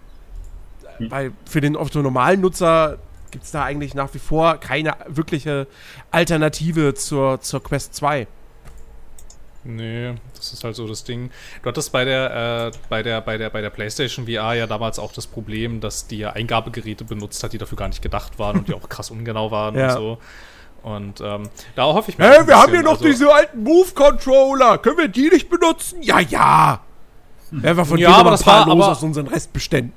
Speaker 1: weil für den normalen Nutzer gibt es da eigentlich nach wie vor keine wirkliche Alternative zur, zur Quest 2.
Speaker 3: Nee, das ist halt so das Ding. Du hattest bei der, äh, bei der, bei der, bei der PlayStation VR ja damals auch das Problem, dass die Eingabegeräte benutzt hat, die dafür gar nicht gedacht waren und die auch krass ungenau waren
Speaker 1: Ja.
Speaker 3: und so. Und ähm, da hoffe ich mir.
Speaker 1: Hey, wir haben
Speaker 3: bisschen,
Speaker 1: hier noch
Speaker 3: also-
Speaker 1: diese alten Move-Controller. Können wir die nicht benutzen? Ja, ja. Werden wir von
Speaker 3: Ja,
Speaker 1: denen
Speaker 3: aber
Speaker 1: ein paar
Speaker 3: war-
Speaker 1: los aus unseren Restbeständen.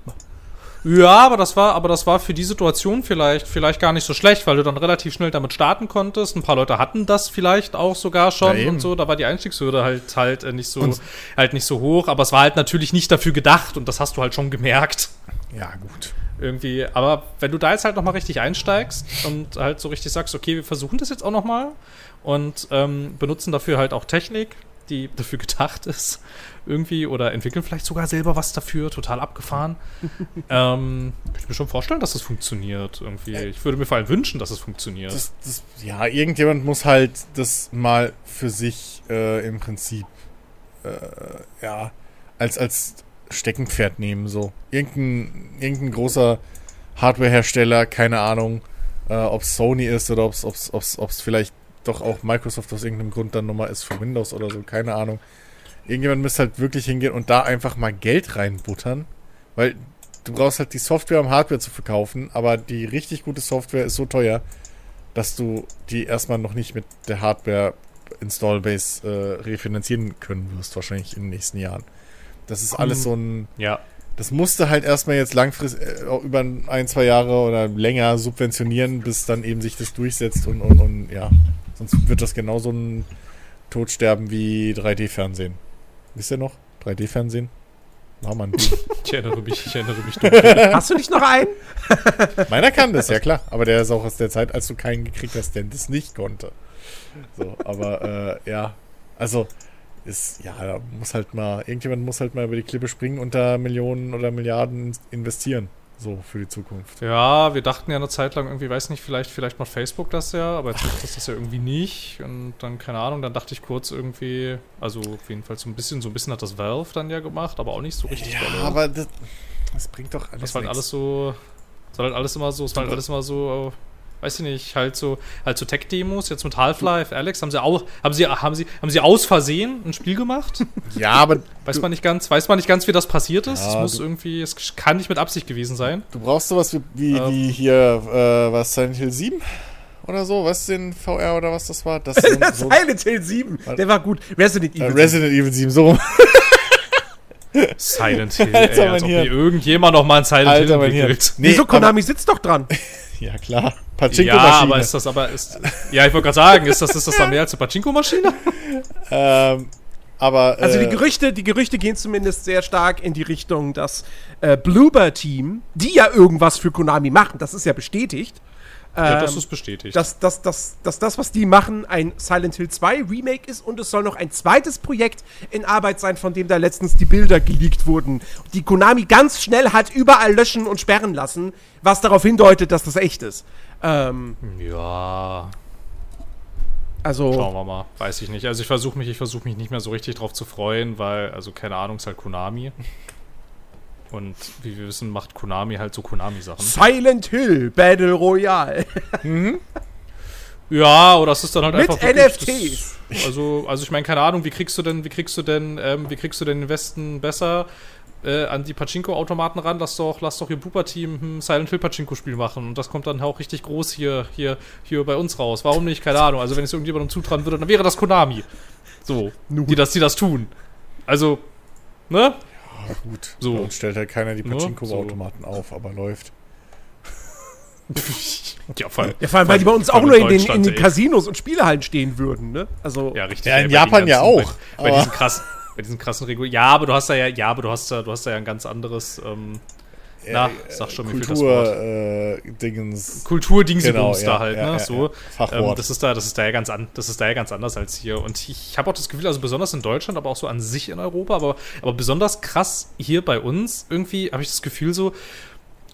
Speaker 3: Ja, aber das war, aber das war für die Situation vielleicht, vielleicht gar nicht so schlecht, weil du dann relativ schnell damit starten konntest. Ein paar Leute hatten das vielleicht auch sogar schon
Speaker 4: Ja,
Speaker 3: und so. Da war die Einstiegshürde halt halt äh, nicht so halt nicht so hoch, aber es war halt natürlich nicht dafür gedacht und das hast du halt schon gemerkt
Speaker 4: Ja, gut.
Speaker 3: irgendwie. Aber wenn du da jetzt halt noch mal richtig einsteigst und halt so richtig sagst, okay, wir versuchen das jetzt auch noch mal und ähm, benutzen dafür halt auch Technik, die dafür gedacht ist irgendwie oder entwickeln vielleicht sogar selber was dafür, total abgefahren. [LAUGHS] ähm, kann ich mir schon vorstellen, dass es funktioniert irgendwie. Ich würde mir vor allem wünschen, dass es funktioniert.
Speaker 4: Das, das, ja, irgendjemand muss halt das mal für sich äh, im Prinzip äh, ja, als, als Steckenpferd nehmen. So. Irgendein, irgendein großer Hardwarehersteller, keine Ahnung, äh, ob es Sony ist oder ob es vielleicht doch auch Microsoft aus irgendeinem Grund dann nochmal ist für Windows oder so, keine Ahnung. Irgendjemand müsste halt wirklich hingehen und da einfach mal Geld reinbuttern, weil du brauchst halt die Software, um Hardware zu verkaufen, aber die richtig gute Software ist so teuer, dass du die erstmal noch nicht mit der Hardware Installbase äh, refinanzieren können wirst, wahrscheinlich in den nächsten Jahren. Das ist alles so ein.
Speaker 3: ja.
Speaker 4: Das musste halt erstmal jetzt langfristig äh, auch über ein, zwei Jahre oder länger subventionieren, bis dann eben sich das durchsetzt und, und, und ja. Sonst wird das genauso ein Todsterben wie 3D-Fernsehen. Wisst ihr noch? 3D-Fernsehen? War man. [LAUGHS]
Speaker 3: Ich erinnere mich, ich erinnere mich dunkel.
Speaker 1: Hast du nicht noch einen? [LAUGHS]
Speaker 4: Meiner kann das, ja klar. Aber der ist auch aus der Zeit, als du keinen gekriegt hast, der das nicht konnte. So, aber äh, ja, also ist, ja, da muss halt mal, irgendjemand muss halt mal über die Klippe springen und da Millionen oder Milliarden investieren. So für die Zukunft.
Speaker 3: Ja, wir dachten ja eine Zeit lang irgendwie, weiß nicht, vielleicht, vielleicht macht Facebook das ja, aber jetzt macht das das ja irgendwie nicht. Und dann, keine Ahnung, dann dachte ich kurz irgendwie, also auf jeden Fall so ein bisschen, so ein bisschen hat das Valve dann ja gemacht, aber auch nicht so richtig
Speaker 4: Ja, aber das, das bringt doch alles
Speaker 3: Das war halt alles so, das war halt alles immer so, es war halt alles immer so, weiß ich nicht, halt so, halt so Tech-Demos, jetzt mit Half-Life, Alex, haben sie auch, haben sie, haben sie, haben sie aus Versehen ein Spiel gemacht? [LAUGHS]
Speaker 4: Ja, aber
Speaker 3: Weiß man nicht ganz, weiß man nicht ganz, wie das passiert ist.
Speaker 4: Ja,
Speaker 3: es muss irgendwie, es kann nicht mit Absicht gewesen sein.
Speaker 4: du brauchst sowas wie, wie,
Speaker 3: Ähm.
Speaker 4: wie hier, äh, was, Silent Hill 7? Oder so, was denn VR oder was das war? Das [LAUGHS] so,
Speaker 1: Silent Hill 7. Der war gut. Resident
Speaker 4: äh,
Speaker 1: Evil. 7.
Speaker 4: Resident Evil 7, so rum.
Speaker 3: Silent Hill,
Speaker 4: Alter,
Speaker 3: ey, als ob hier irgendjemand noch mal ein Silent
Speaker 4: Alter,
Speaker 3: Hill entwickelt.
Speaker 1: Wieso
Speaker 4: aber-
Speaker 1: Konami sitzt doch dran? [LAUGHS]
Speaker 4: Ja, klar.
Speaker 3: Ja,
Speaker 4: Pachinko-Maschine.
Speaker 3: aber ist das aber, ist, ja, ich wollte gerade sagen, ist das, ist das dann mehr als eine Pachinko-Maschine? [LAUGHS]
Speaker 4: ähm, aber,
Speaker 1: Also die
Speaker 4: äh,
Speaker 1: Gerüchte, die Gerüchte gehen zumindest sehr stark in die Richtung, dass äh, Bloober Team, die ja irgendwas für Konami machen, das ist ja bestätigt,
Speaker 3: Ja, das
Speaker 1: ähm,
Speaker 3: ist bestätigt.
Speaker 1: dass, dass, dass, dass das, was die machen, ein Silent Hill 2 Remake ist und es soll noch ein zweites Projekt in Arbeit sein, von dem da letztens die Bilder geleakt wurden, die Konami ganz schnell hat überall löschen und sperren lassen, was darauf hindeutet, dass das echt ist. Ähm,
Speaker 3: ja,
Speaker 1: also,
Speaker 3: schauen wir mal. Weiß ich nicht. Also ich versuche mich, ich versuche mich nicht mehr so richtig drauf zu freuen, weil, also keine Ahnung, ist halt Konami. Und wie wir wissen, macht Konami halt so Konami-Sachen.
Speaker 1: Silent Hill Battle Royale.
Speaker 3: Ja, oder es ist dann halt
Speaker 1: Mit
Speaker 3: einfach wirklich
Speaker 1: NFTs.
Speaker 3: Also, also ich meine, keine Ahnung, wie kriegst du denn, wie kriegst du denn, ähm, wie kriegst du denn den Westen besser äh, an die Pachinko-Automaten ran? Lass doch, lass doch ihr Blooper-Team ein Silent Hill Pachinko-Spiel machen und das kommt dann auch richtig groß hier, hier, hier bei uns raus. Warum nicht? Keine Ahnung. Also wenn es irgendjemandem zutrauen würde, dann wäre das Konami. So, die das, die das tun. Also, ne?
Speaker 4: Ah, gut.
Speaker 3: So.
Speaker 4: Bei uns stellt halt keiner die
Speaker 3: Ne?
Speaker 4: Pachinko-Automaten auf, aber läuft. [LAUGHS]
Speaker 3: Ja, vor allem,
Speaker 1: Ja, vor allem, weil die bei uns auch nur in den, in den. Casinos und Spielehallen stehen würden, ne? Also,
Speaker 3: Ja, richtig.
Speaker 4: Ja, in
Speaker 3: ey, bei
Speaker 4: Japan
Speaker 3: den
Speaker 4: ja
Speaker 3: ganzen-
Speaker 4: auch,
Speaker 3: Bei, bei diesen krassen, bei diesen krassen Regularien. Ja, aber du hast da ja, ja, aber du hast da, du hast da ja ein ganz anderes, ähm, na, sag schon, mir fehlt das Wort.
Speaker 4: Kultur-Dingens.
Speaker 3: Kulturdingsbums
Speaker 4: Genau, ja,
Speaker 3: da halt, ne? so. Ähm, das ist da, das ist da ja ganz an, das ist da ja ganz anders als hier. Und ich, ich habe auch das Gefühl, also besonders in Deutschland, aber auch so an sich in Europa, aber, aber besonders krass hier bei uns irgendwie habe ich das Gefühl so.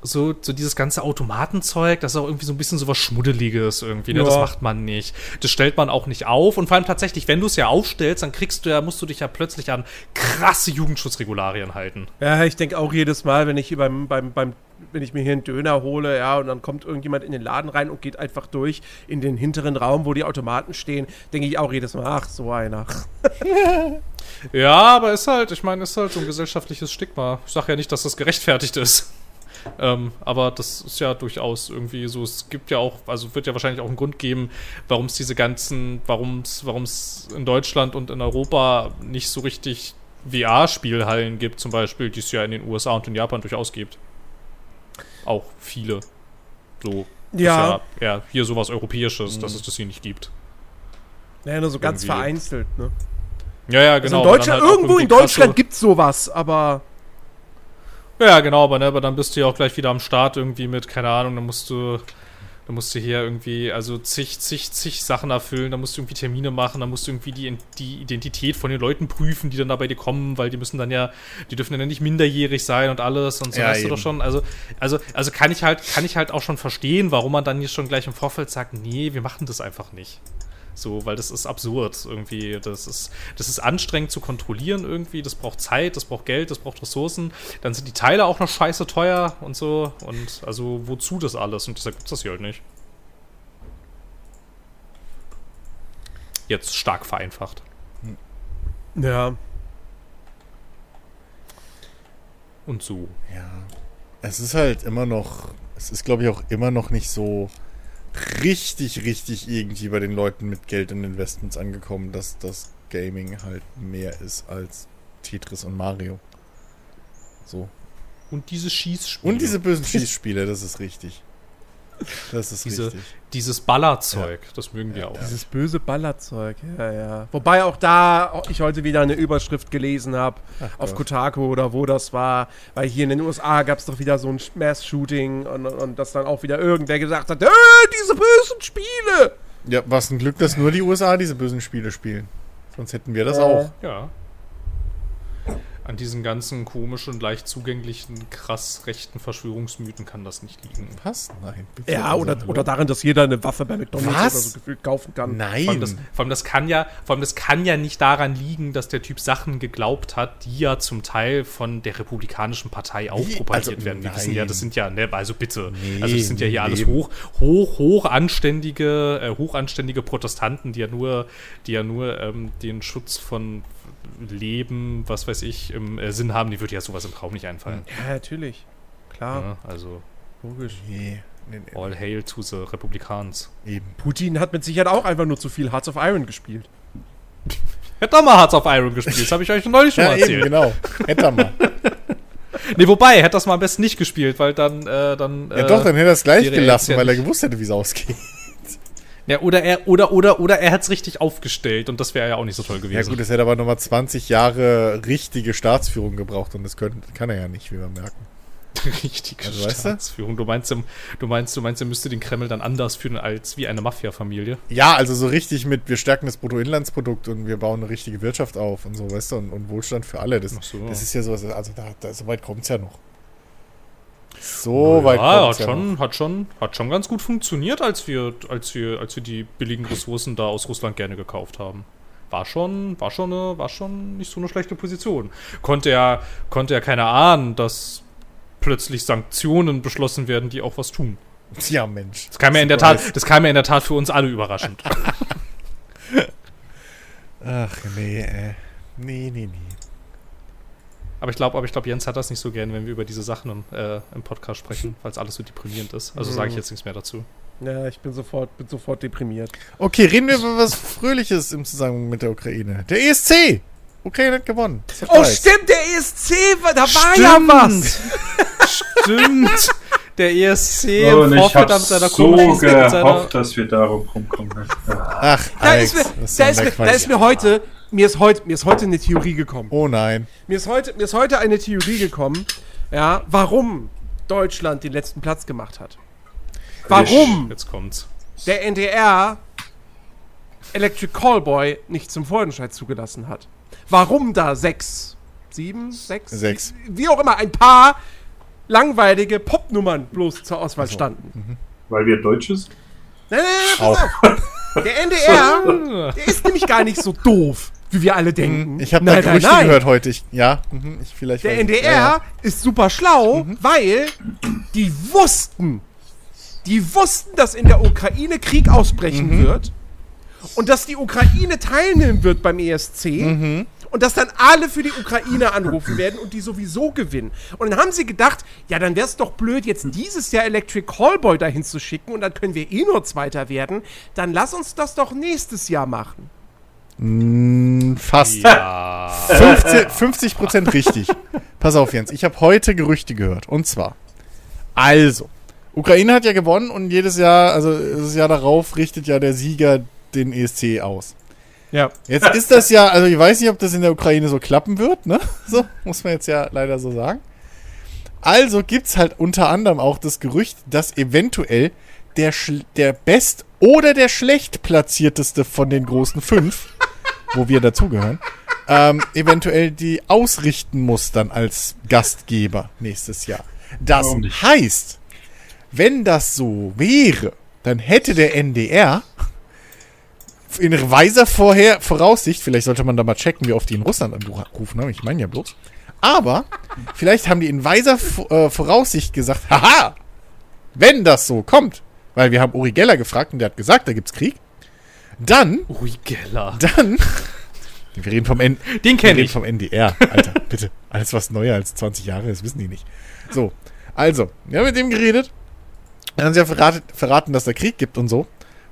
Speaker 3: So, so dieses ganze Automatenzeug, das ist auch irgendwie so ein bisschen so was Schmuddeliges irgendwie, ne? Das
Speaker 1: Ja.
Speaker 3: macht man nicht. Das stellt man auch nicht auf. Und vor allem tatsächlich, wenn du es ja aufstellst, dann kriegst du ja, musst du dich ja plötzlich an krasse Jugendschutzregularien halten.
Speaker 1: ja, ich denke auch jedes Mal, wenn ich hier beim, beim, beim, wenn ich mir hier einen Döner hole, ja, und dann kommt irgendjemand in den Laden rein und geht einfach durch in den hinteren Raum, wo die Automaten stehen, denke ich auch jedes Mal, ach, so einer. [LAUGHS]
Speaker 3: Ja, aber ist halt, ich meine, ist halt so ein gesellschaftliches Stigma. Ich sage ja nicht, dass das gerechtfertigt ist. Ähm, aber das ist ja durchaus irgendwie so. Es gibt ja auch, also wird ja wahrscheinlich auch einen Grund geben, warum es diese ganzen, warum es, warum es in Deutschland und in Europa nicht so richtig VR-Spielhallen gibt, zum Beispiel, die es ja in den USA und in Japan durchaus gibt. Auch viele. So.
Speaker 1: Ja.
Speaker 3: Ja, ja hier sowas Europäisches, dass
Speaker 4: Mhm.
Speaker 3: es das hier nicht gibt.
Speaker 1: Ja, nur so ganz
Speaker 3: Irgendwie.
Speaker 1: vereinzelt, ne?
Speaker 3: Ja, ja,
Speaker 1: Also
Speaker 3: genau.
Speaker 1: in
Speaker 3: aber
Speaker 1: Deutschland,
Speaker 3: halt
Speaker 1: irgendwo in
Speaker 3: krasse-
Speaker 1: Deutschland gibt's sowas, aber
Speaker 3: Ja, genau, aber, ne, aber dann bist du ja auch gleich wieder am Start irgendwie mit, keine Ahnung, dann musst du, dann musst du hier irgendwie, also zig, zig, zig Sachen erfüllen, dann musst du irgendwie Termine machen, dann musst du irgendwie die, die Identität von den Leuten prüfen, die dann da bei dir kommen, weil die müssen dann ja, die dürfen dann ja nicht minderjährig sein und alles und so,
Speaker 4: Ja,
Speaker 3: weißt du
Speaker 4: eben.
Speaker 3: doch schon, also, also, also kann ich halt, kann ich halt auch schon verstehen, warum man dann hier schon gleich im Vorfeld sagt, nee, wir machen das einfach nicht. So, weil das ist absurd irgendwie. Das ist, das ist anstrengend zu kontrollieren irgendwie. Das braucht Zeit, das braucht Geld, das braucht Ressourcen. Dann sind die Teile auch noch scheiße teuer und so. Und also wozu das alles? Und deshalb gibt's das hier halt nicht. Jetzt stark vereinfacht.
Speaker 1: ja.
Speaker 3: Und so.
Speaker 4: Ja. Es ist halt immer noch, es ist glaube ich auch immer noch nicht so richtig, richtig irgendwie bei den Leuten mit Geld und Investments angekommen, dass das Gaming halt mehr ist als Tetris und Mario. So.
Speaker 3: Und diese Schießspiele.
Speaker 4: Und diese bösen [LAUGHS] Schießspiele, das ist richtig. Das ist
Speaker 3: Diese-
Speaker 4: richtig.
Speaker 3: Dieses Ballerzeug, das mögen wir auch.
Speaker 1: Dieses böse Ballerzeug, ja, ja. Wobei auch da ich heute wieder eine Überschrift gelesen habe, auf
Speaker 4: Gott.
Speaker 1: Kotaku oder wo das war, weil hier in den USA gab es doch wieder so ein Mass-Shooting und, und das dann auch wieder irgendwer gesagt hat, äh, diese bösen Spiele!
Speaker 4: Ja, was ein Glück, dass nur die USA diese bösen Spiele spielen. Sonst hätten wir das auch.
Speaker 3: Ja. An diesen ganzen komischen, leicht zugänglichen, krass rechten Verschwörungsmythen kann das nicht liegen.
Speaker 4: Was? Nein. bitte.
Speaker 1: Ja, oder,
Speaker 4: hallo?
Speaker 1: oder darin, dass jeder eine Waffe bei McDonalds
Speaker 4: Was?
Speaker 1: oder so gefühlt kaufen kann.
Speaker 4: Nein.
Speaker 3: Vor allem, das, vor allem das kann ja, vor allem das kann ja nicht daran liegen, dass der Typ Sachen geglaubt hat, die ja zum Teil von der Republikanischen Partei auch
Speaker 4: Wie?
Speaker 3: propagiert
Speaker 4: Also,
Speaker 3: werden. Wir
Speaker 4: nein.
Speaker 3: wissen ja, das sind ja, ne, also bitte.
Speaker 4: Nee,
Speaker 3: also das sind ja hier
Speaker 4: nee,
Speaker 3: alles hoch, hoch, hoch anständige, äh, hochanständige Protestanten, die ja nur, die ja nur ähm, den Schutz von Leben, was weiß ich, im äh, Sinn haben, die würde ja sowas im Traum nicht einfallen.
Speaker 1: Ja, natürlich. Klar,
Speaker 3: Ja, also
Speaker 1: logisch.
Speaker 4: Nee, nee, nee,
Speaker 3: all hail to the Republikans.
Speaker 4: eben.
Speaker 1: Putin hat mit Sicherheit auch einfach nur zu viel Hearts of Iron gespielt. [LAUGHS]
Speaker 3: Hätte doch mal Hearts of Iron gespielt, das habe ich euch neulich schon
Speaker 4: Ja,
Speaker 3: mal
Speaker 4: eben,
Speaker 3: erzählt.
Speaker 4: genau. Hätte er mal. [LAUGHS]
Speaker 3: Nee, wobei, er hätte das mal am besten nicht gespielt, weil dann, äh, dann.
Speaker 4: Ja,
Speaker 3: äh,
Speaker 4: doch, dann hätte er es gleich gelassen, weil er gewusst hätte, wie es ausgeht.
Speaker 3: Ja, oder er, oder, oder, oder er hätte es richtig aufgestellt und das wäre ja auch nicht so toll
Speaker 4: Ja
Speaker 3: gewesen.
Speaker 4: gut, es hätte aber nochmal 20 Jahre richtige Staatsführung gebraucht und das können, kann er ja nicht, wie wir merken. [LAUGHS]
Speaker 3: Richtige
Speaker 4: Also?
Speaker 3: Staatsführung. Du meinst, du meinst, du meinst, er müsste den Kreml dann anders führen als wie eine Mafia-Familie.
Speaker 4: Ja, also so richtig mit, wir stärken das Bruttoinlandsprodukt und wir bauen eine richtige Wirtschaft auf und so, weißt du, und, und Wohlstand für alle. Das,
Speaker 3: so.
Speaker 4: das ist ja sowas, also da, da, so weit kommt es ja noch. So weit
Speaker 3: ja, hat
Speaker 4: ja
Speaker 3: schon,
Speaker 4: noch.
Speaker 3: hat schon, hat schon ganz gut funktioniert, als wir, als wir, als wir die billigen Ressourcen da aus Russland gerne gekauft haben. War schon, war schon, eine, war schon nicht so eine schlechte Position. Konnte er, konnte er keiner ahnen, dass plötzlich Sanktionen beschlossen werden, die auch was tun.
Speaker 4: Ja, Mensch.
Speaker 3: Das kam ja in der Tat, das kam ja in der Tat für uns alle überraschend. [LAUGHS]
Speaker 4: Ach, nee, äh. Nee, nee, nee.
Speaker 3: Aber ich glaube, aber ich glaube, Jens hat das nicht so gern, wenn wir über diese Sachen im, äh, im Podcast sprechen, weil es alles so deprimierend ist. Also sage ich jetzt nichts mehr dazu.
Speaker 1: Ja, ich bin sofort, bin sofort deprimiert.
Speaker 4: Okay, reden wir über was Fröhliches im Zusammenhang mit der Ukraine. Der ESC! Ukraine hat gewonnen. Ja
Speaker 1: Oh, stimmt, der ESC, war- da war ja was.
Speaker 3: Stimmt. [LAUGHS] Der ESC
Speaker 2: Oh, und
Speaker 3: im
Speaker 2: ich
Speaker 3: Vorfeld
Speaker 2: habe
Speaker 3: mit seiner
Speaker 2: so
Speaker 3: mit seiner-
Speaker 2: gehofft, dass wir darum rumkommen.
Speaker 4: Ach,
Speaker 1: Da
Speaker 4: Alex,
Speaker 1: ist mir, da ist mir, da ist mir heute, mir ist heute, mir ist heute eine Theorie gekommen.
Speaker 4: Oh nein.
Speaker 1: Mir ist heute, mir ist heute eine Theorie gekommen, ja, warum Deutschland den letzten Platz gemacht hat. Warum
Speaker 3: Jetzt kommt's.
Speaker 1: der NDR Electric Callboy nicht zum Vorentscheid zugelassen hat. Warum da sechs, sieben, sechs,
Speaker 4: Sechs.
Speaker 1: wie auch immer, ein paar langweilige Popnummern bloß zur Auswahl standen.
Speaker 2: Weil wir Deutsche sind?
Speaker 1: Nein, nein, nein, pass auf. Der NDR, [LAUGHS] der ist nämlich gar nicht so doof, wie wir alle denken.
Speaker 4: Ich habe da Gerüchte
Speaker 1: nein.
Speaker 4: gehört heute. Ich, ja, mhm, ich vielleicht.
Speaker 1: Der NDR
Speaker 4: Ja, ja.
Speaker 1: ist super schlau, weil die wussten, die wussten, dass in der Ukraine Krieg ausbrechen
Speaker 4: Mhm.
Speaker 1: wird und dass die Ukraine teilnehmen wird beim ESC
Speaker 4: Mhm.
Speaker 1: und dass dann alle für die Ukraine anrufen werden und die sowieso gewinnen. Und dann haben sie gedacht, ja, dann wäre es doch blöd, jetzt dieses Jahr Electric Callboy dahin zu schicken und dann können wir eh nur Zweiter werden. Dann lass uns das doch nächstes Jahr machen.
Speaker 4: Fast.
Speaker 3: Ja. [LAUGHS]
Speaker 4: 15, 50 Prozent richtig. Pass auf, Jens. Ich habe heute Gerüchte gehört. Und zwar. Also. Ukraine hat ja gewonnen und jedes Jahr, also das Jahr darauf, richtet ja der Sieger den ESC aus.
Speaker 1: Ja.
Speaker 4: Jetzt ist das ja, also ich weiß nicht, ob das in der Ukraine so klappen wird, ne? [LAUGHS] So, muss man jetzt ja leider so sagen. Also gibt's halt unter anderem auch das Gerücht, dass eventuell der, schl- der best oder der schlecht platzierteste von den großen fünf, wo wir dazugehören, ähm, eventuell die ausrichten muss dann als Gastgeber nächstes Jahr. Das
Speaker 2: Warum
Speaker 4: heißt, wenn das so wäre, dann hätte der NDR in weiser Vorher Voraussicht, vielleicht sollte man da mal checken, wie oft die in Russland anrufen, ne? ich meine ja bloß. Aber vielleicht haben die in weiser äh, Voraussicht gesagt, haha, wenn das so kommt, weil wir haben Uri Geller gefragt und der hat gesagt, da gibt's Krieg, dann,
Speaker 3: Ui, Geller.
Speaker 4: dann, wir reden vom, N
Speaker 3: Den
Speaker 4: wir reden
Speaker 3: ich.
Speaker 4: vom NDR, Alter, [LAUGHS] bitte, alles was neuer als 20 Jahre ist, wissen die nicht. So, also, wir haben mit dem geredet, dann haben sie ja verraten, verraten, dass da Krieg gibt und so.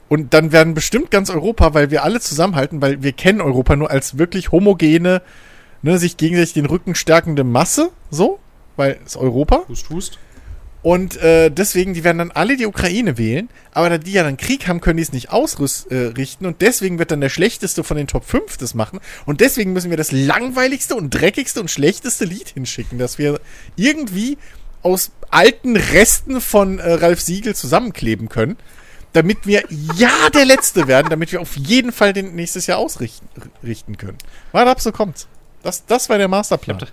Speaker 4: Und dann werden bestimmt ganz Europa, weil wir alle zusammenhalten, weil wir kennen Europa nur als wirklich homogene, ne, sich gegenseitig den Rücken stärkende Masse, so, weil es Europa.
Speaker 3: Hust, hust.
Speaker 4: Und äh, deswegen, die werden dann alle die Ukraine wählen, aber da die ja dann Krieg haben, können die es nicht ausrichten und deswegen wird dann der schlechteste von den Top 5 das machen und deswegen müssen wir das langweiligste und dreckigste und schlechteste Lied hinschicken, dass wir irgendwie aus alten Resten von äh, Ralf Siegel zusammenkleben können, damit wir ja der Letzte werden, damit wir auf jeden Fall den nächstes Jahr ausrichten richten können. Warte ab, so kommt's. Das, das war der Masterplan.
Speaker 3: Ich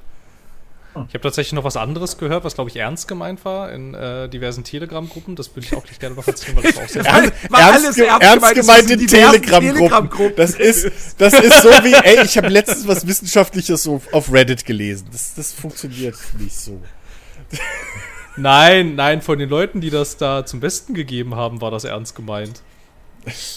Speaker 3: Ich habe tatsächlich noch was anderes gehört, was glaube ich ernst gemeint war in äh, diversen Telegram-Gruppen. Das würde ich auch gleich gerne noch erzählen, weil das auch [LAUGHS] sehr
Speaker 1: Ernst-
Speaker 4: ernst,
Speaker 1: ernst
Speaker 4: ernst
Speaker 1: gemeint,
Speaker 4: in Telegram-Gruppen.
Speaker 1: Telegram-Gruppen.
Speaker 4: Das ist, das ist so wie, ey, ich habe letztens was Wissenschaftliches so auf Reddit gelesen. Das, das funktioniert nicht so.
Speaker 3: Nein, nein, von den Leuten, die das da zum Besten gegeben haben, war das ernst gemeint.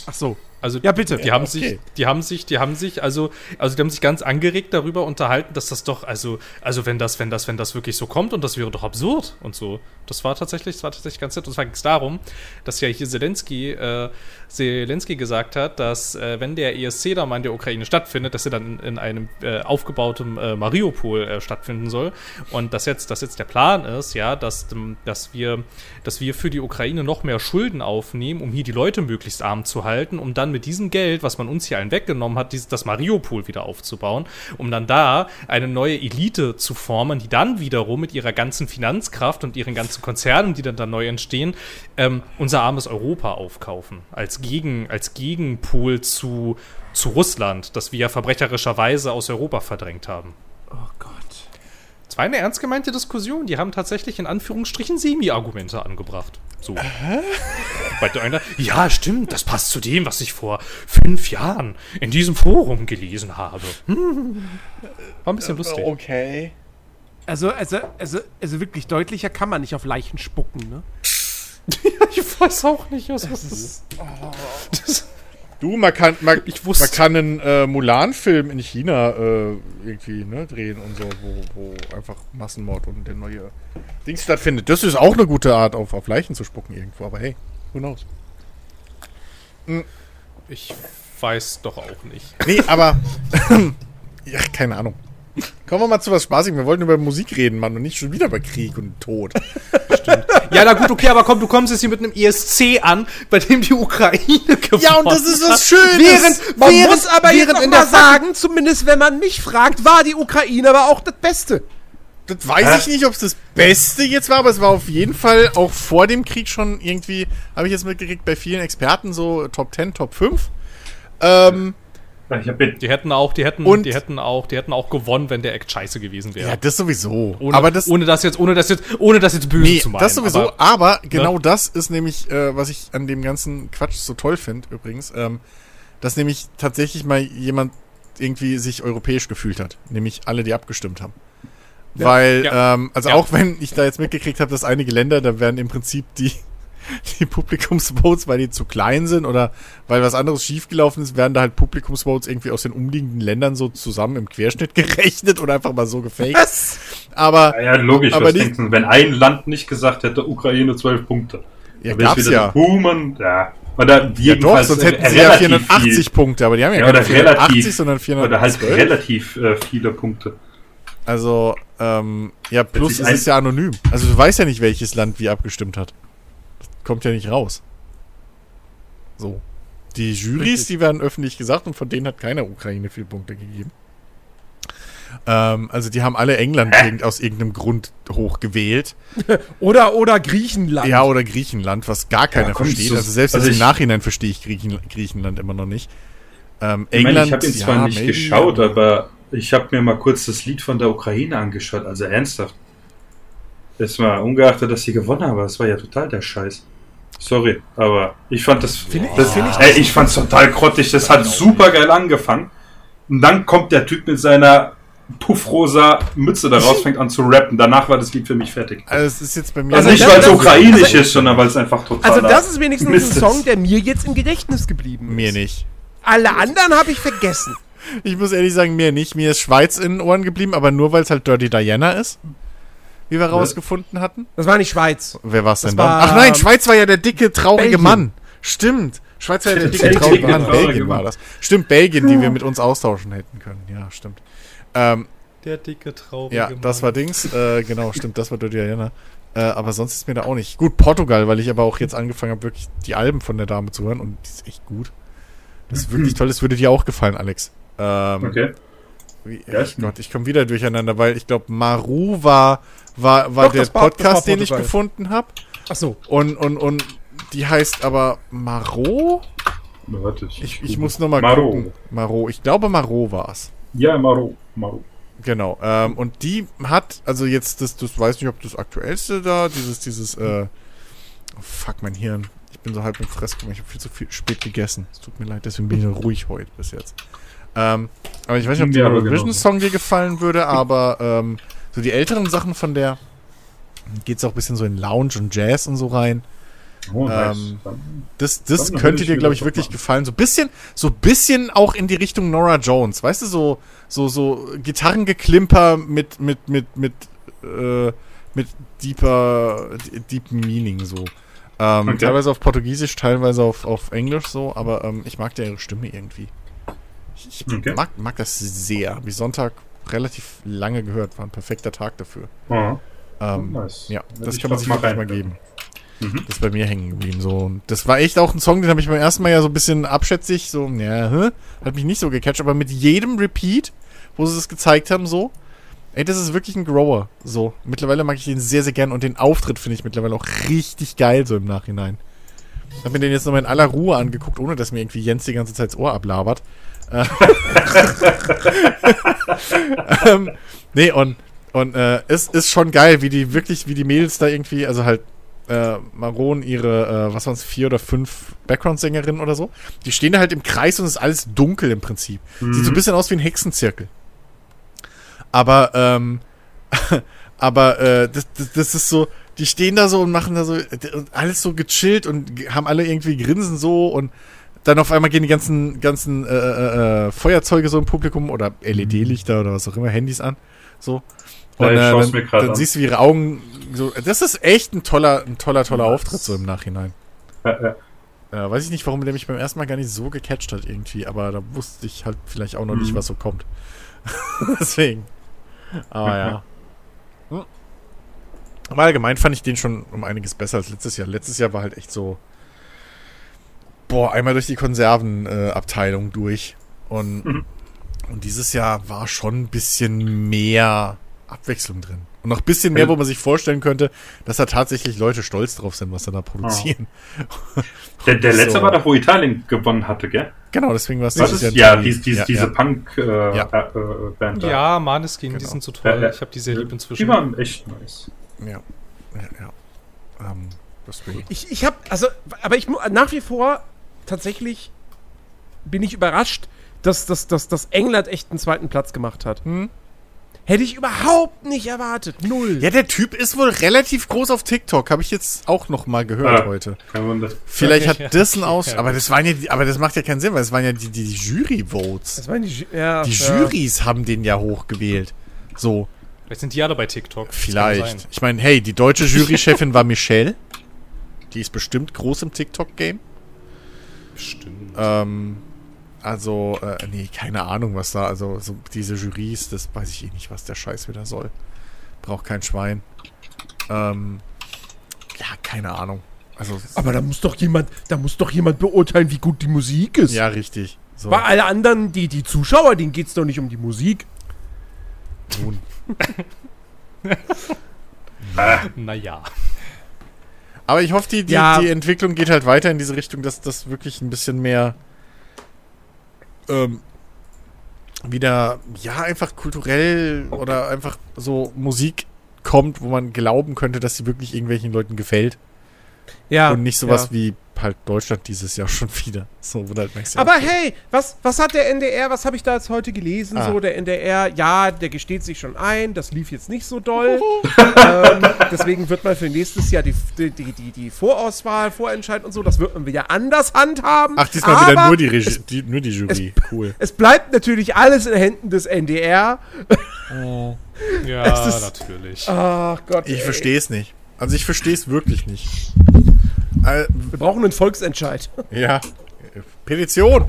Speaker 1: Ach so.
Speaker 3: Also
Speaker 1: Ja, bitte.
Speaker 3: Die haben
Speaker 4: okay.
Speaker 3: sich, die haben sich, die haben sich, also, also die haben sich ganz angeregt darüber unterhalten, dass das doch, also, also wenn das, wenn das, wenn das wirklich so kommt und das wäre doch absurd und so. Das war tatsächlich, das war tatsächlich ganz nett. Und zwar ging es darum, dass ja hier Zelensky, äh, Zelensky gesagt hat, dass äh, wenn der ESC da mal in der Ukraine stattfindet, dass er dann in, in einem äh, aufgebauten äh, Mariupol äh, stattfinden soll. Und dass jetzt, dass jetzt der Plan ist, ja, dass, ähm, dass wir, dass wir für die Ukraine noch mehr Schulden aufnehmen, um hier die Leute möglichst arm zu halten, um dann mit diesem Geld, was man uns hier allen weggenommen hat, dieses, das Mariupol wieder aufzubauen, um dann da eine neue Elite zu formen, die dann wiederum mit ihrer ganzen Finanzkraft und ihren ganzen Konzernen, die dann da neu entstehen, ähm, unser armes Europa aufkaufen. Als, Gegen, als Gegenpol zu, zu Russland, das wir ja verbrecherischerweise aus Europa verdrängt haben.
Speaker 1: Oh Gott.
Speaker 3: War eine ernst gemeinte Diskussion. Die haben tatsächlich in Anführungsstrichen Semi-Argumente angebracht. So. Bei der einer, ja, stimmt, das passt zu dem, was ich vor fünf Jahren in diesem Forum gelesen habe. Hm. War ein bisschen lustig.
Speaker 4: Okay.
Speaker 1: Also, also, also, also wirklich deutlicher kann man nicht auf Leichen spucken, ne? [LAUGHS]
Speaker 3: Ich weiß auch nicht, was das ist. Das,
Speaker 4: Du, man kann, man,
Speaker 3: Ich wusste-
Speaker 4: man kann einen äh, Mulan-Film in China äh, irgendwie ne, drehen und so, wo, wo einfach Massenmord und der neue Dings stattfindet. Das ist auch eine gute Art, auf, auf Leichen zu spucken irgendwo, aber hey, who knows?
Speaker 3: Ich weiß doch auch nicht.
Speaker 4: Nee, aber. [LAUGHS] ja, keine Ahnung. Kommen wir mal zu was Spaßigem. Wir wollten über Musik reden, Mann, und nicht schon wieder über Krieg und Tod. [LAUGHS]
Speaker 3: Ja, na gut, okay, aber komm, du kommst jetzt hier mit einem ESC an, bei dem die Ukraine gewonnen
Speaker 4: Ja, und das ist was Schönes.
Speaker 3: Während,
Speaker 1: Man
Speaker 3: während,
Speaker 1: muss aber jetzt
Speaker 3: während
Speaker 1: noch
Speaker 3: in
Speaker 1: mal
Speaker 3: der
Speaker 1: sagen, zumindest wenn man mich fragt, war die Ukraine aber auch das Beste.
Speaker 4: Das weiß ich nicht, ob es das Beste jetzt war, aber es war auf jeden Fall auch vor dem Krieg schon irgendwie, habe ich jetzt mitgekriegt, bei vielen Experten so Top 10, Top 5. Ähm,
Speaker 2: jetzt
Speaker 3: Die hätten auch, die hätten,
Speaker 4: Und-
Speaker 3: die hätten auch, die hätten auch gewonnen, wenn der Act scheiße gewesen wäre.
Speaker 4: ja, das sowieso.
Speaker 3: ohne,
Speaker 4: aber das,
Speaker 3: ohne das jetzt, ohne das jetzt, ohne das jetzt böse
Speaker 4: nee,
Speaker 3: zu meinen.
Speaker 4: das sowieso,
Speaker 3: aber-
Speaker 4: aber, genau das ist nämlich, äh, was ich an dem ganzen Quatsch so toll finde, übrigens, ähm, dass nämlich tatsächlich mal jemand irgendwie sich europäisch gefühlt hat. Nämlich alle, die abgestimmt haben. Weil,
Speaker 3: Ja.
Speaker 4: ähm, also
Speaker 3: Ja.
Speaker 4: auch wenn ich da jetzt mitgekriegt habe, dass einige Länder, da werden im Prinzip die, [LAUGHS] die Publikumsvotes, weil die zu klein sind oder weil was anderes schiefgelaufen ist, werden da halt Publikumsvotes irgendwie aus den umliegenden Ländern so zusammen im Querschnitt [LAUGHS] gerechnet oder einfach mal so gefaked.
Speaker 1: Was?
Speaker 4: Aber
Speaker 2: Ja, ja, logisch.
Speaker 4: Aber
Speaker 2: was
Speaker 4: die-
Speaker 2: denkst du, wenn ein Land nicht gesagt hätte, Ukraine 12 Punkte.
Speaker 4: ja, gab's
Speaker 2: wieder
Speaker 4: ja.
Speaker 2: Boomen, ja. Oder
Speaker 4: Ja doch, sonst
Speaker 2: äh,
Speaker 4: hätten sie ja
Speaker 2: relativ
Speaker 4: 480
Speaker 2: viel.
Speaker 4: Punkte, aber die haben ja,
Speaker 2: Ja,
Speaker 4: keine
Speaker 2: oder
Speaker 4: 480,
Speaker 2: relativ.
Speaker 4: sondern 412.
Speaker 2: Oder halt relativ äh, viele Punkte.
Speaker 4: Also, ähm, ja, plus es ist ja anonym. Also du weißt ja nicht, welches Land wie abgestimmt hat. Das kommt ja nicht raus. So. Die Jurys, die werden öffentlich gesagt und von denen hat keiner Ukraine viel Punkte gegeben. Ähm, also die haben alle England irgend, aus irgendeinem Grund hochgewählt. [LAUGHS]
Speaker 1: Oder, oder Griechenland.
Speaker 4: Ja, oder Griechenland, was gar keiner
Speaker 2: Ja, komm,
Speaker 4: versteht.
Speaker 2: so-
Speaker 4: Also selbst
Speaker 2: also
Speaker 4: im Nachhinein verstehe ich Griechen, Griechenland immer noch nicht. Ähm,
Speaker 2: Ich meine,
Speaker 4: England,
Speaker 2: ich habe ihn zwar
Speaker 4: ja,
Speaker 2: nicht
Speaker 4: maybe,
Speaker 2: geschaut, aber ich habe mir mal kurz das Lied von der Ukraine angeschaut. Also ernsthaft. Es war ungeachtet, dass sie gewonnen haben, aber es war ja total der Scheiß. Sorry, aber ich fand das.
Speaker 1: Finde-
Speaker 2: das
Speaker 1: finde ich-
Speaker 2: ey, ich fand's total grottig. Das hat super geil angefangen. Und dann kommt der Typ mit seiner puffrosa Mütze da raus, fängt an zu rappen. Danach war das Lied für mich fertig.
Speaker 4: Also es ist jetzt bei mir...
Speaker 2: Also nicht,
Speaker 1: das-
Speaker 2: weil es ukrainisch
Speaker 1: also-
Speaker 2: ist, sondern weil es einfach total.
Speaker 1: Also das ist wenigstens
Speaker 2: Mist
Speaker 1: ein. Song, der mir jetzt im Gedächtnis geblieben ist.
Speaker 4: mir nicht.
Speaker 1: Alle anderen habe ich vergessen.
Speaker 4: Ich muss ehrlich sagen, mir nicht. Mir ist Schweiz in den Ohren geblieben, aber nur weil es halt Dirty Diana ist. Wie wir rausgefunden hatten.
Speaker 1: Das war nicht Schweiz.
Speaker 4: Wer war's denn
Speaker 1: Das
Speaker 4: dann?
Speaker 1: war,
Speaker 4: Ach nein, Schweiz war ja der dicke, traurige
Speaker 1: Belgien.
Speaker 4: Mann. Stimmt. Schweiz war ja der dicke, traurige Mann.
Speaker 2: traurige
Speaker 4: Belgien war das. Stimmt, Belgien, die wir mit uns austauschen hätten können. Ja, stimmt. Ähm,
Speaker 3: Der dicke, traurige
Speaker 4: ja,
Speaker 3: Mann.
Speaker 4: das war Dings. Äh, genau, stimmt, das war Dirty Diana. Äh, aber sonst ist mir da auch nicht. Gut, Portugal, weil ich aber auch jetzt angefangen habe, wirklich die Alben von der Dame zu hören und die ist echt gut. Das ist wirklich [CLEARS THROAT] toll. Das würde dir auch gefallen, Alex. Ähm,
Speaker 2: Okay.
Speaker 4: Wie,
Speaker 2: Ja,
Speaker 4: ich Gott, ich komme wieder durcheinander, weil ich glaube, Maru war, war, war
Speaker 1: Doch,
Speaker 4: der Podcast, den ich gefunden habe.
Speaker 1: Ach so.
Speaker 4: Und, und, und die heißt aber Maro?
Speaker 2: Warte,
Speaker 4: Ich, ich muss nochmal
Speaker 2: Maro.
Speaker 4: gucken. Maro. Ich glaube, Maro war es.
Speaker 2: Ja, Maro. Maro.
Speaker 4: Genau. Ähm, und die hat, also jetzt, das, das weiß nicht, ob das aktuellste da, dieses, dieses, äh, oh, fuck mein Hirn. Ich bin so halb im Fresskummer. Ich habe viel zu viel spät gegessen. Es tut mir leid, deswegen bin ich so ruhig heute bis jetzt. Ähm, aber ich weiß nicht, ob der Eurovision-Song dir gefallen würde, aber ähm, so die älteren Sachen von der geht's auch ein bisschen so in Lounge und Jazz und so rein.
Speaker 2: Oh, nice.
Speaker 4: Ähm, Das, das
Speaker 2: Dann
Speaker 4: könnte dir, glaube ich, wirklich
Speaker 2: machen.
Speaker 4: gefallen. So bisschen, so bisschen auch in die Richtung Nora Jones. Weißt du, so, so, so Gitarrengeklimper mit, mit, mit, mit, äh, mit deeper, deep Meaning so. Ähm,
Speaker 2: Okay.
Speaker 4: Teilweise auf Portugiesisch, teilweise auf, auf Englisch so, aber ähm, ich mag ja ihre Stimme irgendwie. Ich, ich
Speaker 2: Okay.
Speaker 4: mag, mag das sehr. Wie Sonntag relativ lange gehört, war ein perfekter Tag dafür.
Speaker 2: Aha.
Speaker 4: Ähm,
Speaker 2: Nice.
Speaker 4: ja, das kann man sich
Speaker 2: mal
Speaker 4: wirklich mal geben.
Speaker 2: Mhm.
Speaker 4: Das ist bei mir hängen geblieben. So. Und das war echt auch ein Song, den habe ich beim ersten Mal ja so ein bisschen abschätzig, so, ja, hä? hat mich nicht so gecatcht, aber mit jedem Repeat, wo sie es gezeigt haben, so, ey, das ist wirklich ein Grower. So, mittlerweile mag ich den sehr, sehr gern und den Auftritt finde ich mittlerweile auch richtig geil, so im Nachhinein. Ich habe mir den jetzt nochmal in aller Ruhe angeguckt, ohne dass mir irgendwie Jens die ganze Zeit das Ohr ablabert. Äh, [LAUGHS] ähm, nee, und, und äh, es ist schon geil, wie die wirklich, wie die Mädels da irgendwie, also halt äh, Maron, ihre, äh, was waren es, vier oder fünf Background-Sängerinnen oder so, die stehen da halt im Kreis und es ist alles dunkel im Prinzip. Sieht so ein bisschen aus wie ein Hexenzirkel. Aber, ähm, [LAUGHS] aber äh, das, das, das ist so, die stehen da so und machen da so, und alles so gechillt und haben alle irgendwie Grinsen so und Dann auf einmal gehen die ganzen, ganzen äh, äh, äh, Feuerzeuge so im Publikum oder LED-Lichter oder was auch immer, Handys an. So.
Speaker 2: Ja,
Speaker 4: Und
Speaker 2: ich
Speaker 4: äh, dann, dann
Speaker 2: an.
Speaker 4: siehst du, wie ihre Augen so. Das ist echt ein toller, ein toller, toller
Speaker 2: Was?
Speaker 4: Auftritt so im Nachhinein.
Speaker 2: Ja, ja.
Speaker 4: Äh, weiß ich nicht, warum der mich beim ersten Mal gar nicht so gecatcht hat irgendwie, aber da wusste ich halt vielleicht auch noch nicht,
Speaker 2: Mhm.
Speaker 4: was so kommt. [LAUGHS] Deswegen. Aber ja. [LAUGHS] Hm. Aber allgemein fand ich den schon um einiges besser als letztes Jahr. Letztes Jahr war halt echt so. Boah, einmal durch die Konservenabteilung äh, durch. Und,
Speaker 2: Mhm.
Speaker 4: und dieses Jahr war schon ein bisschen mehr Abwechslung drin. Und noch ein bisschen mehr, wo man sich vorstellen könnte, dass da tatsächlich Leute stolz drauf sind, was sie da produzieren.
Speaker 2: Der, der [LAUGHS] letzte
Speaker 4: So.
Speaker 2: war doch, wo Italien gewonnen hatte, gell?
Speaker 4: Genau, deswegen war es dieses
Speaker 2: ist? Ja,
Speaker 4: die-
Speaker 2: dies, dies,
Speaker 4: ja,
Speaker 2: diese
Speaker 4: ja.
Speaker 2: Punk-Band
Speaker 4: Ja.
Speaker 2: äh, äh, Band da.
Speaker 3: Ja, Maneskin, die
Speaker 4: Genau.
Speaker 3: sind so toll.
Speaker 2: Ja, ja.
Speaker 3: Ich habe die sehr lieb inzwischen.
Speaker 2: Die waren echt nice.
Speaker 4: Ja, ja, ja. Ähm, deswegen.
Speaker 1: Ich, ich habe, also, aber ich nach wie vor tatsächlich bin ich überrascht, dass, dass, dass, dass England echt einen zweiten Platz gemacht hat.
Speaker 4: Hm?
Speaker 1: Hätte ich überhaupt nicht erwartet. Null.
Speaker 4: Ja, der Typ ist wohl relativ groß auf TikTok, habe ich jetzt auch noch mal gehört
Speaker 2: Ah.
Speaker 4: heute.
Speaker 2: Kein Wunder.
Speaker 4: Vielleicht
Speaker 3: Ja,
Speaker 4: hat das einen
Speaker 3: okay,
Speaker 4: Aus,
Speaker 3: ja,
Speaker 4: aber das waren ja, die, aber das macht ja keinen Sinn, weil es waren ja die, die, die Jury-Votes.
Speaker 1: Das waren die, ja,
Speaker 4: Die
Speaker 1: ja.
Speaker 4: Jurys haben den ja hochgewählt. So,
Speaker 3: Vielleicht sind die alle bei TikTok. Das
Speaker 4: vielleicht. Ich meine, hey, die deutsche Jurychefin war Michelle. Die ist bestimmt groß im TikTok-Game.
Speaker 3: Stimmt.
Speaker 4: Ähm, also, äh, nee, keine Ahnung, was da, also so diese Jurys, das weiß ich eh nicht, was der Scheiß wieder soll. Braucht kein Schwein. Ähm, ja, keine Ahnung. Also,
Speaker 1: Aber da muss doch jemand, da muss doch jemand beurteilen, wie gut die Musik ist.
Speaker 4: ja, richtig. So,
Speaker 1: Bei alle anderen, die, die Zuschauer, denen geht's doch nicht um die Musik.
Speaker 4: nun. [LAUGHS]
Speaker 3: Naja.
Speaker 4: Aber ich hoffe, die, die,
Speaker 1: Ja.
Speaker 4: die Entwicklung geht halt weiter in diese Richtung, dass das wirklich ein bisschen mehr ähm, wieder, ja, einfach kulturell oder einfach so Musik kommt, wo man glauben könnte, dass sie wirklich irgendwelchen Leuten gefällt.
Speaker 1: Ja.
Speaker 4: und nicht sowas
Speaker 1: ja.
Speaker 4: wie halt Deutschland dieses Jahr schon wieder. So, halt merkst, ja,
Speaker 1: Aber
Speaker 4: okay.
Speaker 1: hey, was, was hat der NDR, was habe ich da jetzt heute gelesen?
Speaker 4: Ah.
Speaker 1: So, der NDR, ja, der gesteht sich schon ein, das lief jetzt nicht so doll. [LAUGHS] ähm, deswegen wird man für nächstes Jahr die, die, die, die, Vorauswahl, Vorentscheid und so, das wird man wieder anders handhaben.
Speaker 4: Ach, diesmal
Speaker 1: Aber
Speaker 4: wieder nur die, Regie, die, nur die Jury. cool.
Speaker 1: Es bleibt natürlich alles in Händen des NDR.
Speaker 3: Ja, [LAUGHS]
Speaker 1: Es ist-
Speaker 3: natürlich.
Speaker 1: Ach Gott.
Speaker 4: Ich verstehe es nicht. Also ich verstehe es wirklich nicht. Äh,
Speaker 1: Wir brauchen einen Volksentscheid.
Speaker 4: ja. Petition.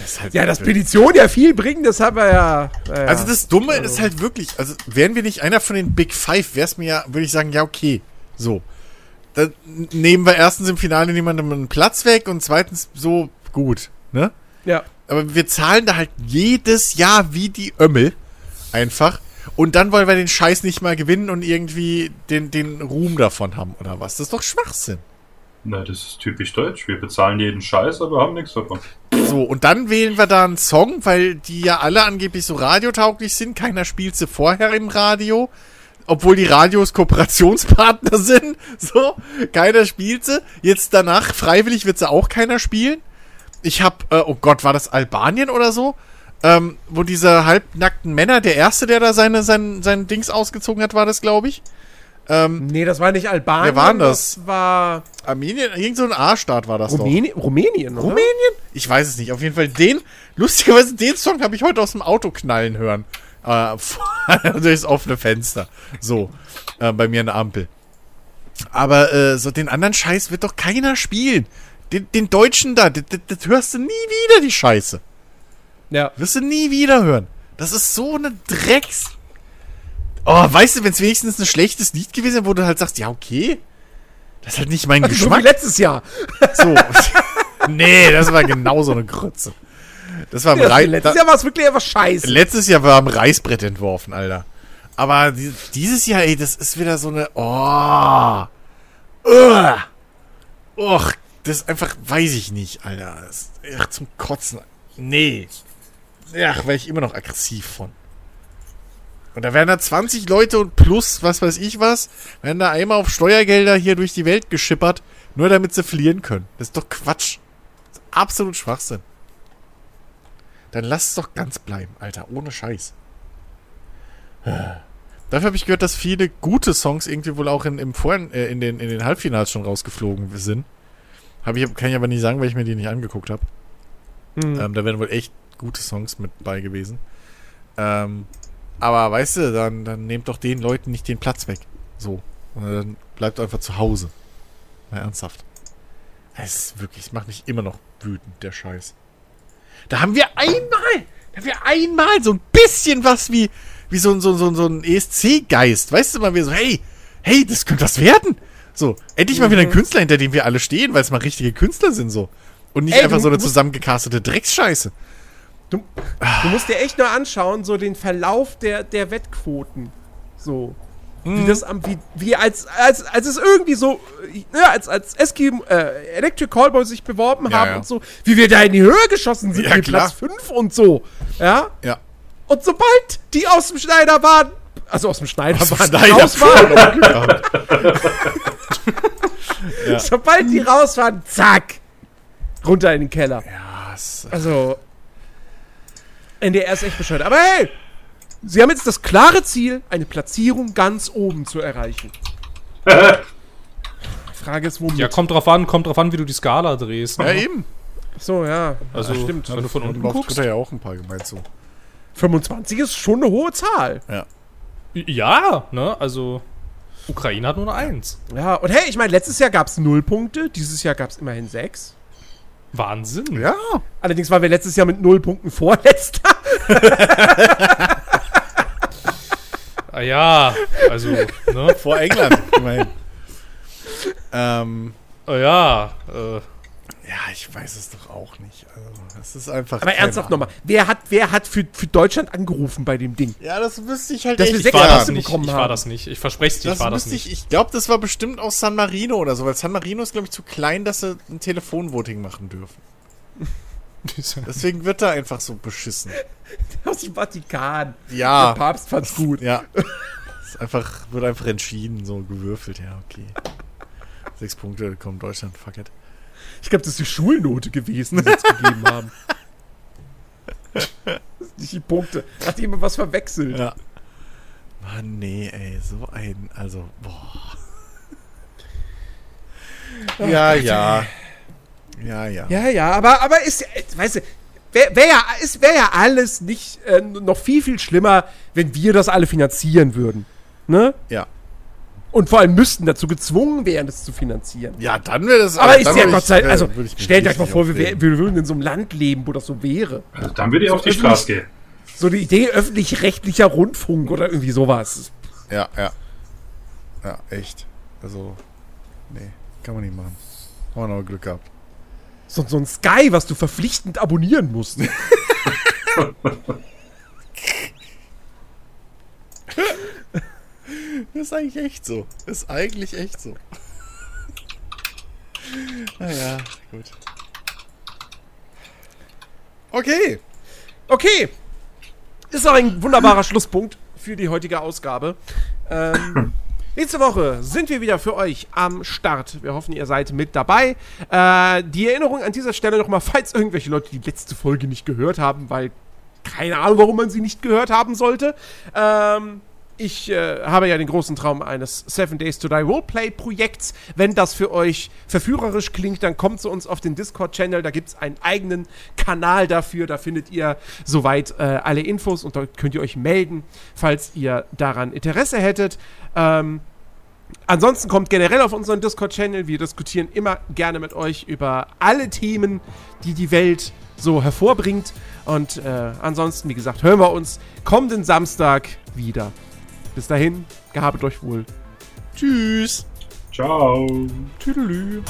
Speaker 4: Das halt
Speaker 1: Ja, dass Petitionen ja viel bringen, das haben wir ja. ja, ja.
Speaker 4: Also das Dumme ist halt wirklich, also wären wir nicht einer von den Big Five, wäre es mir ja, würde ich sagen, ja okay, so. Dann nehmen wir erstens im Finale niemandem einen Platz weg und zweitens so gut, ne?
Speaker 1: ja.
Speaker 4: Aber wir zahlen da halt jedes Jahr wie die Ömmel einfach und dann wollen wir den Scheiß nicht mal gewinnen und irgendwie den, den Ruhm davon haben oder was. Das ist doch Schwachsinn.
Speaker 2: Na, das ist typisch deutsch. Wir bezahlen jeden Scheiß, aber haben nichts davon.
Speaker 4: So, und dann wählen wir da einen Song, weil die ja alle angeblich so radiotauglich sind. Keiner spielt sie vorher im Radio. Obwohl die Radios Kooperationspartner [LAUGHS] sind. So, keiner spielt sie. Jetzt danach, freiwillig wird sie auch keiner spielen. Ich hab, äh, oh Gott, war das Albanien oder so? Ähm, wo diese halbnackten Männer, der erste, der da seine, sein, sein Dings ausgezogen hat, war das, glaube ich. Ähm,
Speaker 1: Nee, das war nicht Albanien.
Speaker 4: Wer war denn das?
Speaker 1: war
Speaker 4: Armenien, irgend so ein A-Staat war das doch.
Speaker 1: Rumänien, Rumänien, oder?
Speaker 4: Rumänien? Ich weiß es nicht. Auf jeden Fall den, lustigerweise den Song habe ich heute aus dem Auto knallen hören. Äh, [LAUGHS] durchs offene Fenster. So, äh, bei mir der Ampel. Aber äh, so den anderen Scheiß wird doch keiner spielen. Den, den Deutschen da, das, das, das hörst du nie wieder, die Scheiße.
Speaker 1: Ja.
Speaker 4: Wirst du nie wieder hören. Das ist so eine Drecks. Oh, weißt du, wenn es wenigstens ein schlechtes Lied gewesen wäre, wo du halt sagst, ja, okay. Das ist halt nicht mein [LAUGHS]
Speaker 1: So wie
Speaker 4: Geschmack.
Speaker 1: letztes Jahr.
Speaker 4: So. [LAUGHS] nee, das war genauso eine Grütze. Das war am
Speaker 1: Ja,
Speaker 4: Rei
Speaker 1: letztes Jahr war es wirklich einfach scheiße.
Speaker 4: letztes Jahr war am Reißbrett entworfen, Alter. Aber die, dieses Jahr, ey, das ist wieder so eine. Oh. Ugh. Och, das ist einfach, weiß ich nicht, Alter. Das ist ach, zum Kotzen. Nee. Ach, wäre ich immer noch aggressiv von. Und da werden da 20 Leute und plus, was weiß ich was, werden da einmal auf Steuergelder hier durch die Welt geschippert, nur damit sie fliehen können. Das ist doch Quatsch. Das ist absolut Schwachsinn. Dann lass es doch ganz bleiben, Alter, ohne Scheiß. Dafür habe ich gehört, dass viele gute Songs irgendwie wohl auch in, im Vor äh, in, den, in den Halbfinals schon rausgeflogen sind. Hab ich, kann ich aber nicht sagen, weil ich mir die nicht angeguckt habe.
Speaker 1: Hm.
Speaker 4: Ähm, da wären wohl echt gute Songs mit bei gewesen. Ähm, aber weißt du, dann, dann nehmt doch den Leuten nicht den Platz weg. So. Und dann bleibt einfach zu Hause. Mal ernsthaft. Es ist wirklich, es macht mich immer noch wütend, der Scheiß. Da haben wir einmal, da haben wir einmal so ein bisschen was wie, wie so, ein- so, so, so ein ESC-Geist. Weißt du mal, wir so, hey, hey, das könnte was werden. So, endlich mal wieder ein Künstler, hinter dem wir alle stehen, weil es mal richtige Künstler sind, so. Und nicht
Speaker 1: Ey,
Speaker 4: einfach so eine zusammengecastete Drecksscheiße.
Speaker 1: Du, du musst dir echt nur anschauen, so den Verlauf der, der Wettquoten. So. Wie das am, wie, wie als, als, als es irgendwie so, ne, als, als Eskim, äh, Electric Callboy sich beworben
Speaker 4: Ja,
Speaker 1: haben
Speaker 4: ja.
Speaker 1: und so, wie wir da in die Höhe geschossen sind,
Speaker 4: Ja, klar.
Speaker 1: Platz 5 und so. Ja?
Speaker 4: Ja.
Speaker 1: Und sobald die aus dem Schneider waren, also aus dem Schneider
Speaker 4: Aus
Speaker 1: waren,
Speaker 4: Schneider
Speaker 1: raus waren. [LAUGHS]
Speaker 4: Ja.
Speaker 1: sobald die raus waren, zack, runter in den Keller.
Speaker 4: Ja, es,
Speaker 1: Also, NDR ist echt bescheuert. Aber hey, sie haben jetzt das klare Ziel, eine Platzierung ganz oben zu erreichen. [LAUGHS] Frage ist, womit?
Speaker 3: Ja, kommt drauf an, kommt drauf an, wie du die Skala drehst.
Speaker 4: ja,
Speaker 3: ne?
Speaker 4: eben.
Speaker 1: so, ja.
Speaker 3: Also,
Speaker 1: Ja, stimmt.
Speaker 3: wenn du von unten guckst.
Speaker 4: Twitter ja auch ein paar gemeint so.
Speaker 1: 25 ist schon eine hohe Zahl.
Speaker 3: Ja, ne, also Ukraine hat nur eine Eins.
Speaker 1: Ja, und hey, ich meine, letztes Jahr gab es 0 Punkte, dieses Jahr gab es immerhin 6.
Speaker 3: Wahnsinn.
Speaker 4: Ja.
Speaker 1: Allerdings waren wir letztes Jahr mit 0 Punkten vorletzter. [LAUGHS]
Speaker 3: Ah, ja, also, ne,
Speaker 4: Vor England, immerhin. ähm, [LAUGHS]
Speaker 3: ah, ja, äh,
Speaker 4: ja, ich weiß es doch auch nicht. Also, das ist einfach.
Speaker 1: Aber ernsthaft nochmal, wer hat, wer hat für, für Deutschland angerufen bei dem Ding?
Speaker 4: Ja, das wüsste ich halt
Speaker 1: Dass wir
Speaker 4: echt
Speaker 1: sechs
Speaker 3: war
Speaker 1: Ja.
Speaker 3: das nicht,
Speaker 1: bekommen
Speaker 3: ich war das nicht. Ich verspreche dir, ich war das nicht.
Speaker 4: ich. Ich glaube, das war bestimmt aus San Marino oder so, weil San Marino ist, glaube ich, zu klein, dass sie ein Telefonvoting machen dürfen. [LAUGHS] Deswegen wird da einfach so beschissen.
Speaker 1: Aus dem Vatikan.
Speaker 4: Ja.
Speaker 1: Der Papst fand's gut.
Speaker 4: Ja. ist einfach, wird einfach entschieden, so gewürfelt, ja, okay. Sechs Punkte kommt Deutschland, fuck it.
Speaker 1: Ich glaube, das ist die Schulnote gewesen, die sie jetzt gegeben [LAUGHS] haben. Nicht die Punkte. Hat jemand was verwechselt.
Speaker 4: Ja. Mann, nee, ey, so ein, also, boah. ja, ja. Ja, ja.
Speaker 1: Ja, ja, aber, aber ist, weißt du, wäre wär ja, es wäre ja alles nicht äh, noch viel, viel schlimmer, wenn wir das alle finanzieren würden. Ne?
Speaker 4: Ja.
Speaker 1: Und vor allem müssten dazu gezwungen werden, das zu finanzieren.
Speaker 4: Ja, dann wäre das.
Speaker 1: Aber ist ja Gott
Speaker 4: ich-
Speaker 1: sei Dank,
Speaker 4: äh,
Speaker 1: also stellt euch mal vor, wir, wir würden in so einem Land leben, wo das so wäre.
Speaker 2: Also dann würde ich auf die
Speaker 1: öffentlich-
Speaker 2: Straße gehen.
Speaker 1: So die Idee öffentlich-rechtlicher Rundfunk oder irgendwie sowas.
Speaker 4: Ja, ja. Ja, echt. Also, nee, kann man nicht machen. Haben wir noch Glück gehabt.
Speaker 1: So, so ein Sky, was du verpflichtend abonnieren musst. [LAUGHS] [LAUGHS]
Speaker 4: Das ist eigentlich echt so. Ist eigentlich echt so. naja, gut. Okay.
Speaker 1: Okay. Ist auch ein wunderbarer Schlusspunkt für die heutige Ausgabe. Ähm, [CLEARS THROAT] nächste Woche sind wir wieder für euch am Start. Wir hoffen, ihr seid mit dabei. Äh, die Erinnerung an dieser Stelle nochmal, [LAUGHS] falls irgendwelche Leute die letzte Folge nicht gehört haben, weil keine Ahnung, warum man sie nicht gehört haben sollte. Ähm, ich äh, habe ja den großen Traum eines Seven Days to Die Roleplay-Projekts. Wenn das für euch verführerisch klingt, dann kommt zu uns auf den Discord-Channel. Da gibt es einen eigenen Kanal dafür. Da findet ihr soweit äh, alle Infos und dort könnt ihr euch melden, falls ihr daran Interesse hättet. Ähm, Ansonsten kommt generell auf unseren Discord-Channel. Wir diskutieren immer gerne mit euch über alle Themen, die die Welt so hervorbringt. Und äh, ansonsten, wie gesagt, hören wir uns kommenden Samstag wieder. Bis dahin, gehabet euch wohl.
Speaker 4: Tschüss.
Speaker 2: Ciao.
Speaker 1: Tüdelü.